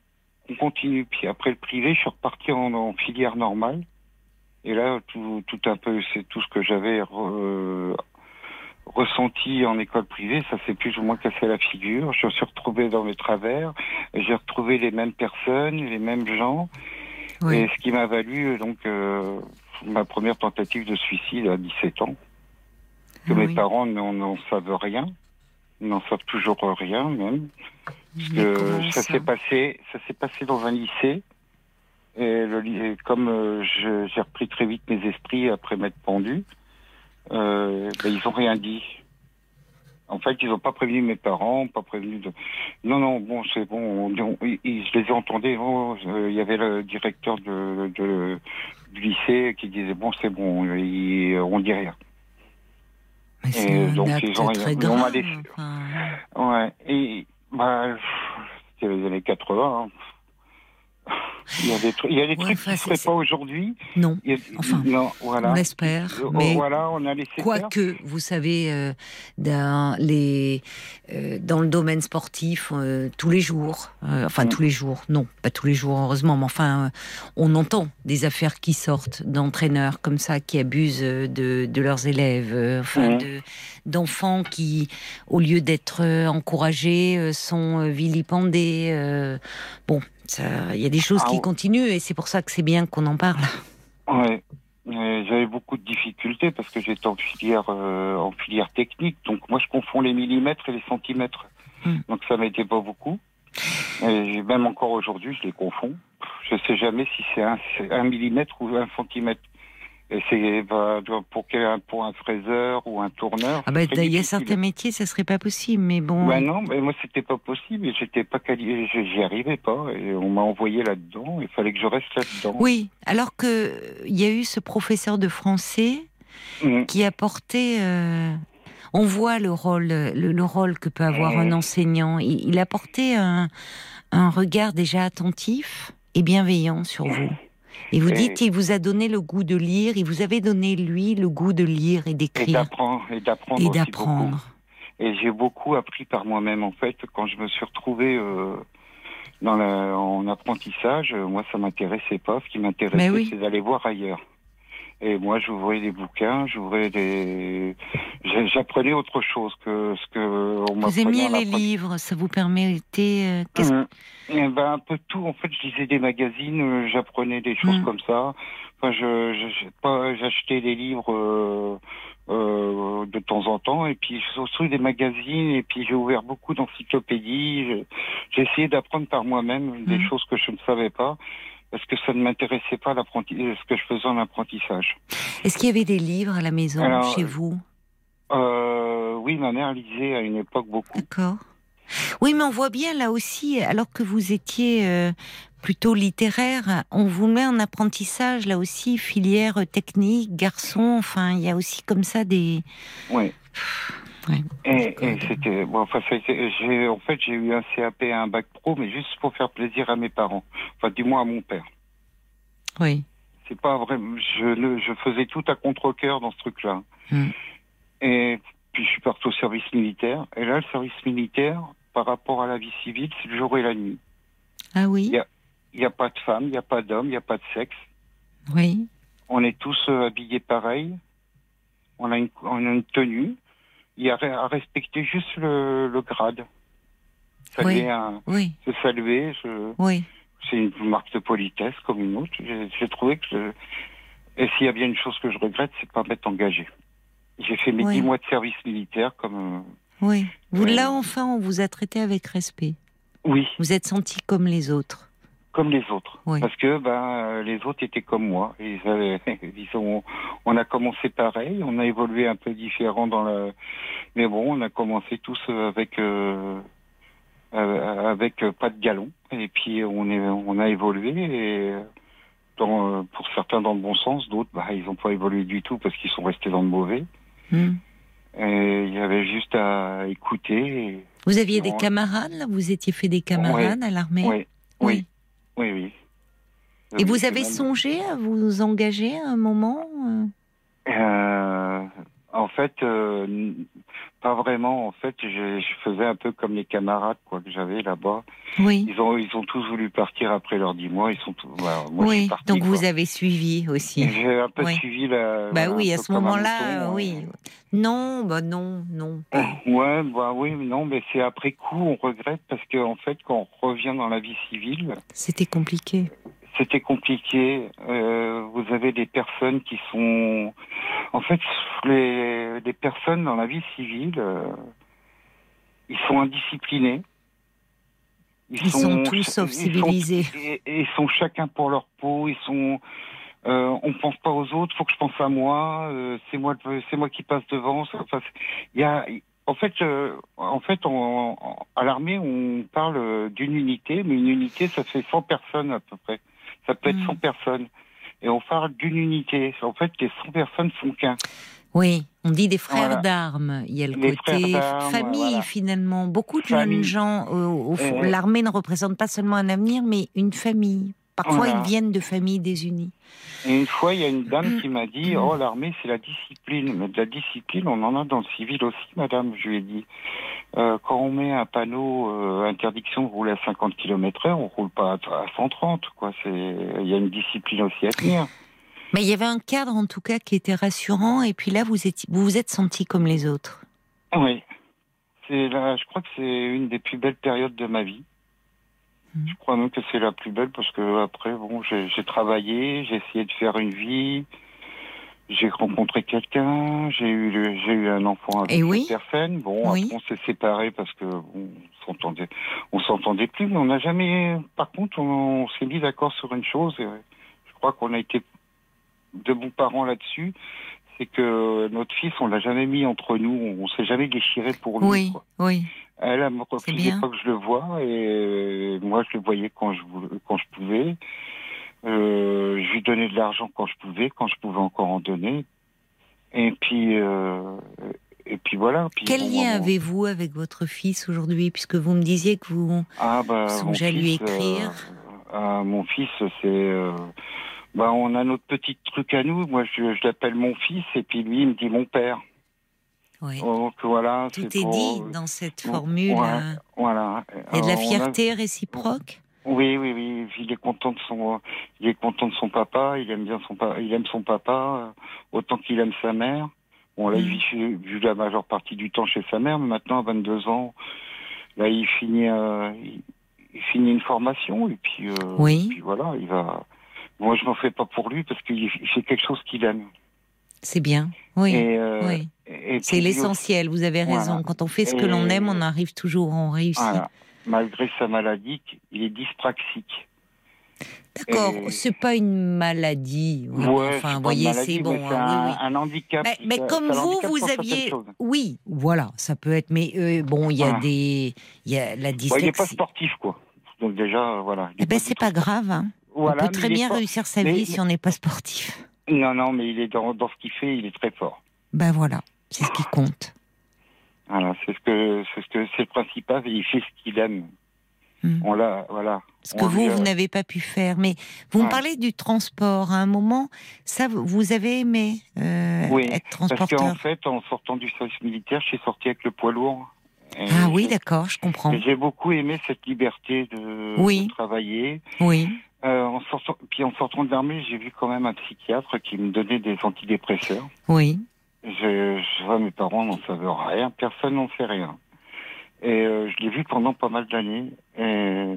continue. Puis après le privé, je suis reparti en, en filière normale. Et là, tout, tout un peu, c'est tout ce que j'avais ressenti en école privée, ça s'est plus ou moins cassé la figure. Je me suis retrouvé dans mes travers. J'ai retrouvé les mêmes personnes, les mêmes gens. oui. Et ce qui m'a valu donc euh, ma première tentative de suicide à 17 ans. Que Ah mes parents n'en savent rien, n'en savent toujours rien même. Mais Que ça ça s'est passé, ça s'est passé dans un lycée Et, le, et comme euh, j'ai repris très vite mes esprits après m'être pendu, euh, ben, ils ont rien dit. En fait, ils n'ont pas prévenu mes parents, pas prévenu de. Non, non, bon, c'est bon. on- on- ils- je les ai entendus. oh, euh, Il y avait le directeur de, de- du lycée qui disait bon, c'est bon, il- on dit rien. Mais c'est donc, acte ils ont- très ont grave. laissé- enfin. Ouais. Et bah, c'était les années 80. hein. Il y a des trucs, il y a des Ouais, trucs enfin, qui ne pas aujourd'hui. Non, a- Enfin, non, voilà. on l'espère. Oh, Mais voilà, on a laissé faire. Quoique, vous savez, euh, dans, les, euh, dans le domaine sportif, euh, tous les jours, euh, enfin Mm. tous les jours, non, pas tous les jours, heureusement, mais enfin, euh, on entend des affaires qui sortent d'entraîneurs comme ça, qui abusent euh, de, de leurs élèves, euh, enfin, Mm. de- d'enfants qui, au lieu d'être euh, encouragés, euh, sont euh, vilipendés. euh, bon, il y a des choses Ah, qui ouais. continuent et c'est pour ça que c'est bien qu'on en parle. Ouais. J'avais beaucoup de difficultés parce que j'étais en filière euh, en filière technique, donc moi je confonds les millimètres et les centimètres. Hmm. Donc ça m'aidait pas beaucoup. Et même encore aujourd'hui, je les confonds. Je sais jamais si c'est un, c'est un millimètre ou un centimètre. Et c'est bah, pour pour un fraiseur ou un tourneur. Ah bah, il y a certains métiers, ça serait pas possible, mais bon. Bah non, mais moi c'était pas possible j'étais pas qualifié, j'y arrivais pas et on m'a envoyé là-dedans. Il fallait que je reste là-dedans. Oui, alors que il y a eu ce professeur de français Mm. qui a porté. euh, on voit le rôle, le, le rôle que peut avoir un Mm. enseignant. Il, il a porté un, un regard déjà attentif et bienveillant sur vous. Et vous Et- dites, il vous a donné le goût de lire, il vous avait donné lui le goût de lire et Et d'écrire d'apprendre et d'apprendre et aussi beaucoup. d'apprendre. Et j'ai beaucoup appris par moi-même en fait quand je me suis retrouvé euh, dans la, en apprentissage. euh, Moi, ça m'intéressait pas. Ce qui m'intéressait, oui. c'est d'aller voir ailleurs. Et moi, j'ouvrais des bouquins, j'ouvrais des, j'ai- j'apprenais autre chose que ce que on Vous m'apprenait aimiez les livres, ça vous permettait. euh, Mhm. Eh ben, un peu tout. En fait, je lisais des magazines, euh, j'apprenais des choses Mhm. comme ça. Enfin, je, j'achetais des livres euh, euh, de temps en temps, et puis surtout des magazines, et puis j'ai ouvert beaucoup d'encyclopédies. J'ai essayé d'apprendre par moi-même des Mhm. choses que je ne savais pas, parce que ça ne m'intéressait pas l'apprenti- ce que je faisais en apprentissage. Est-ce qu'il y avait des livres à la maison, Alors, chez vous? Euh, oui, ma mère lisait à une époque beaucoup. D'accord. Oui, mais on voit bien là aussi, alors que vous étiez euh, plutôt littéraire, on vous met en apprentissage là aussi, filière technique, garçon, enfin, il y a aussi comme ça des. Oui. Ouais. Et, et c'était bon, enfin ça a été- j'ai en fait j'ai eu un CAP et un bac pro mais juste pour faire plaisir à mes parents enfin du moins à mon père Oui. c'est pas vrai je le je faisais tout à contre-cœur dans ce truc là Hmm. et puis je suis parti au service militaire et là le service militaire par rapport à la vie civile c'est le jour et la nuit Ah oui. Il n'y a pas de femmes il n'y a pas d'hommes il n'y a pas de sexe Oui. on est tous euh, habillés pareil on a une on a une tenue il y a à respecter juste le, le grade Oui. Saluer un- Oui. se saluer, je- Oui. c'est une marque de politesse comme une autre. J'ai trouvé que je- et s'il y a bien une chose que je regrette, c'est pas m'être engagé. J'ai fait mes Oui. dix mois de service militaire comme Oui. Vous Oui. là enfin, on vous a traité avec respect. oui, Vous êtes senti comme les autres. Comme les autres, Oui. parce que ben euh, les autres étaient comme moi. Ils avaient, ils ont, on a commencé pareil, on a évolué un peu différent dans la, mais bon, on a commencé tous avec. euh, euh, avec euh, pas de galon. Et puis on est on a évolué. Et euh, dans, euh, pour certains dans le bon sens d'autres bah ils n'ont pas évolué du tout parce qu'ils sont restés dans le mauvais. Hmm. et il y avait juste à écouter. Vous aviez des camarades là? Vous étiez fait des camarades à l'armée? Oui. Oui. Oui oui Et Oui, vous c'est avez même- songé à vous engager à un moment euh? Euh, en fait, euh, pas vraiment. En fait, je, je faisais un peu comme les camarades quoi que j'avais là-bas. Oui. Ils ont, ils ont tous voulu partir après leurs dix mois. Ils sont, tous, voilà, moi oui. parti, Donc vous avez suivi aussi. J'ai un peu Oui. suivi la. Bah voilà, oui, à ce moment-là, euh, oui. Non, bah non, non. Ouais, bah oui, non, mais c'est après coup on regrette parce que en fait, quand on revient dans la vie civile, C'était compliqué. C'était compliqué. Euh, vous avez des personnes qui sont, en fait, les, les personnes dans la vie civile, euh, ils sont indisciplinés. Ils, sont, tous sauf ils civilisés. Sont, et- et ils sont chacun pour leur peau. Ils sont. Euh, on pense pas aux autres. Faut que je pense à moi. c'est moi. C'est moi qui passe devant. Enfin, c'est- il y a. En fait, euh, en fait, on- à l'armée, on parle d'une unité, mais une unité, ça fait 100 personnes à peu près. Ça peut être Mm. 100 personnes. Et on parle d'une unité. En fait, les 100 personnes font qu'un. Oui, on dit des frères Voilà. d'armes. Il y a le Les côté famille voilà. finalement. Beaucoup de Famille. jeunes gens, euh, au fond, Euh, l'armée ne représente pas seulement un avenir, mais une famille. Parfois, Voilà. ils viennent de familles désunies. Et une fois, il y a une Mm. dame qui m'a dit Oh, l'armée, c'est la discipline. Mais de la discipline, on en a dans le civil aussi, madame. Je lui ai dit Euh, Quand on met un panneau euh, interdiction de rouler à 50 km/h, on roule pas à à 130. Quoi. C'est- Il y a une discipline aussi à tenir. Mais il y avait un cadre en tout cas qui était rassurant. Et puis là, vous vous, vous êtes senti comme les autres. Oui. Là, je crois que c'est une des plus belles périodes de ma vie. Mhm. Je crois même que c'est la plus belle parce que après, bon, j'ai travaillé, j'ai essayé de faire une vie, j'ai rencontré quelqu'un, j'ai eu, j'ai eu un enfant avec Et oui. cette personne. Bon, Oui. après, on s'est séparés parce que bon, on s'entendait, on s'entendait plus, mais on n'a jamais. Par contre, on, on s'est mis d'accord sur une chose. Et je crois qu'on a été de bons parents là-dessus. C'est que notre fils, on l'a jamais mis entre nous, on s'est jamais déchiré pour lui. Oui, quoi. oui. Elle, elle me refusait pas que je le vois et moi je le voyais quand je quand je pouvais. Euh, je lui donnais de l'argent quand je pouvais, quand je pouvais encore en donner. Et puis euh, et puis voilà. Puis Quel bon, lien avez-vous avec votre fils aujourd'hui, puisque vous me disiez que vous ah, bah, songez à lui écrire euh, ah, Mon fils, c'est euh, bah on a notre petit truc à nous. Moi je, je l'appelle mon fils et puis lui il me dit mon père. Oui. Donc voilà. Tout c'est est pour- dit dans cette formule. ouais. hein. Voilà. A de la a- fierté réciproque. Oui, oui, oui. Il est content de son, il est content de son papa. Il aime bien son papa. Il aime son papa euh, autant qu'il aime sa mère. Bon là, il Mm. vit la majeure partie du temps chez sa mère, mais maintenant à 22 ans, là, il finit, euh, il, finit une formation et puis, euh, Oui. puis voilà, il va. Moi, je m'en fais pas pour lui parce qu'il il fait quelque chose qu'il aime. C'est bien. Oui. Et, euh, oui. et- et C'est l'essentiel. Vous avez raison. Voilà. Quand on fait ce que l'on aime, on arrive toujours, on réussit. Voilà. Malgré sa maladie, il est dyspraxique. D'accord. Et- C'est pas une maladie. Oui, Ouais, enfin, c'est voyez, bon. mais hein, un, oui, oui. un handicap. Mais, comme vous, vous aviez, oui, voilà, ça peut être. Mais euh, bon, il y a Voilà. des, il y a la Bon, il n'est pas dyslexie. sportif, quoi. Donc déjà, voilà. eh ben, c'est pas grave. hein. Voilà, on peut très bien pas- réussir sa mais- vie si on n'est pas sportif. Non, non, mais il est dans, dans ce qu'il fait, il est très fort. Ben voilà, c'est ce qui compte. Voilà, c'est ce que c'est ce que c'est le principal. et Il fait ce qu'il aime. Hmm. On l'a, voilà. Ce que On vous, a- vous n'avez pas pu faire. Mais vous me parlez du transport. À un moment, ça, vous- avez aimé euh, Oui, être Parce qu'en transporteur. fait, en sortant du service militaire, je suis sorti avec le poids lourd. Et Ah oui, d'accord, je comprends. J'ai beaucoup aimé cette liberté de, Oui. de travailler. Oui, en sortant, puis en sortant de l'armée, j'ai vu quand même un psychiatre qui me donnait des antidépresseurs. oui. Je, je vois mes parents n'en savent rien, personne n'en sait rien. Et euh, je l'ai vu pendant pas mal d'années. Et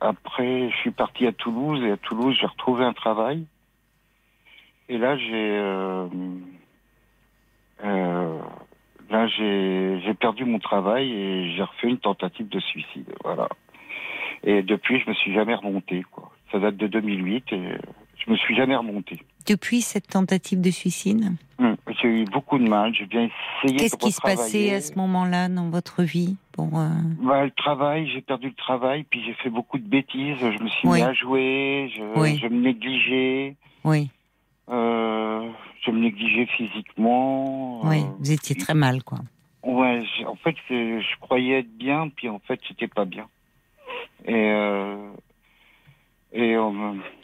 après, je suis parti à Toulouse et à Toulouse, j'ai retrouvé un travail. Et là, j'ai euh, euh, là j'ai j'ai perdu mon travail et j'ai refait une tentative de suicide. Voilà. Et depuis, je me suis jamais remonté. Quoi. Ça date de 2008 et je me suis jamais remonté. Depuis cette tentative de suicide, Hum, J'ai eu beaucoup de mal. J'ai bien essayé qu'est-ce qui se passait à ce moment-là dans votre vie pour, euh, Bah, le travail, j'ai perdu le travail, puis j'ai fait beaucoup de bêtises. Je me suis Oui. mis à jouer, je, Oui. je me négligeais, Oui, euh, je me négligeais physiquement. oui, euh, vous étiez très mal, quoi. Ouais, en fait, je croyais être bien, puis en fait, c'était pas bien. Et euh, et euh,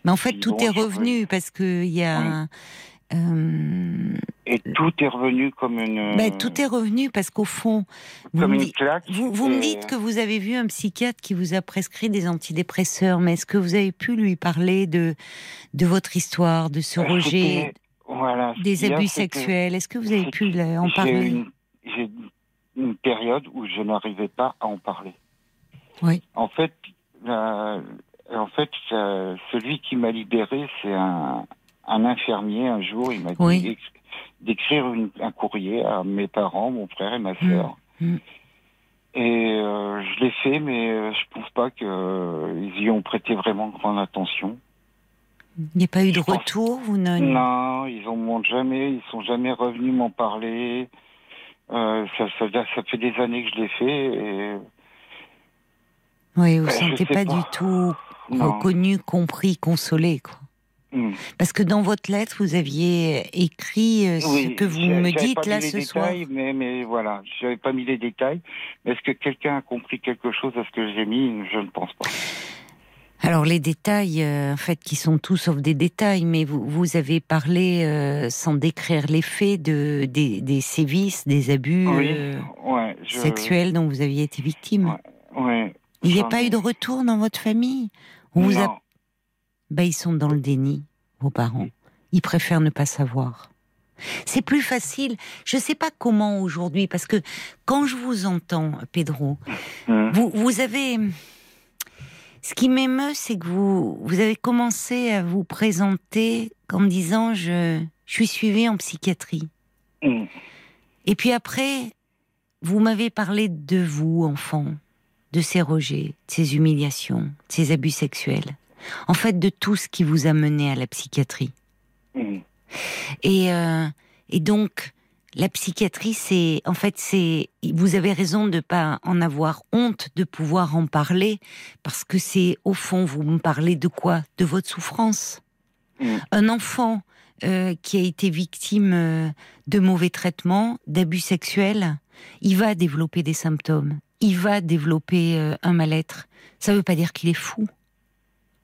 Mais en fait, tout bon, est je- revenu parce que il y a. euh, et tout est revenu comme une ben, tout est revenu parce qu'au fond, comme me, une claque. vous, vous me dites que vous avez vu un psychiatre qui vous a prescrit des antidépresseurs, mais est-ce que vous avez pu lui parler de, de votre histoire, de ce Euh, rejet, c'était- voilà, ce des qu'il a, abus sexuels? Est-ce que vous avez pu en parler? une- J'ai une période où je n'arrivais pas à en parler. Oui. En fait, la- en fait, euh, celui qui m'a libéré, c'est un, un infirmier. Un jour, il m'a dit Oui. d'écrire un courrier à mes parents, mon frère et ma sœur. Mm. Et euh, je l'ai fait, mais euh, je pense pas qu'ils y ont prêté vraiment grande attention. Il n'y a pas eu de Je pense- retour vous ne... Non, ils en montrent jamais, ils sont jamais revenus m'en parler. Euh, ça, ça, ça fait des années que je l'ai fait et Oui, vous ne Euh, sentez pas. du tout non. reconnu, compris, consolé. Quoi. Hmm. Parce que dans votre lettre, vous aviez écrit euh, ce que vous me dites là ce soir. Mais, mais voilà, j'avais pas mis les détails. Est-ce que quelqu'un a compris quelque chose à ce que j'ai mis? Je ne pense pas. Alors les détails, euh, en fait, qui sont tous sauf des détails, mais vous, vous avez parlé, euh, sans décrire les faits, de, des, des sévices, des abus Oui, euh, ouais, je, sexuels dont vous aviez été victime. Ouais. ouais, Il n'y a pas eu de retour dans votre famille On vous a... Ben, ils sont dans le déni, vos parents. Ils préfèrent ne pas savoir. C'est plus facile. Je ne sais pas comment aujourd'hui, parce que quand je vous entends, Pedro, Hmm. vous, vous avez. Ce qui m'émeut, c'est que vous, vous avez commencé à vous présenter en disant je, je suis suivi en psychiatrie. Hmm. Et puis après, vous m'avez parlé de vous, enfant, de ces rejets, de ces humiliations, de ces abus sexuels. En fait, de tout ce qui vous a mené à la psychiatrie. Hmm. Et, euh, et donc, la psychiatrie, c'est, en fait, c'est, vous avez raison de pas en avoir honte, de pouvoir en parler, parce que c'est, au fond, vous me parlez de quoi? De votre souffrance. Mm. Un enfant euh, qui a été victime euh, de mauvais traitements, d'abus sexuels, il va développer des symptômes, il va développer euh, un mal-être. Ça ne veut pas dire qu'il est fou.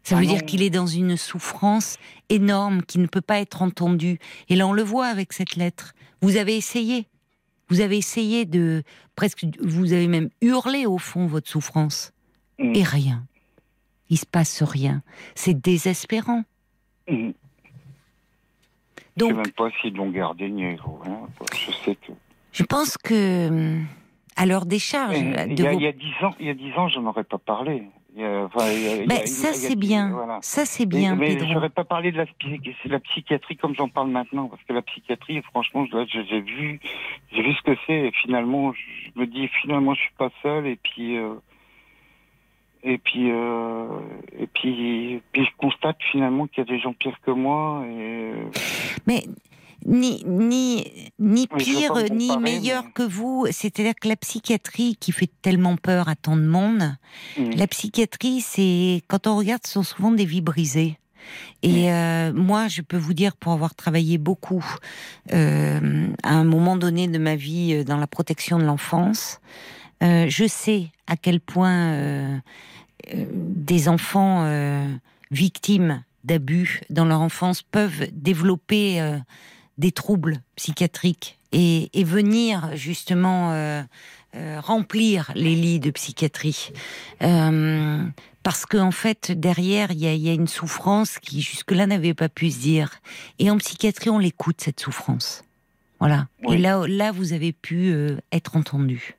Ça Ah veut non. dire qu'il est dans une souffrance énorme qui ne peut pas être entendue. Et là, on le voit avec cette lettre. Vous avez essayé. Vous avez essayé de presque, vous avez même hurlé au fond votre souffrance. Mm. Et rien. Il se passe rien. C'est désespérant. Hmm. Je sais Donc, même pas s'ils l'ont gardé. Je sais que. je pense que, hum, à charges, Mais Il y, a, vos- il y a dix ans, il y a dix ans, je n'aurais pas parlé. A- enfin, Ben, a- ça, c'est bien. voilà. Ça, c'est Mais, bien, mais Pedro. j'aurais pas parlé de la, la psychiatrie comme j'en parle maintenant, parce que la psychiatrie, franchement, j'ai vu, j'ai vu ce que c'est, et finalement, je me dis, finalement, je suis pas seul, et puis, euh, et puis, euh, et puis, puis je constate finalement qu'il y a des gens pires que moi, et Mais ni, ni, ni pire, ni meilleur mais- que vous. C'est-à-dire que la psychiatrie qui fait tellement peur à tant de monde, la psychiatrie, c'est quand on regarde, ce sont souvent des vies brisées. Et euh, moi, je peux vous dire, pour avoir travaillé beaucoup euh, à un moment donné de ma vie euh, dans la protection de l'enfance, euh, je sais à quel point des enfants victimes d'abus dans leur enfance peuvent développer des troubles psychiatriques et, et venir justement euh, euh, remplir les lits de psychiatrie. Euh, parce qu'en en fait, derrière, il y a, il y a une souffrance qui jusque-là n'avait pas pu se dire. Et en psychiatrie, on l'écoute, cette souffrance. Voilà. Oui. Et là, là, vous avez pu être entendu.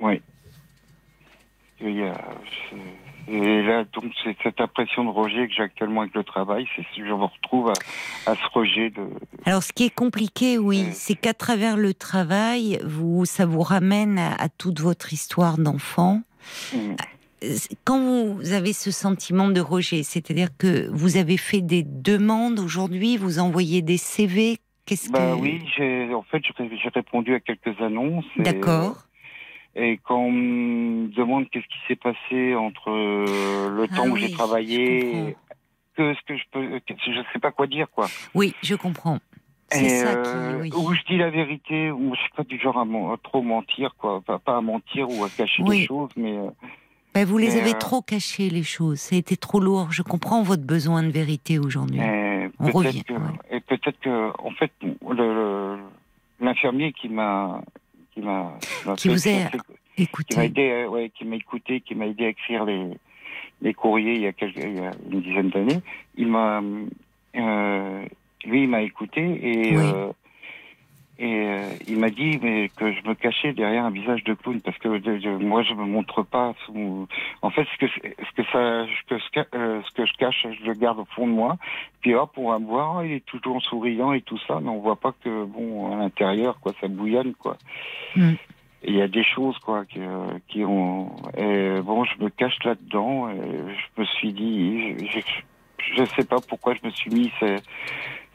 Oui. Il y a- et là, donc, c'est cette impression de rejet que j'ai actuellement avec le travail, c'est je me retrouve à, à ce rejet de. Alors, ce qui est compliqué, oui, c'est qu'à travers le travail, vous, ça vous ramène à, à toute votre histoire d'enfant. Mm. Quand vous avez ce sentiment de rejet, c'est-à-dire que vous avez fait des demandes aujourd'hui, vous envoyez des CV, qu'est-ce Bah que... oui, j'ai en fait j'ai répondu à quelques annonces. D'accord. Et quand on me demande qu'est-ce qui s'est passé entre euh, le Ah temps où j'ai travaillé, que ce que je peux, que je sais pas quoi dire quoi. Oui, je comprends. C'est Et, ça euh, qui... oui. Où je dis la vérité, où je suis pas du genre à, trop mentir quoi, pas, pas à mentir ou à cacher Oui. des choses, mais euh, Ben, vous les avez euh, trop cachées, les choses. Ça a été trop lourd. Je comprends votre besoin de vérité aujourd'hui. On peut-être revient, que, ouais. et peut-être que, en fait, le- le- l'infirmier qui m'a, qui m'a, qui vous a fait- qui m'a aidé, euh, ouais, qui m'a écouté, qui m'a aidé à écrire les, les courriers il y a quelques, il y a une dizaine d'années, il m'a, euh, lui, il m'a écouté et, Oui. Et euh, il m'a dit mais que je me cachais derrière un visage de clown parce que de- de- moi je me montre pas sous... en fait ce que ce que ça ce que, ce que, euh, ce que je cache je le garde au fond de moi puis hop on va me voir il est toujours souriant et tout ça mais on voit pas que bon à l'intérieur quoi ça bouillonne quoi Mm. il y a des choses quoi qui, qui ont. Et bon, je me cache là-dedans. Je me suis dit, je ne sais pas pourquoi je me suis mis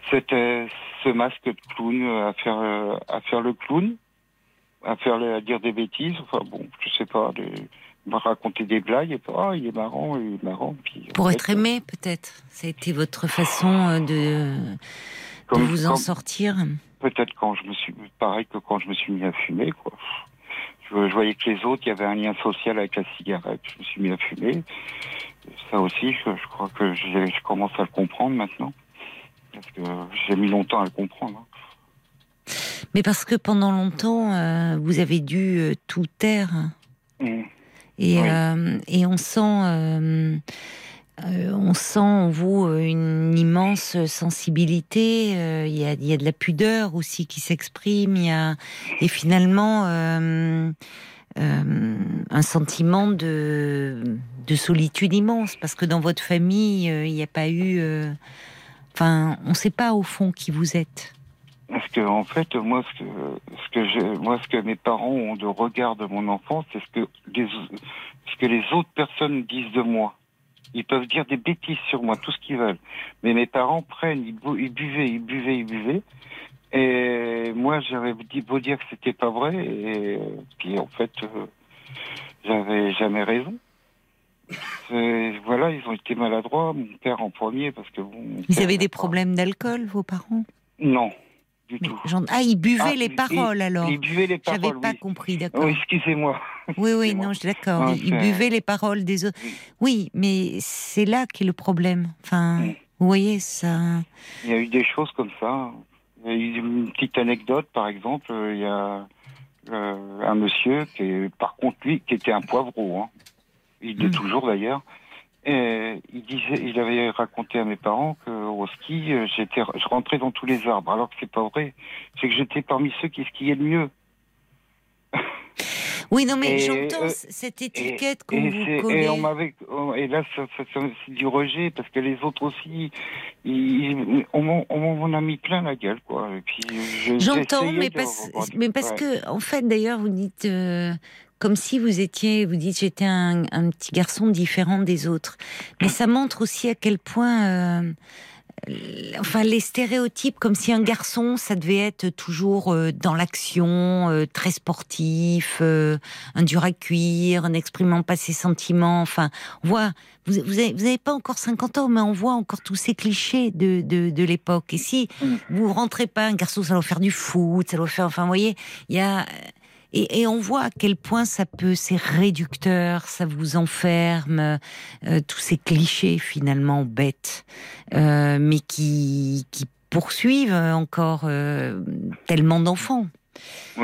c'était ce masque de clown à faire à faire le clown, à faire à dire des bêtises. Enfin bon, je sais pas. Des, raconter des blagues et oh, il est marrant, il est marrant. Pour être aimé, peut-être. Ça a été votre façon de, de vous en sortir. Peut-être quand je me suis, pareil que quand je me suis mis à fumer, quoi. Je, voyais que les autres, il y avait un lien social avec la cigarette. Je me suis mis à fumer. Ça aussi, je, crois que je commence à le comprendre maintenant. Parce que j'ai mis longtemps à le comprendre. Hein. Mais parce que pendant longtemps, euh, vous avez dû euh, tout taire. Mmh. Et, euh, et, on sent euh, on sent en vous euh, une immense sensibilité. Euh, il y, a, y, a, de la pudeur aussi qui s'exprime. Il y a et finalement un sentiment de, de solitude immense parce que dans votre famille, il n'y a pas eu. Enfin, on ne sait pas au fond qui vous êtes. Parce que en fait, moi, ce que, moi, ce que mes parents ont de regard de mon enfance, c'est ce que les, ce que les autres personnes disent de moi. Ils peuvent dire des bêtises sur moi, tout ce qu'ils veulent. Mais mes parents prennent, ils, buvaient, ils buvaient, ils buvaient. Et moi, j'avais beau dire que c'était pas vrai. Et puis, en fait, euh, j'avais jamais raison. Voilà, ils ont été maladroits. Mon père en premier, parce que bon. Ils avaient des problèmes d'alcool, vos parents? Non. Ah, ils buvaient ah, les paroles alors. Ils buvaient les paroles. J'avais pas compris, d'accord. excusez-moi. Oui, oui, non, je suis d'accord. Ah, ils buvaient les paroles des autres. Oui, mais c'est là qu'est le problème. Enfin, vous voyez, ça. Il y a eu des choses comme ça. Il y a eu une petite anecdote, par exemple. Il y a euh, un monsieur qui, par contre, lui, qui était un poivreau. Hein. Il est hmm. toujours d'ailleurs. Et il disait, il avait raconté à mes parents qu'au ski, euh, j'étais, je rentrais dans tous les arbres, alors que c'est pas vrai. C'est que j'étais parmi ceux qui skiaient le mieux. Oui, non, mais j'entends euh, cette étiquette qu'on vous. Et, on m'avait, et là, ça, ça, c'est du rejet, parce que les autres aussi, ils, on, m'en a mis plein la gueule, quoi. J'entends, mais, mais parce que, en fait, d'ailleurs, vous dites, euh, comme si vous étiez, vous dites, j'étais un, petit garçon différent des autres. Mais ça montre aussi à quel point, euh, enfin, les stéréotypes, comme si un garçon, ça devait être toujours euh, dans l'action, euh, très sportif, un dur à cuire, n'exprimant pas ses sentiments. Enfin, on voit, vous, vous, avez, pas encore 50 ans, mais on voit encore tous ces clichés de, de, de l'époque. Et si mm. vous rentrez pas, un garçon, ça doit faire du foot, ça doit faire, enfin, vous voyez, il y a et, on voit à quel point ça peut, c'est réducteur, ça vous enferme, euh, tous ces clichés finalement bêtes, euh, mais qui, qui poursuivent encore euh, tellement d'enfants.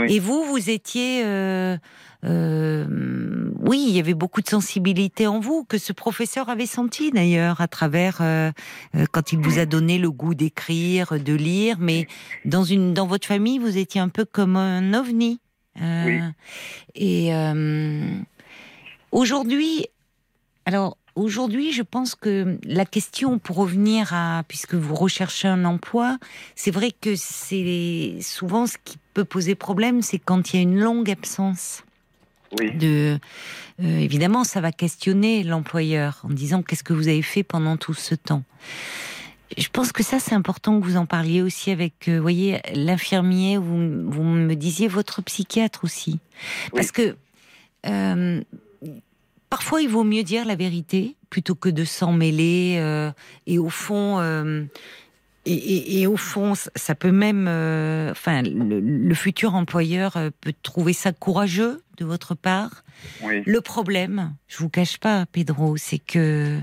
Et vous, vous étiez... oui, il y avait beaucoup de sensibilité en vous que ce professeur avait senti d'ailleurs à travers quand il vous a donné le goût d'écrire, de lire. Mais dans une dans votre famille, vous étiez un peu comme un ovni. Euh, et euh, aujourd'hui, alors aujourd'hui, je pense que la question, pour revenir à, puisque vous recherchez un emploi, c'est vrai que c'est souvent ce qui peut poser problème, c'est quand il y a une longue absence. Oui. De, euh, évidemment, ça va questionner l'employeur en disant qu'est-ce que vous avez fait pendant tout ce temps? Je pense que ça, c'est important que vous en parliez aussi avec, euh, voyez, l'infirmier, vous, vous me disiez votre psychiatre aussi. Parce que euh, parfois, il vaut mieux dire la vérité plutôt que de s'en mêler. Euh, et au fond, et, au fond, ça peut même, enfin, le, futur employeur peut trouver ça courageux de votre part. Le problème, je vous cache pas, Pedro, c'est que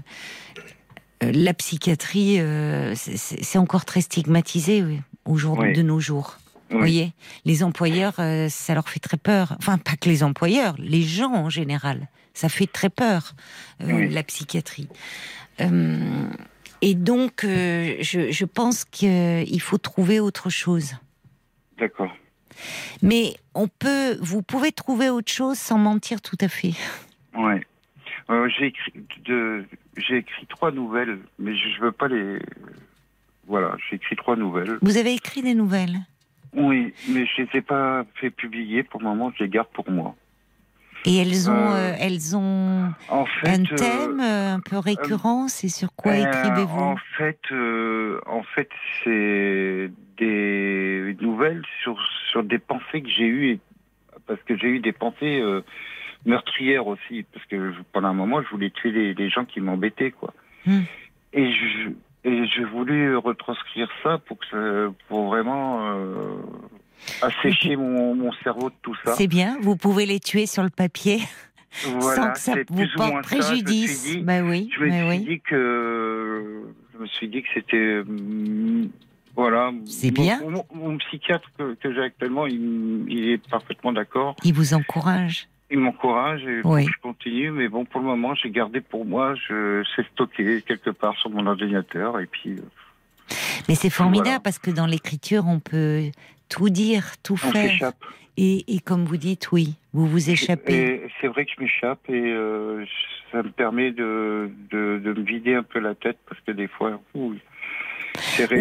la psychiatrie, euh, c'est encore très stigmatisé aujourd'hui de nos jours. Vous voyez, les employeurs, euh, ça leur fait très peur. Enfin, pas que les employeurs, les gens en général, ça fait très peur la psychiatrie. et donc, je, je, pense qu'il faut trouver autre chose. D'accord. Mais on peut, vous pouvez trouver autre chose sans mentir tout à fait. Ouais. Euh, j'ai écrit de, j'ai écrit trois nouvelles, mais je, veux pas les. Voilà, j'ai écrit trois nouvelles. Vous avez écrit des nouvelles? Oui, mais je les ai pas fait publier pour le moment, je les garde pour moi. Et elles ont, Euh, euh, elles ont En fait, un thème un peu récurrent. C'est sur quoi écrivez-vous? En fait, en fait, c'est des nouvelles sur sur des pensées que j'ai eues, parce que j'ai eu des pensées meurtrières aussi, parce que je- pendant un moment, je voulais tuer les, les gens qui m'embêtaient, quoi. Hmm. Et je et j'ai voulu retranscrire ça pour que ça- pour vraiment euh, assécher mon, mon cerveau de tout ça. C'est bien. Vous pouvez les tuer sur le papier sans que ça vous porte moins ça, je me suis préjudice. dit. Bah oui, Je me bah suis oui. dit que je me suis dit que c'était hum, voilà. C'est Mon- bien. Mon, mon psychiatre que, que j'ai actuellement, il, il est parfaitement d'accord. Il vous encourage. Il m'encourage et Oui. je continue. Mais bon, pour le moment, j'ai gardé pour moi. Je sais stocké quelque part sur mon ordinateur et puis euh, Mais c'est formidable Voilà. parce que dans l'écriture, on peut tout dire, tout on faire. Et, et comme vous dites, oui, vous vous échappez. C'est vrai que je m'échappe et euh, ça me permet de, de, de me vider un peu la tête parce que des fois, ouh,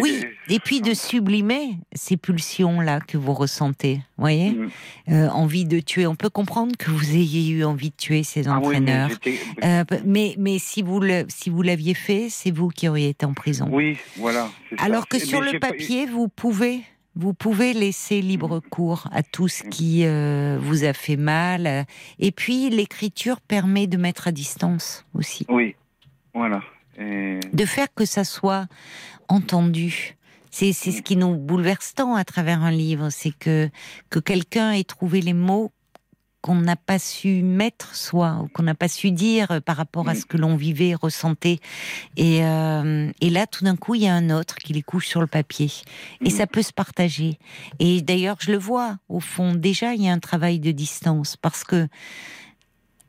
Oui, et puis de sublimer ces pulsions-là que vous ressentez, voyez Mm. Euh, Envie de tuer. On peut comprendre que vous ayez eu envie de tuer ces Ah oui, mais entraîneurs. Euh, mais, mais si vous le, si vous l'aviez fait, c'est vous qui auriez été en prison. Oui, voilà. ça. Alors que Mais sur le pas papier, vous pouvez, vous pouvez laisser libre cours à tout ce qui euh, vous a fait mal. Et puis l'écriture permet de mettre à distance aussi, Oui, voilà. Et- de faire que ça soit entendu. C'est ce qui nous bouleverse tant à travers un livre, c'est que que quelqu'un ait trouvé les mots qu'on n'a pas su mettre soi, ou qu'on n'a pas su dire euh, par rapport à Mm. ce que l'on vivait, ressentait. Et, euh, et là, tout d'un coup, il y a un autre qui les couche sur le papier. Et Mm. ça peut se partager. Et d'ailleurs, je le vois, au fond, déjà, il y a un travail de distance, parce que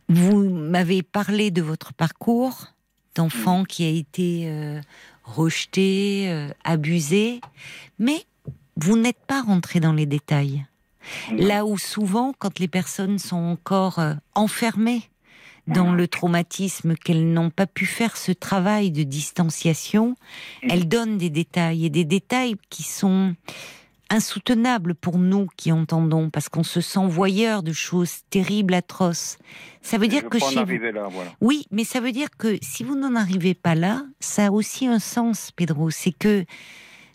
vous m'avez parlé de votre parcours d'enfant Mm. qui a été euh, rejeté, euh, abusé, mais vous n'êtes pas rentré dans les détails. Là où souvent, quand les personnes sont encore euh, enfermées dans le traumatisme, qu'elles n'ont pas pu faire ce travail de distanciation, elles donnent des détails et des détails qui sont insoutenables pour nous qui entendons parce qu'on se sent voyeur de choses terribles, atroces. Ça veut dire que chez vous, là, voilà. oui, mais ça veut dire que si vous n'en arrivez pas là, ça a aussi un sens, Pedro. C'est que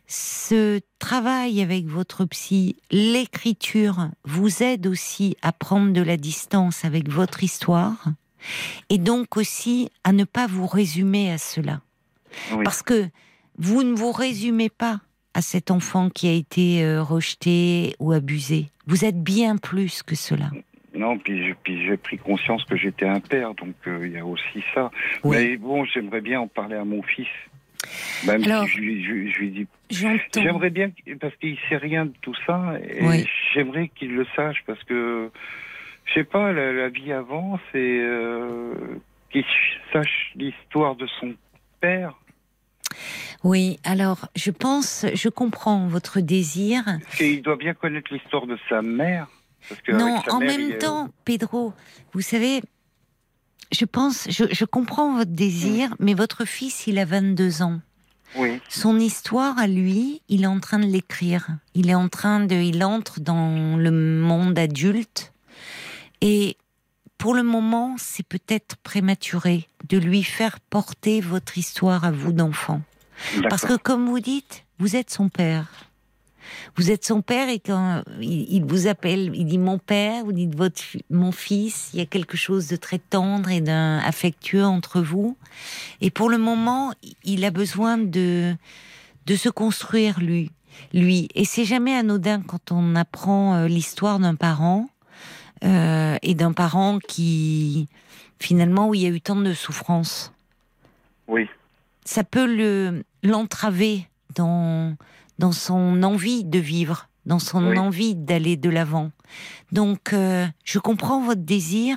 ce travail avec votre psy, l'écriture, vous aide aussi à prendre de la distance avec votre histoire et donc aussi à ne pas vous résumer à cela. Oui. Parce que vous ne vous résumez pas à cet enfant qui a été euh, rejeté ou abusé. Vous êtes bien plus que cela. Non, puis, j'ai- puis j'ai pris conscience que j'étais un père, donc euh, il y a aussi ça. Oui. Mais bon, j'aimerais bien en parler à mon fils. Même Alors- si je, lui- je- je lui dis. J'entends. J'aimerais bien, parce qu'il sait rien de tout ça, et Oui. j'aimerais qu'il le sache, parce que, je sais pas, la, la vie avance, et euh, qu'il sache l'histoire de son père. Oui, alors je pense, je comprends votre désir. Parce qu'il doit bien connaître l'histoire de sa mère. Parce que Non, en mère, même il est- temps, Pedro, vous savez, je pense, je, je comprends votre désir, mais votre fils, il a 22 ans. Oui, Son histoire à lui, il est en train de l'écrire. Il est en train de, il entre dans le monde adulte. Et pour le moment, c'est peut-être prématuré de lui faire porter votre histoire à vous d'enfant. Parce que, comme vous dites, vous êtes son père. Vous êtes son père et quand il, vous appelle, il dit mon père, vous dites votre, mon fils, il y a quelque chose de très tendre et d'un affectueux entre vous. Et pour le moment, il a besoin de, de se construire lui. lui. Et c'est jamais anodin quand on apprend euh, l'histoire d'un parent euh, et d'un parent qui, finalement, où il y a eu tant de souffrance Oui, ça peut le l'entraver dans dans son envie de vivre, dans son Oui. envie d'aller de l'avant. Donc, euh, je comprends votre désir,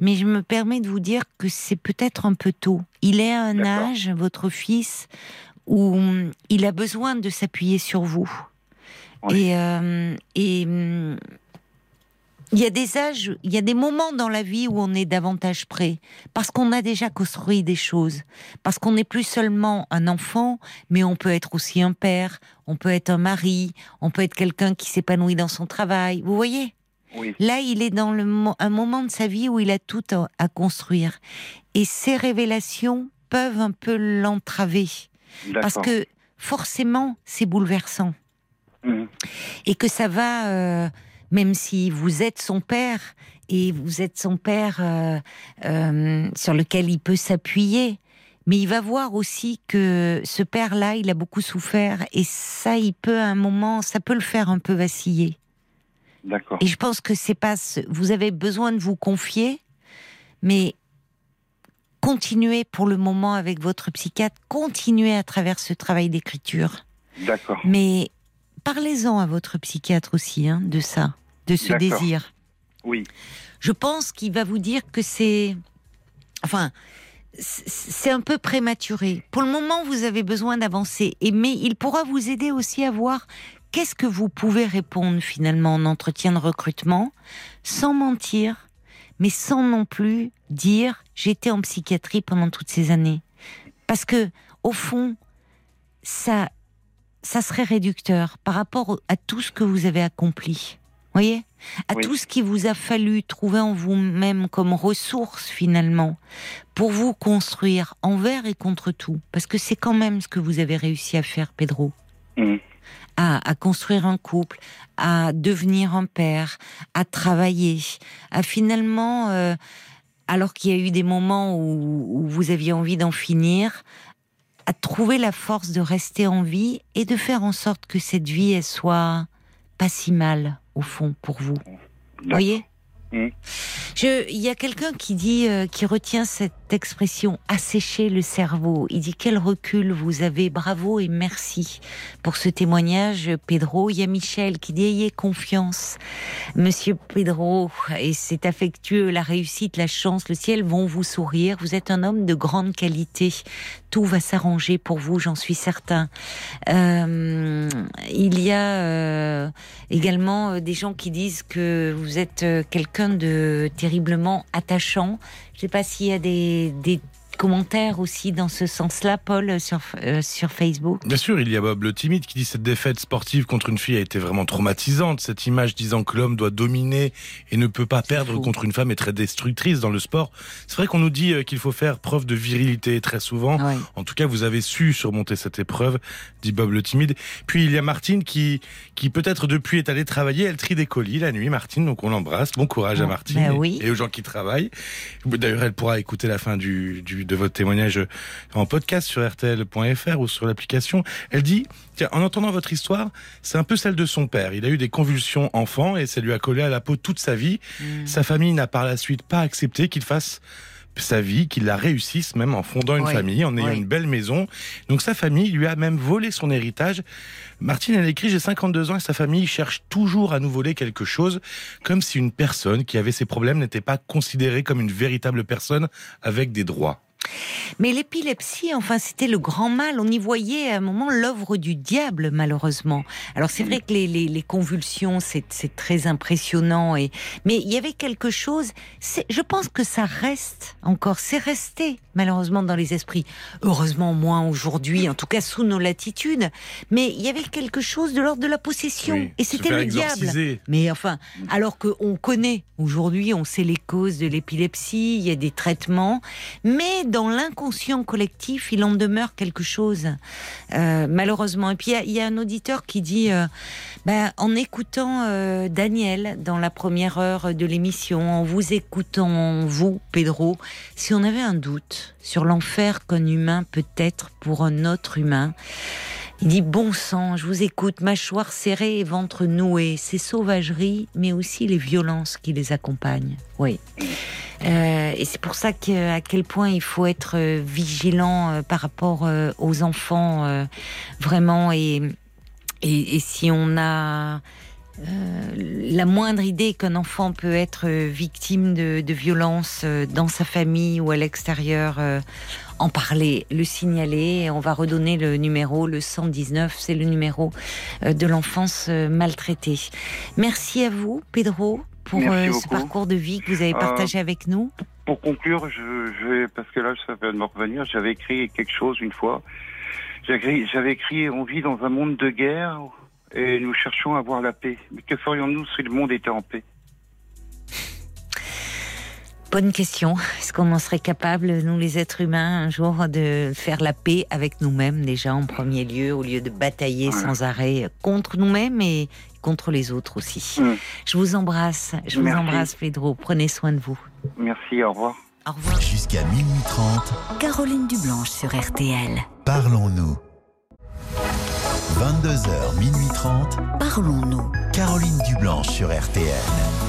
mais je me permets de vous dire que c'est peut-être un peu tôt. Il est à un âge, votre fils, où hum, il a besoin de s'appuyer sur vous. Oui. Et, euh, et hum, il y a des âges, il y a des moments dans la vie où on est davantage prêt, parce qu'on a déjà construit des choses, parce qu'on n'est plus seulement un enfant, mais on peut être aussi un père, on peut être un mari, on peut être quelqu'un qui s'épanouit dans son travail. Vous voyez? Oui. Là, il est dans le, mo- un moment de sa vie où il a tout à, à construire. Et ces révélations peuvent un peu l'entraver. Parce que forcément, c'est bouleversant. Mhm. Et que ça va, euh, même si vous êtes son père, et vous êtes son père euh, euh, sur lequel il peut s'appuyer, mais il va voir aussi que ce père-là, il a beaucoup souffert, et ça, il peut à un moment, ça peut le faire un peu vaciller. D'accord. Et je pense que c'est pas. ce- Vous avez besoin de vous confier, mais continuez pour le moment avec votre psychiatre, continuez à travers ce travail d'écriture. D'accord. Mais parlez-en à votre psychiatre aussi hein, de ça, de ce désir. Oui. Je pense qu'il va vous dire que c'est. Enfin. C'est un peu prématuré. Pour le moment, vous avez besoin d'avancer. Et mais il pourra vous aider aussi à voir qu'est-ce que vous pouvez répondre finalement en entretien de recrutement, sans mentir, mais sans non plus dire j'étais en psychiatrie pendant toutes ces années. Parce que au fond, ça, ça serait réducteur par rapport à tout ce que vous avez accompli. Voyez, à Oui. tout ce qu'il vous a fallu trouver en vous-même comme ressources finalement pour vous construire envers et contre tout, parce que c'est quand même ce que vous avez réussi à faire, Pedro Mhm. à, à construire un couple, à devenir un père, à travailler, à finalement, euh, alors qu'il y a eu des moments où, où vous aviez envie d'en finir, à trouver la force de rester en vie et de faire en sorte que cette vie, elle soit pas si mal, au fond, pour vous. Vous voyez? Je- Il y a quelqu'un qui dit, euh, qui retient cette expression assécher le cerveau. Il dit quel recul vous avez, bravo et merci pour ce témoignage, Pedro. Il y a Michel qui dit ayez confiance, Monsieur Pedro, et c'est affectueux. La réussite, la chance, le ciel vont vous sourire. Vous êtes un homme de grande qualité. Tout va s'arranger pour vous, j'en suis certain. Euh, il y a euh, également des gens qui disent que vous êtes euh, de terriblement attachant. Je sais pas s'il y a des commentaires aussi dans ce sens-là, Paul, sur, euh, sur Facebook? Bien sûr, il y a Bob le timide qui dit cette défaite sportive contre une fille a été vraiment traumatisante. Cette image disant que l'homme doit dominer et ne peut pas perdre fou. contre une femme est très destructrice dans le sport. C'est vrai qu'on nous dit euh, qu'il faut faire preuve de virilité très souvent. Ouais. En tout cas, vous avez su surmonter cette épreuve, dit Bob le timide. Puis il y a Martine qui, qui peut-être depuis est allée travailler. Elle trie des colis la nuit, Martine. Donc on l'embrasse. Bon courage à Martine ben et- oui. et aux gens qui travaillent. D'ailleurs, elle pourra écouter la fin du, du, de votre témoignage en podcast sur RTL.fr ou sur l'application. Elle dit, tiens, en entendant votre histoire, c'est un peu celle de son père. Il a eu des convulsions enfant et ça lui a collé à la peau toute sa vie. Mm. Sa famille n'a par la suite pas accepté qu'il fasse sa vie, qu'il la réussisse même en fondant une Oui, famille, en ayant oui. une belle maison. Donc sa famille lui a même volé son héritage. Martine, elle écrit, j'ai 52 ans et sa famille cherche toujours à nous voler quelque chose, comme si une personne qui avait ces problèmes n'était pas considérée comme une véritable personne avec des droits. Mais l'épilepsie, enfin, c'était le grand mal. On y voyait à un moment l'œuvre du diable, malheureusement. Alors c'est vrai que les, les, les convulsions, c'est très impressionnant. Et mais il y avait quelque chose. Je pense que ça reste encore. C'est resté malheureusement dans les esprits. Heureusement moins aujourd'hui, en tout cas sous nos latitudes. Mais il y avait quelque chose de l'ordre de la possession. Oui, et c'était le diable. Mais enfin, alors qu'on connaît aujourd'hui, on sait les causes de l'épilepsie, il y a des traitements, mais dans l'inconscient collectif, il en demeure quelque chose, euh, malheureusement. Et puis il y a- un auditeur qui dit, euh, ben, en écoutant euh, Daniel dans la première heure de l'émission, en vous écoutant vous, Pedro, si on avait un doute sur l'enfer qu'un humain peut être pour un autre humain, il dit bon sang, je vous écoute, mâchoire serrée et ventre noué, ces sauvageries, mais aussi les violences qui les accompagnent. Oui. Euh, et c'est pour ça que, à quel point il faut être euh, vigilant euh, par rapport euh, aux enfants, vraiment. Et, et, et si on a la moindre idée qu'un enfant peut être victime de, de violences dans sa famille ou à l'extérieur, en parler, le signaler. On va redonner le numéro, le 119, c'est le numéro de l'enfance maltraitée. Merci à vous, Pedro, pour euh, ce parcours de vie que vous avez partagé avec nous. Pour conclure, je, je, vais, parce que là, ça va me revenir, j'avais écrit quelque chose une fois. J'avais écrit On vit dans un monde de guerre et nous cherchons à avoir la paix. Mais que ferions-nous si le monde était en paix? Bonne question. Est-ce qu'on en serait capable, nous les êtres humains, un jour de faire la paix avec nous-mêmes déjà en premier lieu, au lieu de batailler sans arrêt contre nous-mêmes et contre les autres aussi? Mm. Je vous embrasse, je vous embrasse Pedro. Prenez soin de vous. Merci, au revoir. Au revoir. Jusqu'à minuit 30. Caroline Dublanche sur RTL. Parlons-nous. 22h, minuit 30. Parlons-nous. Caroline Dublanche sur RTL.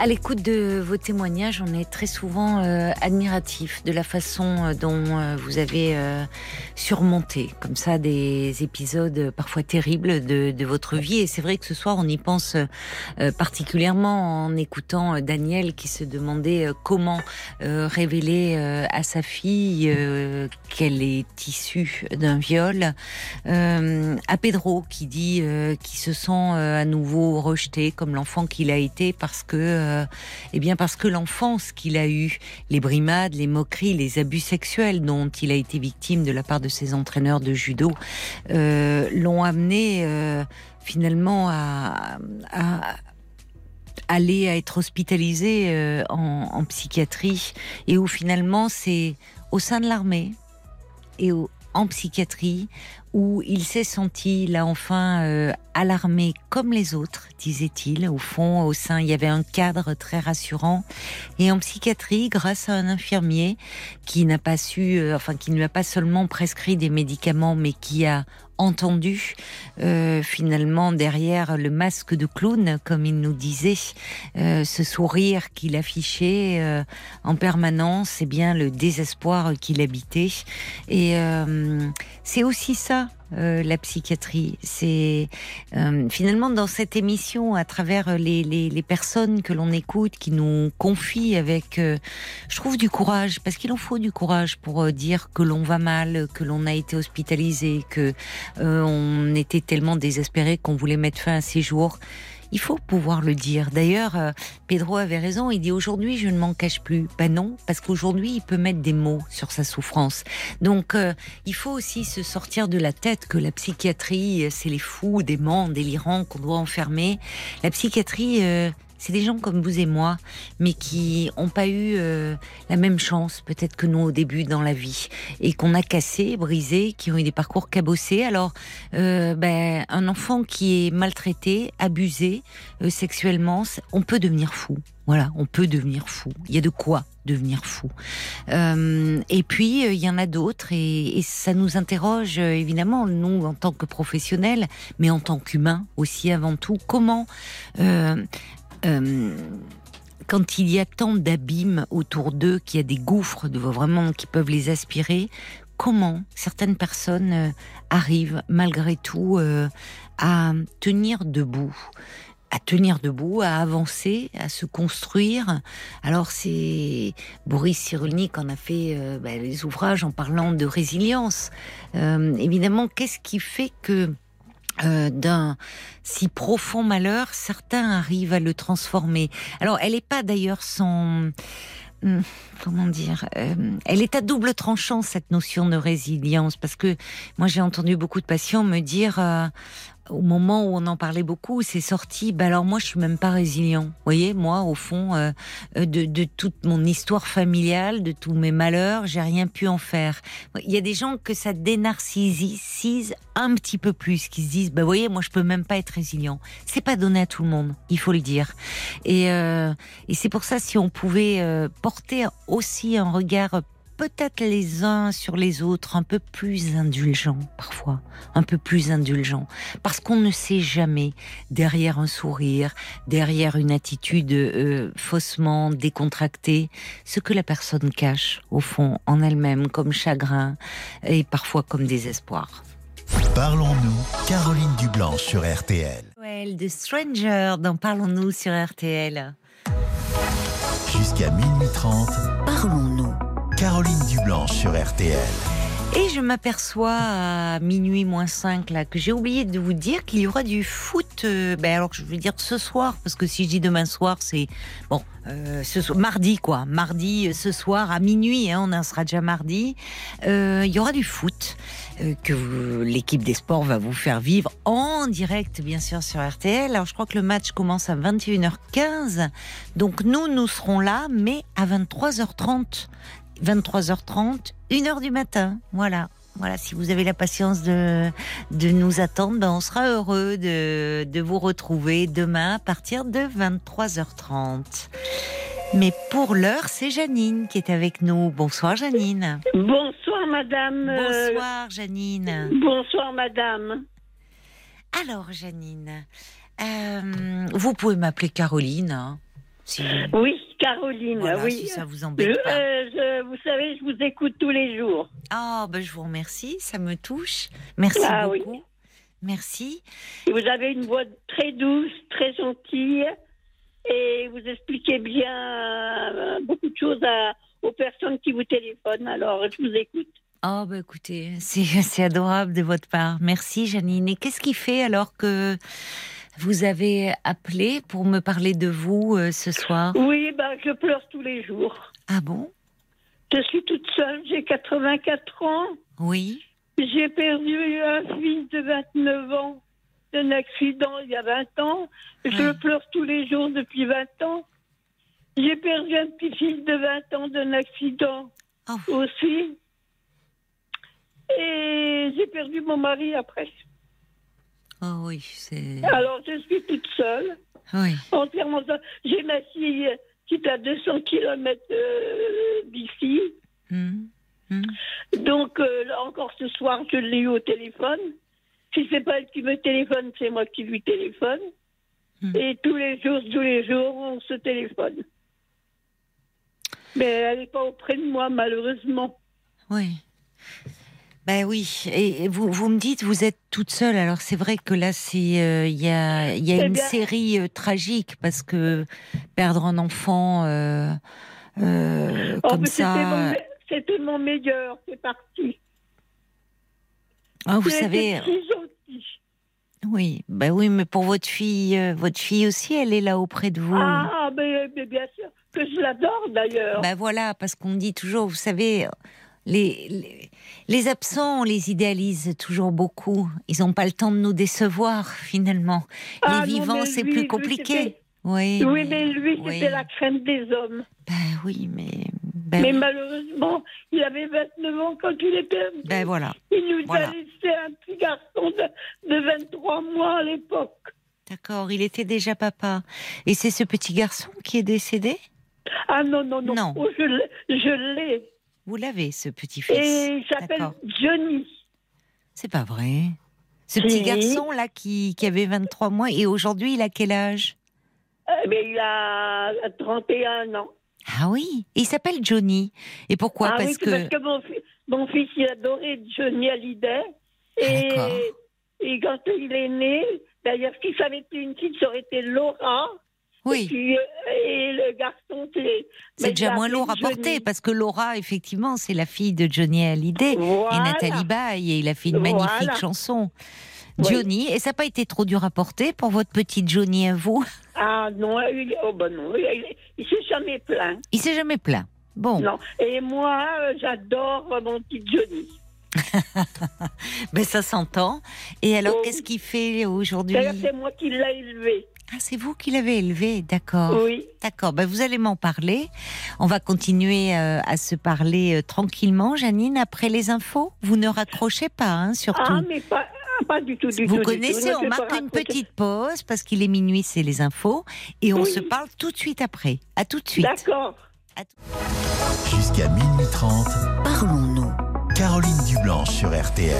À l'écoute de vos témoignages, on est très souvent euh, admiratif de la façon euh, dont euh, vous avez surmonté comme ça des épisodes parfois terribles de, de votre vie. Et c'est vrai que ce soir, on y pense particulièrement en écoutant Daniel qui se demandait comment révéler à sa fille qu'elle est issue d'un viol. à Pedro qui dit qu'il se sent à nouveau rejeté comme l'enfant qu'il a été parce que euh, eh bien parce que l'enfance qu'il a eue, les brimades, les moqueries, les abus sexuels dont il a été victime de la part de ses entraîneurs de judo, euh, l'ont amené euh, finalement à, aller à être hospitalisé en, psychiatrie et où finalement c'est au sein de l'armée et en psychiatrie où il s'est senti là enfin euh, alarmé comme les autres, disait-il. Au fond, au sein, il y avait un cadre très rassurant. Et en psychiatrie, grâce à un infirmier qui n'a pas su, euh, enfin qui ne lui a pas seulement prescrit des médicaments, mais qui a entendu euh, finalement derrière le masque de clown, comme il nous disait, euh, ce sourire qu'il affichait euh, en permanence, et eh bien le désespoir qu'il habitait. Et c'est aussi ça euh, la psychiatrie. C'est euh, finalement dans cette émission, à travers les, les, personnes que l'on écoute, qui nous confient avec, euh, je trouve, du courage, parce qu'il en faut du courage pour dire que l'on va mal, que l'on a été hospitalisé, que on était tellement désespéré qu'on voulait mettre fin à ses jours. Il faut pouvoir le dire. D'ailleurs, euh, Pedro avait raison. Il dit aujourd'hui, je ne m'en cache plus. Ben non, parce qu'aujourd'hui, il peut mettre des mots sur sa souffrance. Donc, euh, il faut aussi se sortir de la tête que la psychiatrie, euh, c'est les fous, déments, délirants qu'on doit enfermer. La psychiatrie, c'est des gens comme vous et moi, mais qui n'ont pas eu euh, la même chance peut-être que nous au début dans la vie, et qu'on a cassé, brisé, qui ont eu des parcours cabossés. Alors, euh, ben, un enfant qui est maltraité, abusé euh, sexuellement, on peut devenir fou. Voilà, on peut devenir fou. Il y a de quoi devenir fou. Euh, et puis, il y en a d'autres, et, et, ça nous interroge évidemment, nous, en tant que professionnels, mais en tant qu'humains aussi avant tout. Comment euh, euh, quand il y a tant d'abîmes autour d'eux, qu'il y a des gouffres vraiment qui peuvent les aspirer, comment certaines personnes euh, arrivent malgré tout euh, à tenir debout à tenir debout, à avancer, à se construire? Alors c'est Boris Cyrulnik en a fait bah, les ouvrages en parlant de résilience. évidemment, qu'est-ce qui fait que euh, d'un si profond malheur, certains arrivent à le transformer. Alors, elle n'est pas d'ailleurs sans hmm, comment dire, euh, elle est à double tranchant cette notion de résilience parce que moi j'ai entendu beaucoup de patients me dire euh, au moment où on en parlait beaucoup, c'est sorti. Bah alors moi, je suis même pas résilient. Vous voyez, moi, au fond, euh, de, de, toute mon histoire familiale, de tous mes malheurs, j'ai rien pu en faire. Il y a des gens que ça dénarcisse un petit peu plus, qui se disent, bah vous voyez, moi, je peux même pas être résilient. C'est pas donné à tout le monde, il faut le dire. Et, euh, c'est pour ça, si on pouvait euh, porter aussi un regard peut-être les uns sur les autres un peu plus indulgents parfois, un peu plus indulgents, parce qu'on ne sait jamais derrière un sourire, derrière une attitude euh, faussement décontractée, ce que la personne cache au fond en elle-même comme chagrin et parfois comme désespoir. Parlons-nous, Caroline Dublanche sur RTL. de Stranger dans Parlons-nous sur RTL. Jusqu'à minuit 30. Parlons-nous. Caroline Dublanche sur RTL. Et je m'aperçois à minuit moins 5 là que j'ai oublié de vous dire qu'il y aura du foot. euh, ben alors je vais dire ce soir parce que si je dis demain soir c'est bon euh, ce soir, mardi quoi, mardi euh, ce soir à minuit, hein, on en sera déjà mardi. Euh, il y aura du foot que l'équipe des sports va vous faire vivre en direct bien sûr sur RTL. Alors je crois que le match commence à 21h15, donc nous nous serons là mais à 23h30. 23h30, 1h du matin. Voilà. Voilà, si vous avez la patience de, de nous attendre, ben on sera heureux de, de vous retrouver demain à partir de 23h30. Mais pour l'heure, c'est Janine qui est avec nous. Bonsoir Janine. Bonsoir madame. Bonsoir Janine. bonsoir madame. Alors Janine, euh, vous pouvez m'appeler Caroline. hein, si, Oui, Caroline, voilà, oui. si ça vous Je- embête pas. euh, je- vous savez, je vous écoute tous les jours. Ah, ben je vous remercie, ça me touche. Merci Ah oui. beaucoup. Merci. Vous avez une voix très douce, très gentille, et vous expliquez bien euh, beaucoup de choses à- aux personnes qui vous téléphonent. Alors, je vous écoute. Oh, bah écoutez, c'est c'est adorable de votre part. Merci, Janine. Et qu'est-ce qui fait alors que vous avez appelé pour me parler de vous euh, ce soir Oui, ben, je pleure tous les jours. Ah bon? Je suis toute seule, j'ai 84 ans. Oui. J'ai perdu un fils de 29 ans d'un accident il y a 20 ans. Je pleure tous les jours depuis 20 ans. J'ai perdu un petit-fils de 20 ans d'un accident Oh. aussi. Et j'ai perdu mon mari après. Oh oui, c'est. Alors je suis toute seule, Oui. entièrement seule. J'ai ma fille qui est à 200 km d'ici. Hmm. Hmm. Donc, euh, là encore ce soir, je l'ai eu au téléphone. Si c'est pas elle qui me téléphone, c'est moi qui lui téléphone. Hmm. Et tous les jours, tous les jours, on se téléphone. Mais elle n'est pas auprès de moi, malheureusement. Oui. Ben oui. Et vous, vous me dites, vous êtes toute seule. Alors c'est vrai que là, c'est euh, il y a, il y a une bien- série euh, tragique parce que perdre un enfant euh, Oh, comme c'était ça. mon C'était mon meilleur, c'est parti. Ah, vous savez. Oui, bah oui, mais pour votre fille, votre fille aussi, elle est là auprès de vous. Ah, mais, mais bien sûr que je l'adore d'ailleurs. Bah voilà, parce qu'on dit toujours, vous savez, les, les, les absents, on les idéalise toujours beaucoup. Ils n'ont pas le temps de nous décevoir, finalement. Ah, les non, vivants, c'est plus compliqué. Oui, Oui, mais lui, oui. c'était la crainte des hommes. Bah oui, mais. Ben, Mais malheureusement, il avait 29 ans quand il est perdu. ben voilà, Il nous Voilà. a laissé un petit garçon de, de 23 mois à l'époque. d'accord, il était déjà papa. Et c'est ce petit garçon qui est décédé? Ah non, non, non. Non. Oh, je l'ai. Vous l'avez, ce petit-fils Et il s'appelle. Johnny. C'est pas vrai. Ce petit garçon-là qui, qui avait 23 mois, et aujourd'hui, il a quel âge? Eh bien, il a 31 ans. Ah oui, et il s'appelle Johnny. Et pourquoi? Ah Parce oui, que. parce que mon, fi- mon fils, il adorait Johnny Hallyday. Et, et quand il est né, d'ailleurs, si ça avait été une fille, ça aurait été Laura. Et, Oui, puis, euh, et le garçon, c'est. déjà moins lourd à porter parce que Laura, effectivement, c'est la fille de Johnny Hallyday et. Nathalie Baye et il a fait une Voilà. magnifique chanson. Oui. Johnny, et ça n'a pas été trop dur à porter pour votre petite Johnny à vous? Ah non, il, oh ben non, il, il s'est jamais plaint. Il s'est jamais plaint. Bon, Non. Et moi, euh, j'adore euh, mon petit Johnny. ben ça s'entend. Et alors, Oh. qu'est-ce qu'il fait aujourd'hui? C'est moi qui l'ai élevé. Ah, c'est vous qui l'avez élevé, d'accord. Oui. D'accord, ben vous allez m'en parler. On va continuer euh, à se parler euh, tranquillement, Janine, après les infos. Vous ne raccrochez pas, hein, surtout. Ah, mais pas, ah, pas du tout, du vous tout. du connaissez, tout. on marque une petite pause parce qu'il est minuit, c'est les infos. Et on Oui. se parle tout de suite après. À tout de suite. D'accord. Jusqu'à minuit 30, Parlons-nous. Caroline Dublanche sur RTL.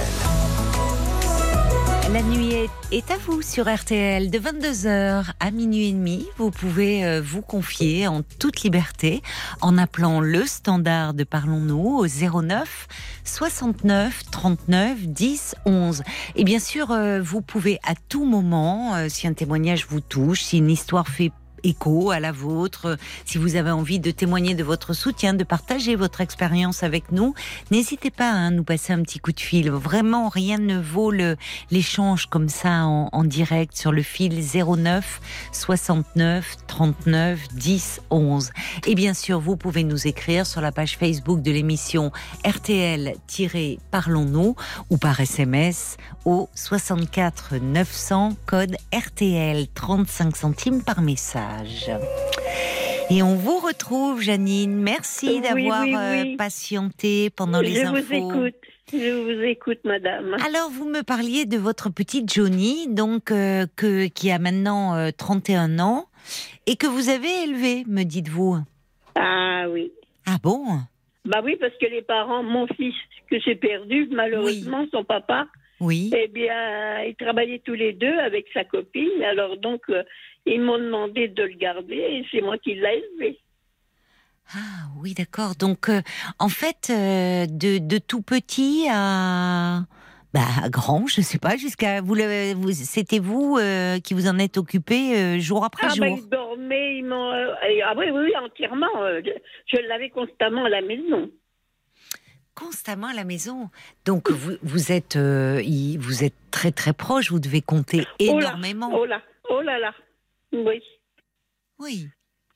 La nuit est, à vous sur RTL de 22h à minuit et demi. Vous pouvez euh, vous confier en toute liberté en appelant le standard de Parlons-nous au 09 69 39 10 11. Et bien sûr, euh, vous pouvez à tout moment, euh, si un témoignage vous touche, si une histoire fait écho à la vôtre, si vous avez envie de témoigner de votre soutien, de partager votre expérience avec nous, n'hésitez pas à nous passer un petit coup de fil. Vraiment, rien ne vaut l'échange comme ça en, en direct sur le fil 09 69 39 10 11. Et bien sûr, vous pouvez nous écrire sur la page Facebook de l'émission RTL-Parlons-nous ou par SMS au 64 900 code RTL 35 centimes par message. Et on vous retrouve, Janine. Merci d'avoir oui, euh, oui. patienté pendant les Je infos. vous écoute. Je vous écoute, madame. Alors, vous me parliez de votre petite Johnny, donc euh, que, qui a maintenant euh, 31 ans et que vous avez élevé, me dites-vous. Ah oui. Ah bon? Bah oui, parce que les parents, mon fils que j'ai perdu, malheureusement, son papa, Oui. eh bien, ils travaillaient tous les deux avec sa copine. Alors donc, euh, ils m'ont demandé de le garder et c'est moi qui l'ai élevé. Ah oui, d'accord. Donc, euh, en fait, euh, de, de tout petit à, bah, à grand, je sais pas, jusqu'à vous, le- vous c'était vous euh, qui vous en êtes occupé jour après Ah jour? bah, m'ont... euh, et- ah oui, oui, oui, entièrement. je l'avais constamment à la maison. Constamment à la maison. Donc, vous, vous êtes, euh, il- vous êtes très très proche. Vous devez compter Oh là, énormément. Oh là, oh là là. Oui, Oui.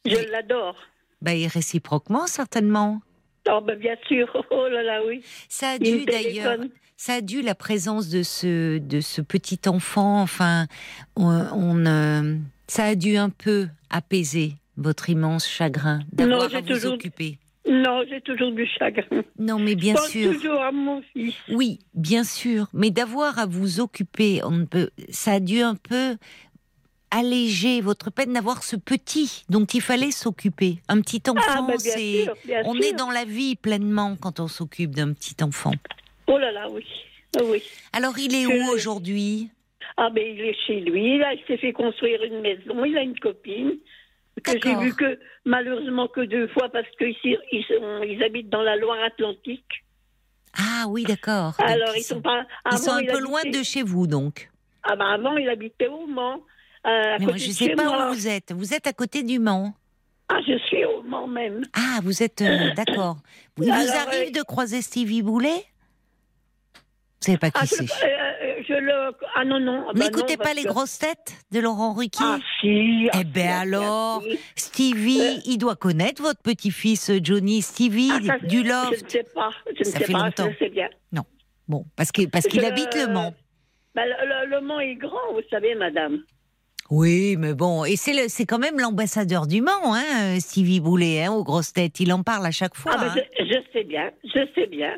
je l'adore. Bah, et réciproquement, certainement. Oh bah bien sûr, oh là là, oui. Ça a dû d'ailleurs, ça a dû la présence de ce de ce petit enfant. Enfin, on, on, euh, ça a dû un peu apaiser votre immense chagrin d'avoir à vous toujours- occuper. Non, j'ai toujours du chagrin. Non, mais bien Je pense sûr. toujours à mon fils. Oui, bien sûr. Mais d'avoir à vous occuper, on peut, ça a dû un peu alléger votre peine d'avoir ce petit dont il fallait s'occuper. Un petit Ah enfant, bah c'est, on sûr. est dans la vie pleinement quand on s'occupe d'un petit enfant. Oh là là, oui. Ah oui. Alors, il est où aujourd'hui? Ah ben il est chez lui, là, il s'est fait construire une maison, il a une copine que j'ai vu que malheureusement que deux fois parce qu'ils ils, ils habitent dans la Loire-Atlantique. Ah oui, d'accord. Alors ils sont pas. ils sont un peu habitait- loin de chez vous, donc. Ah ben avant il habitait au Mans. Euh, à Mais côté moi, je ne sais pas moi. où vous êtes. Vous êtes à côté du Mans. Ah je suis au Mans même. Ah, vous êtes euh, d'accord. Vous Alors, arrive euh, de croiser Stevie Boulet? Vous savez pas qui Ah, c'est euh, euh, je le. Ah non non. ah, bah N'écoutez non, pas les que- grosses têtes de Laurent Ruquier? Ah si. ah, Eh ben si, ah, si, alors, ah, si. Stevie, Euh. il doit connaître votre petit-fils Johnny Stevie Ah, ça, du Je ne Loft. sais pas. Je ne Ça sais fait pas. longtemps. Je sais bien. Bon, parce que parce qu'il Je- habite le Mans. Bah, le Mans est grand, vous savez, madame. Oui, mais bon, et c'est c'est quand même l'ambassadeur du Mans, hein, Stevie Boulet, hein, aux grosses têtes. Il en parle à chaque fois. Ah, bah, hein. je, je sais bien, je sais bien.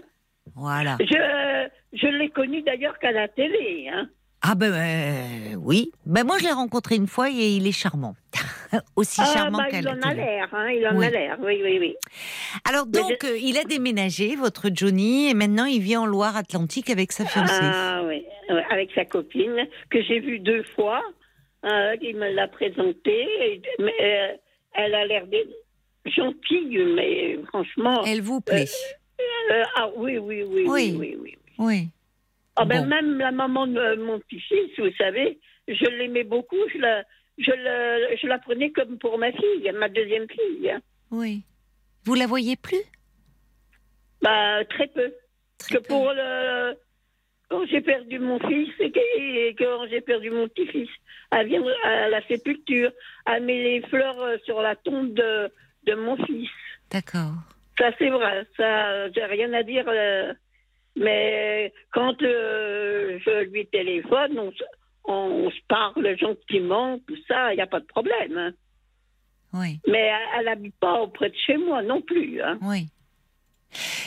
Voilà. Je, je l'ai connu d'ailleurs qu'à la télé. Hein. Ah ben euh, oui. Ben moi je l'ai rencontré une fois et il est charmant. Aussi Ah, charmant bah, qu'à il la en a l'air, hein, il en Oui. a l'air, oui, oui, oui. Alors donc euh, il a déménagé, votre Johnny, et maintenant il vit en Loire-Atlantique avec sa fiancée. Ah oui, avec sa copine, que j'ai vue deux fois. Euh, il me l'a présentée. et- mais, euh, elle a l'air gentille, mais franchement. Elle vous plaît euh, ah oui, oui, oui, oui, Oui. oui. Ah ben Bon. même la maman de mon petit-fils, vous savez, je l'aimais beaucoup, je la, je, la, je la prenais comme pour ma fille, ma deuxième fille. Oui. Vous la voyez plus? Bah très peu. Très que peu. pour le quand j'ai perdu mon fils et quand j'ai perdu mon petit-fils, elle vient à la sépulture, elle met les fleurs euh, sur la tombe de, de mon fils. D'accord. Ça c'est vrai, ça j'ai rien à dire. euh, mais quand euh, je lui téléphone, on, se- on se parle gentiment, tout ça, il n'y a pas de problème. hein. Oui. Mais elle n'habite pas auprès de chez moi non plus. hein. Oui.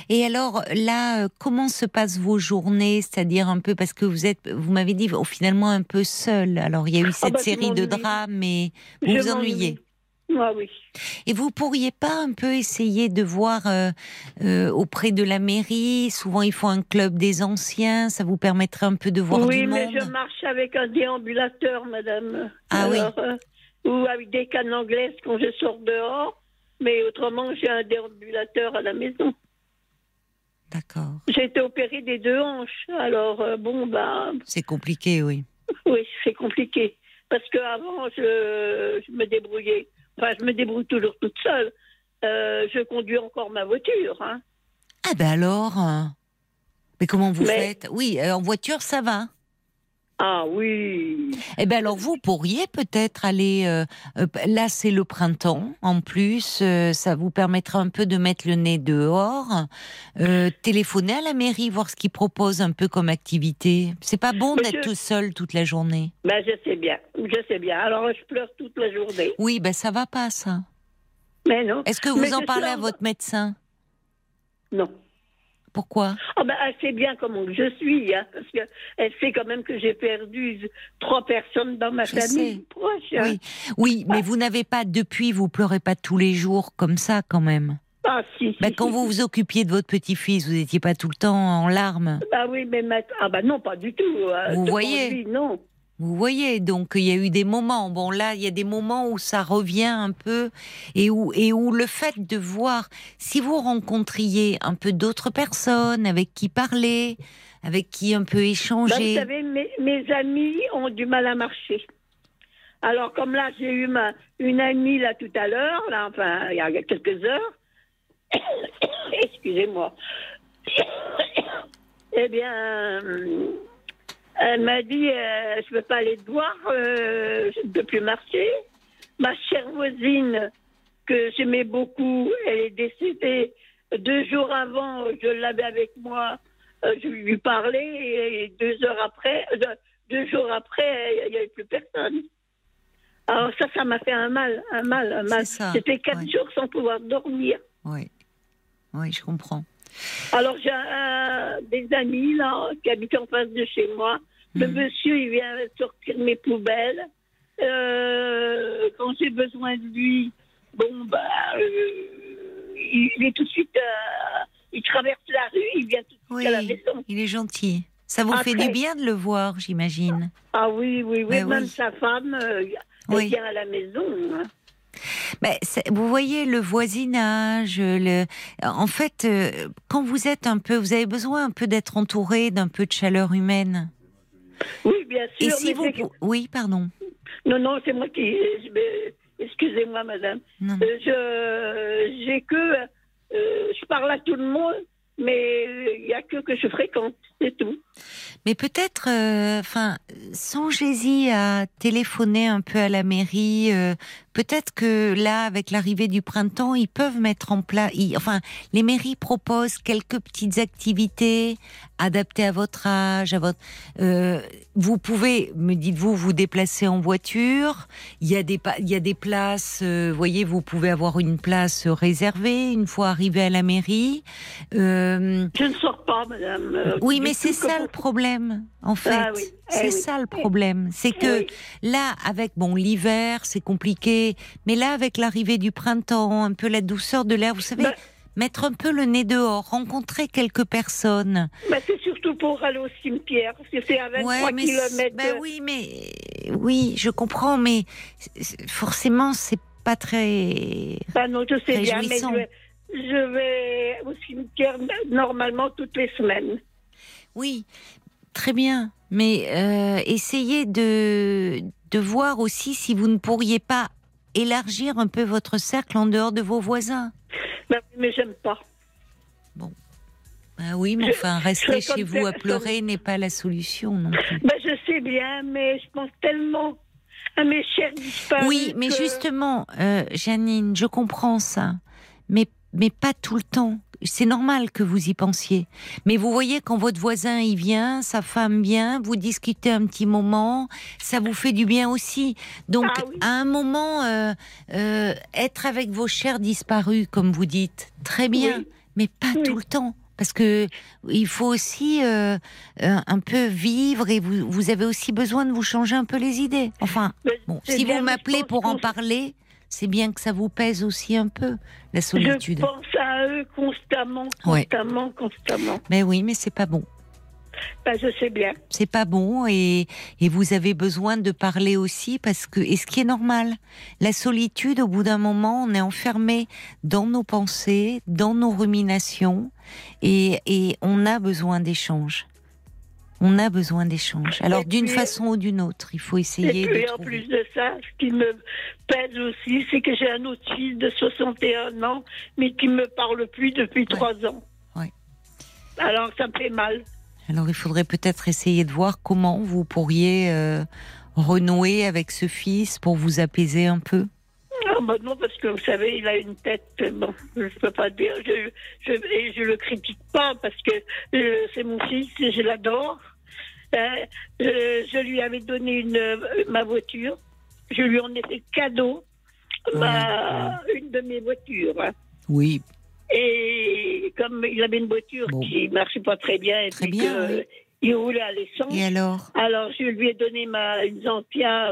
Et alors là, euh, comment se passent vos journées? C'est-à-dire un peu parce que vous êtes, vous m'avez dit oh, finalement un peu seul. Alors il y a eu cette bah, série de drames, mais vous Je vous ennuyez. Ah oui. Et vous pourriez pas un peu essayer de voir euh, euh, auprès de la mairie? Souvent, ils font un club des anciens. Ça vous permettrait un peu de voir oui, du mais monde? je marche avec un déambulateur, madame. Ah oui. euh, ou avec des cannes anglaises quand je sors dehors. Mais autrement, j'ai un déambulateur à la maison. D'accord. J'ai été opérée des deux hanches. Alors, euh, bon, bah, C'est compliqué, oui. oui, c'est compliqué. parce qu'avant, je, je me débrouillais. Enfin, je me débrouille toujours toute seule. Euh, je conduis encore ma voiture. Hein. Ah ben alors euh, Mais comment vous Mais- faites? Oui, euh, en voiture, ça va. Ah oui. Eh bien alors vous pourriez peut-être aller euh, euh, là c'est le printemps en plus euh, ça vous permettra un peu de mettre le nez dehors euh, téléphoner à la mairie voir ce qu'ils proposent un peu comme activité c'est pas bon d'être tout seul toute la journée Ben, je sais bien. Je sais bien. Alors, je pleure toute la journée. oui ben ça va pas ça Mais non. est-ce que Mais vous en parlez à votre médecin? Non. Pourquoi? Oh ben, sait bien comment je suis, hein, parce que elle sait quand même que j'ai perdu trois personnes dans ma Je famille proche. hein. oui oui mais vous n'avez pas depuis vous pleurez pas tous les jours comme ça quand même Ah si. si, ben, quand vous vous occupiez de votre petit-fils vous n'étiez pas tout le temps en larmes Ah oui, mais maintenant. Ah ben non, pas du tout. euh, Vous voyez. non. Vous voyez, donc il y a eu des moments. Bon, là, il y a des moments où ça revient un peu et où, et où le fait de voir, si vous rencontriez un peu d'autres personnes avec qui parler, avec qui un peu Ben, vous échanger. savez, mes, mes amis ont du mal à marcher. Alors, comme là, j'ai eu ma, une amie là tout à l'heure, là, enfin, il y a quelques heures. Excusez-moi. eh bien, elle m'a dit euh, je ne peux pas aller te voir, euh, je ne peux plus marcher. Ma chère voisine, que j'aimais beaucoup, elle est décédée deux jours avant, je l'avais avec moi. Euh, je lui parlais et deux heures après, euh, deux jours après, il n'y avait plus personne. Alors ça, ça m'a fait un mal, un mal, un mal. J'étais quatre ouais. jours sans pouvoir dormir. Oui, oui, je comprends. Alors j'ai des amis là qui habitent en face de chez moi. Le Mhm. monsieur, il vient sortir mes poubelles. Euh, quand j'ai besoin de lui, bon bah, euh, il, il est tout de suite, euh, il traverse la rue, il vient tout de Oui, suite à la maison. il est gentil. Ça vous fait du bien de le voir, j'imagine. Ah oui, oui, oui, Mais même oui. sa femme, Oui. vient à la maison. hein. Vous voyez le voisinage, le. En fait, euh, quand vous êtes un peu, vous avez besoin un peu d'être entouré d'un peu de chaleur humaine. Oui, bien sûr. Et si vous, oui, pardon. Non, non, c'est moi qui. Excusez-moi, madame. Euh, je j'ai que euh, je parle à tout le monde, mais il y a que que je fréquente, c'est tout. Mais peut-être, euh, enfin, songez-y à téléphoner un peu à la mairie. euh, peut-être que là, avec l'arrivée du printemps, ils peuvent mettre en place. enfin, les mairies proposent quelques petites activités adaptées à votre âge, à votre. euh, vous pouvez, me dites-vous, vous déplacer en voiture. Il y a des, pa- il y a des places. euh, voyez, vous pouvez avoir une place réservée une fois arrivé à la mairie. Euh, Je ne sors pas, madame. euh, oui, du mais c'est ça le problème, en fait. Ah oui, eh c'est oui. ça le problème. C'est que Oui. là, avec bon l'hiver, c'est compliqué, mais là, avec l'arrivée du printemps, un peu la douceur de l'air, vous savez, Ben- mettre un peu le nez dehors, rencontrer quelques personnes. Bah, c'est surtout pour aller au cimetière, que c'est à 23 mais c'est- kilomètres. ben oui, mais oui, je comprends, mais forcément, c'est pas très. Bah non, je sais bien, mais je vais, je vais au cimetière normalement toutes les semaines. Oui, très bien. Mais euh, essayez de, de voir aussi si vous ne pourriez pas élargir un peu votre cercle en dehors de vos voisins. Bah, mais j'aime pas. Ah oui, mais enfin, rester chez vous à pleurer n'est pas la solution non plus. Bah, je sais bien, mais je pense tellement à mes chers disparus. Oui, mais que- justement, euh, Janine, je comprends ça, mais, mais pas tout le temps. C'est normal que vous y pensiez. Mais vous voyez, quand votre voisin y vient, sa femme vient, vous discutez un petit moment, ça vous fait du bien aussi. Donc, Ah oui. à un moment, euh, euh, être avec vos chers disparus, comme vous dites, très bien, Oui. mais pas Oui. tout le temps. Parce que il faut aussi euh, un peu vivre et vous, vous avez aussi besoin de vous changer un peu les idées. Enfin, Bon, si vous m'appelez pour en parler, c'est bien que ça vous pèse aussi un peu, la solitude. Je pense à eux constamment, Ouais. constamment, constamment. Mais oui, mais c'est pas bon. Bah, je sais bien. C'est pas bon et, et vous avez besoin de parler aussi parce que, et ce qui est normal, la solitude, au bout d'un moment, on est enfermé dans nos pensées, dans nos ruminations et, et on a besoin d'échanges. On a besoin d'échanges. Alors Et d'une façon ou d'une autre, il faut Et essayer puis de en trouver. plus de ça, ce qui me pèse aussi, c'est que j'ai un autre fils de 61 ans, mais qui me parle plus depuis trois ans. Ouais. Alors ça me fait mal. Alors il faudrait peut-être essayer de voir comment vous pourriez euh, renouer avec ce fils pour vous apaiser un peu. Ah, bah non, parce que vous savez, il a une tête. Bon, je peux pas dire. Je, je, et je le critique pas parce que euh, c'est mon fils et je l'adore. Euh, euh, je lui avais donné une, euh, ma voiture. Je lui en ai fait cadeau, ma- une de mes voitures. hein. Oui, Et comme il avait une voiture Bon. qui marchait pas très bien et Très puis bien, que, oui. il roulait à l'essence, et alors? Alors je lui ai donné ma une Xantia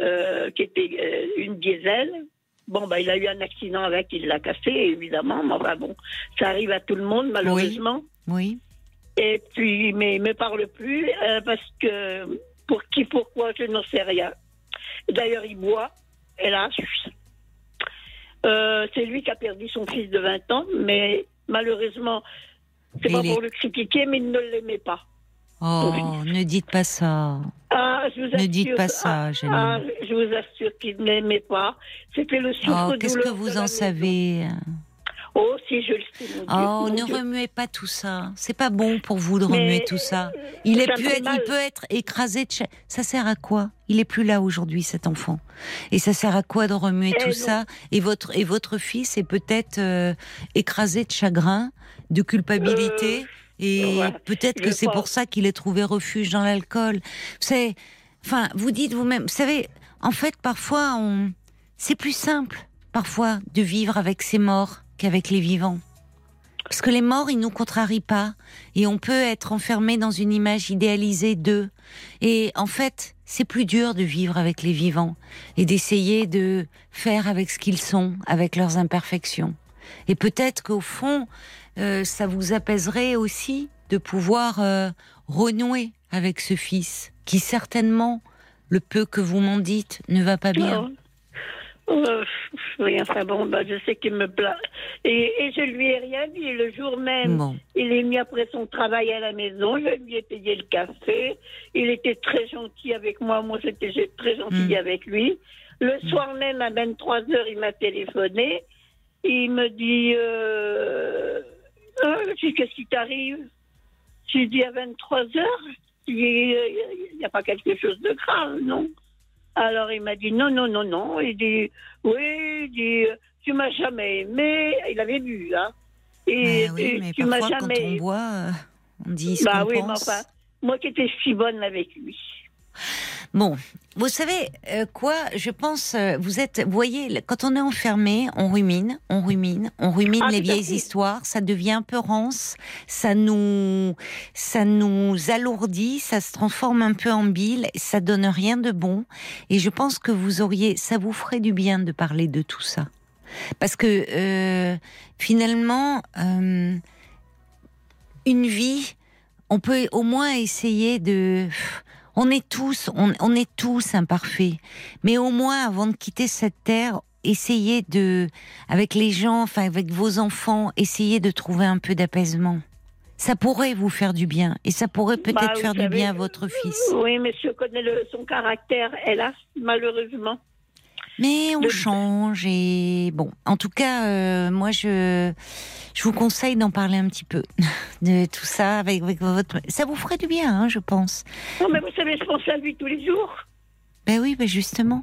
euh, qui était euh, une diesel. Bon, bah, il a eu un accident avec, il l'a cassé, évidemment. Mais enfin, bon, ça arrive à tout le monde, malheureusement. Oui, Et puis, mais il me parle plus euh, parce que pour qui, pourquoi, je n'en sais rien. D'ailleurs, il boit, hélas. Euh, c'est lui qui a perdu son fils de 20 ans, mais malheureusement, c'est pas est- pour le critiquer, mais il ne l'aimait pas. Oh, ne dites pas ça. Ah, je vous Ne assure, dites pas ça, ah, Janine. ah, je vous assure qu'il ne l'aimait pas. C'était le souffre Oh, qu'est-ce que vous en savez? Oh, si je le sais, mon Dieu. Oh, mon ne Dieu. remuez pas tout ça. C'est pas bon pour vous de Mais, remuer tout ça. Il, est pu être, il peut être écrasé de cha- Ça sert à quoi? Il est plus là aujourd'hui, cet enfant. Et ça sert à quoi de remuer Eh tout non. ça? Et votre, et votre fils est peut-être euh, écrasé de chagrin, de culpabilité? Et peut-être que c'est crois. pour ça qu'il ait trouvé refuge dans l'alcool. C'est, enfin, vous dites vous-même, vous savez, en fait, parfois, on, c'est plus simple, parfois, de vivre avec ses morts qu'avec les vivants. Parce que les morts, ils nous contrarient pas. Et on peut être enfermé dans une image idéalisée d'eux. Et en fait, c'est plus dur de vivre avec les vivants et d'essayer de faire avec ce qu'ils sont, avec leurs imperfections. Et peut-être qu'au fond, euh, ça vous apaiserait aussi de pouvoir euh, renouer avec ce fils qui certainement, le peu que vous m'en dites, ne va pas bien? Non. Euh, oui, enfin bon, bah, je sais qu'il me plaint. Et, et je lui ai rien dit. Le jour même, Bon. il est venu après son travail à la maison. Je lui ai payé le café. Il était très gentil avec moi. Moi, j'étais très gentille Mm. avec lui. Le soir même, à 23 heures, il m'a téléphoné. Il me dit euh, Dis Qu'est-ce qui t'arrive? J'ai dit à 23 heures. Il n'y a pas quelque chose de grave, non? Alors il m'a dit non, non, non, non. Il dit oui, il dit tu m'as jamais aimé. Il avait bu, hein. Et, Ouais, oui, et mais tu m'as parfois, quand jamais. on boit, euh, on dit ce bah qu'on oui, mais pense. enfin, moi qui étais si bonne avec lui. Bon, vous savez euh, quoi Je pense, euh, vous êtes, vous voyez, quand on est enfermé, on rumine, on rumine, on rumine Ah, les vieilles histoires, ça devient un peu rance, ça nous, ça nous alourdit, ça se transforme un peu en bile, ça donne rien de bon. Et je pense que vous auriez, ça vous ferait du bien de parler de tout ça, parce que euh, finalement, une vie, on peut au moins essayer de on est tous, on, on est tous imparfaits. Mais au moins, avant de quitter cette terre, essayez de, avec les gens, enfin avec vos enfants, essayez de trouver un peu d'apaisement. Ça pourrait vous faire du bien et ça pourrait peut-être Bah, faire du bien à votre fils. Oui, mais je connais le- son caractère, hélas, malheureusement. Mais on Le- change et bon, en tout cas, euh, moi je, je vous conseille d'en parler un petit peu de tout ça avec, avec votre. Ça vous ferait du bien, hein, je pense. Non, mais vous savez, je pense à lui tous les jours. Ben oui, ben justement.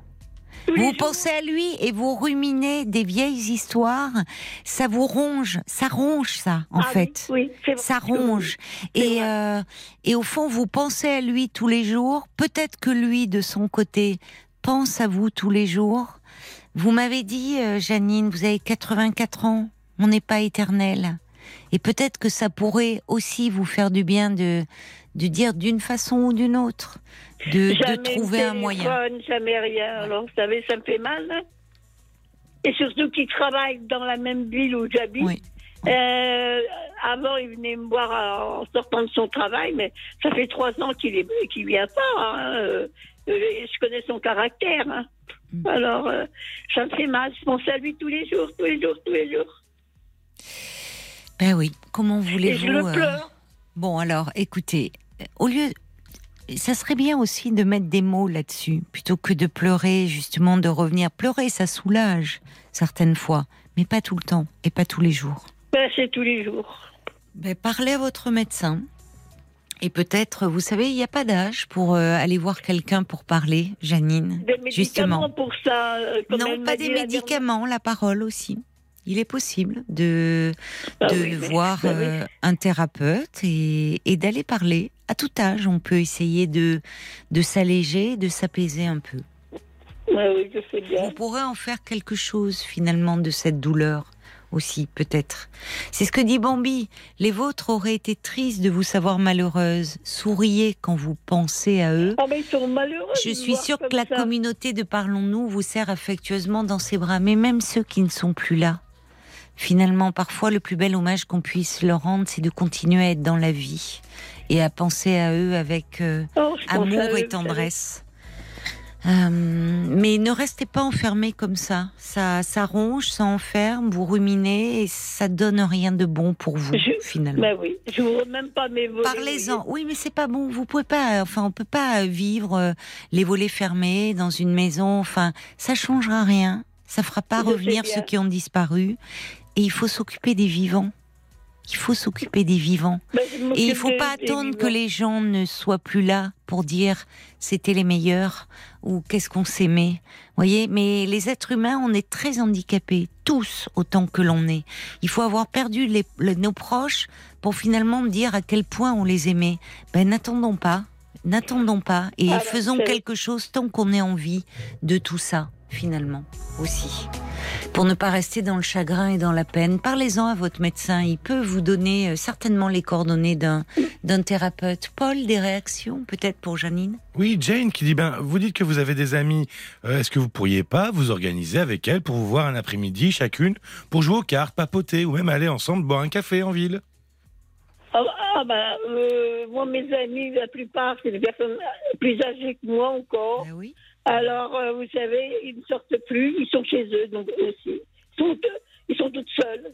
Tous Vous jours. pensez à lui et vous ruminez des vieilles histoires, ça vous ronge, ça ronge ça en Ah fait. Oui, vrai. Ça ronge. Et, euh, et au fond, vous pensez à lui tous les jours. Peut-être que lui, de son côté, pense à vous tous les jours. Vous m'avez dit, euh, Janine, vous avez 84 ans. On n'est pas éternel. Et peut-être que ça pourrait aussi vous faire du bien de, de dire d'une façon ou d'une autre, de, trouver un moyen. Jamais rien. Alors, vous savez, ça me fait mal. Et surtout qu'il travaille dans la même ville où j'habite. Oui. Euh, avant, il venait me voir euh, en sortant de son travail, mais ça fait trois ans qu'il est qu'il vient pas. hein. Euh, je connais son caractère. hein. Mm. Alors, euh, ça me fait mal. Je pense à lui tous les jours, tous les jours, tous les jours. Ben oui, comment Et je voulez-vous le euh, pleure. Bon alors, écoutez, au lieu, ça serait bien aussi de mettre des mots là-dessus, plutôt que de pleurer, justement, de revenir. Pleurer, ça soulage, certaines fois, mais pas tout le temps et pas tous les jours. Ben, c'est tous les jours. Ben, parlez à votre médecin. Et peut-être, vous savez, il n'y a pas d'âge pour euh, aller voir quelqu'un pour parler, Janine. Des médicaments Justement. pour ça. euh, comme Non, pas des la médicaments, la parole aussi. Il est possible de, Ah de oui, voir bah oui. euh, un thérapeute et, et d'aller parler. À tout âge, on peut essayer de, de s'alléger, de s'apaiser un peu. Ouais, oui, je sais bien. Vous pourrez en faire quelque chose finalement de cette douleur aussi, peut-être. C'est ce que dit Bambi. Les vôtres auraient été tristes de vous savoir malheureuse. Souriez quand vous pensez à eux. Ah, mais ils sont malheureux. Je suis sûre que la ça. communauté de Parlons-nous vous serre affectueusement dans ses bras, mais même ceux qui ne sont plus là. Finalement, parfois, le plus bel hommage qu'on puisse leur rendre, c'est de continuer à être dans la vie et à penser à eux avec euh, Oh, à amour eux, et tendresse. Euh, mais ne restez pas enfermés comme ça. Ça, ça ronge, ça enferme, vous ruminez et ça donne rien de bon pour vous Je- finalement. Ben oui, je vous même pas mes volets. Parlez-en. Oui, mais c'est pas bon. Vous pouvez pas. Enfin, on peut pas vivre euh, les volets fermés dans une maison. Enfin, ça changera rien. Ça fera pas Je revenir ceux qui ont disparu. Et il faut s'occuper des vivants. Il faut s'occuper des vivants. M'occupe Et il faut des- pas attendre que les gens ne soient plus là pour dire c'était les meilleurs ou qu'est-ce qu'on s'aimait. Voyez, mais les êtres humains, on est très handicapés, tous autant que l'on est. Il faut avoir perdu les, nos proches pour finalement dire à quel point on les aimait. Ben n'attendons pas, n'attendons pas et faisons quelque chose tant qu'on est envie de tout ça finalement aussi. Pour ne pas rester dans le chagrin et dans la peine, parlez-en à votre médecin. Il peut vous donner euh, certainement les coordonnées d'un d'un thérapeute. Paul, des réactions peut-être pour Janine? Oui, Jane qui dit ben, vous dites que vous avez des amis. Euh, Est-ce que vous pourriez pas vous organiser avec elle pour vous voir un après-midi chacune pour jouer aux cartes, papoter ou même aller ensemble boire un café en ville? Ah, ah, ben, euh, moi, mes amis, la plupart, c'est des personnes plus âgées que moi encore. Ben oui. Alors, euh, vous savez, ils ne sortent plus, ils sont chez eux, donc eux aussi. Ils sont, euh, ils sont toutes seules.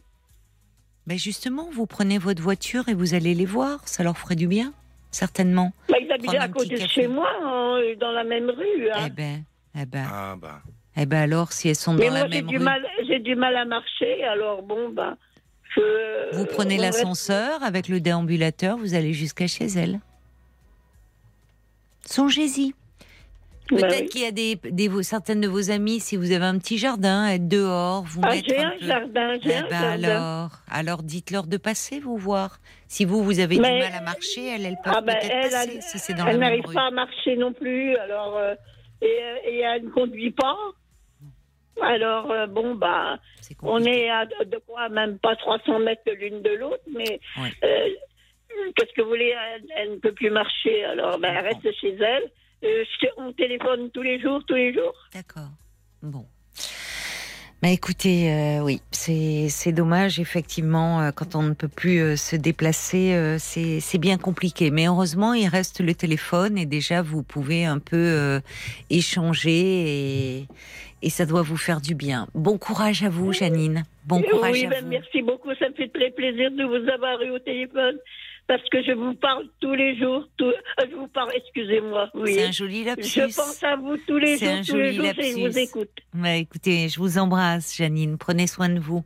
Ben justement, vous prenez votre voiture et vous allez les voir. Ça leur ferait du bien, certainement. Bah, ils habitent à côté de chez moi, hein, dans la même rue. hein. Eh ben, eh ben, Ah bah. eh ben alors, si elles sont Mais dans moi, la j'ai même du, rue, mal, j'ai du mal à marcher, alors bon, ben. je- vous prenez l'ascenseur avec le déambulateur, vous allez jusqu'à chez elles. Songez-y. Ben Peut-être oui. qu'il y a des, des, vos- certaines de vos amies, si vous avez un petit jardin, être dehors, vous Ah, j'ai un jardin, j'ai Eh un ben jardin. alors, alors dites-leur de passer, vous voir. Si vous, vous avez Mais- du mal à marcher, elles, elles peuvent Ah ben, peut-être elle, passer, elle- si c'est dans elle n'arrive pas à marcher non plus, alors euh, et, euh, et elle ne conduit pas. Alors euh, bon bah C'est on est à de quoi même pas 300 mètres l'une de l'autre, mais Ouais. euh, qu'est-ce que vous voulez elle, elle ne peut plus marcher, alors ben, elle reste chez elle. Euh, on téléphone tous les jours, tous les jours. D'accord. Bon. Bah écoutez, euh, oui, c'est dommage, effectivement, euh, quand on ne peut plus euh, se déplacer, c'est c'est bien compliqué. Mais heureusement, il reste le téléphone et déjà, vous pouvez un peu échanger et, et ça doit vous faire du bien. Bon courage à vous, Janine. Bon courage oui, à ben, vous. merci beaucoup, ça me fait très plaisir de vous avoir eu au téléphone. Parce que je vous parle tous les jours. tout- euh, je vous parle, excusez-moi. Oui. C'est un joli lapsus. Je pense à vous tous les C'est jours, un tous les joli jours, et je vous lapsus. écoute. Bah, écoutez, je vous embrasse, Janine. Prenez soin de vous.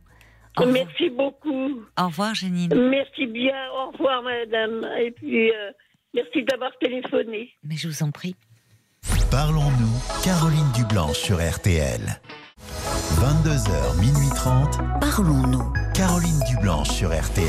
Au Merci beaucoup. Au revoir Janine. Merci bien. Au revoir, madame. Et puis, euh, merci d'avoir téléphoné. Mais je vous en prie. Parlons-nous, Caroline Dublanche sur RTL. 22h, minuit 30, Parlons-nous. Caroline Dublanche sur RTL.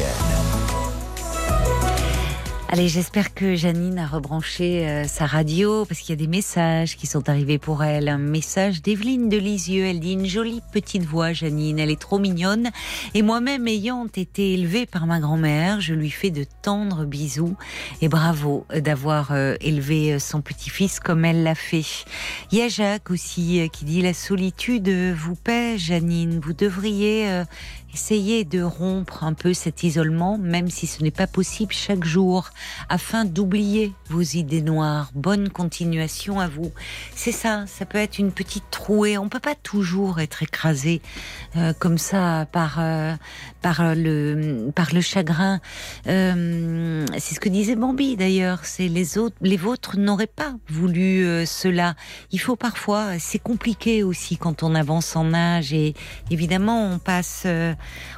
Allez, j'espère que Janine a rebranché euh, sa radio parce qu'il y a des messages qui sont arrivés pour elle. Un message d'Evelyne de Lisieux. Elle dit une jolie petite voix, Janine. Elle est trop mignonne. Et moi-même, ayant été élevée par ma grand-mère, je lui fais de tendres bisous. Et bravo d'avoir euh, élevé son petit-fils comme elle l'a fait. Il y a Jacques aussi euh, qui dit la solitude vous pèse, Janine. Vous devriez euh, essayer de rompre un peu cet isolement, même si ce n'est pas possible chaque jour. afin d'oublier vos idées noires. Bonne continuation à vous. C'est ça, ça peut être une petite trouée. On peut pas toujours être écrasé euh, comme ça par euh, par le par le chagrin. Euh, c'est ce que disait Bambi d'ailleurs. C'est les autres, les vôtres n'auraient pas voulu cela. Il faut parfois, c'est compliqué aussi quand on avance en âge et évidemment on passe,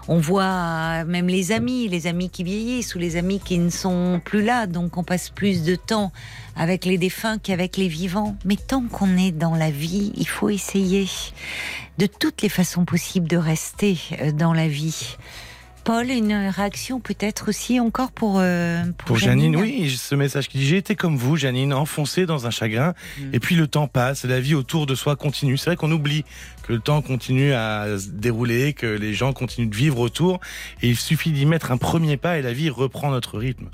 on voit même les amis, les amis qui vieillissent ou les amis qui ne sont plus là, donc on passe plus de temps avec les défunts qu'avec les vivants. Mais tant qu'on est dans la vie, il faut essayer de toutes les façons possibles de rester euh, dans la vie. Paul, une réaction peut-être aussi encore pour, euh, pour, Janine. Oui, ce message qui dit J'ai été comme vous, Janine, enfoncée dans un chagrin, mm. et puis le temps passe, la vie autour de soi continue. C'est vrai qu'on oublie que le temps continue à se dérouler, que les gens continuent de vivre autour, et il suffit d'y mettre un premier pas et la vie reprend notre rythme.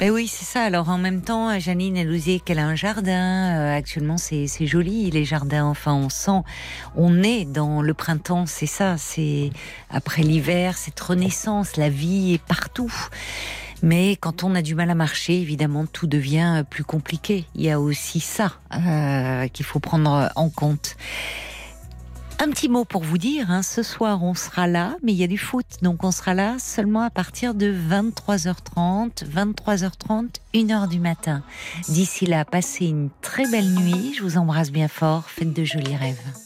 Ben oui, c'est ça. Alors en même temps, Janine, elle nous dit qu'elle a un jardin. Euh, actuellement, c'est joli, les jardins. Enfin, on sent, on est dans le printemps, c'est ça. C'est après l'hiver, cette renaissance, la vie est partout. Mais quand on a du mal à marcher, évidemment, tout devient plus compliqué. Il y a aussi ça euh, qu'il faut prendre en compte. Un petit mot pour vous dire, hein, ce soir on sera là, mais il y a du foot, donc on sera là seulement à partir de 23h30, 23h30, 1h du matin. D'ici là, passez une très belle nuit, je vous embrasse bien fort, faites de jolis rêves.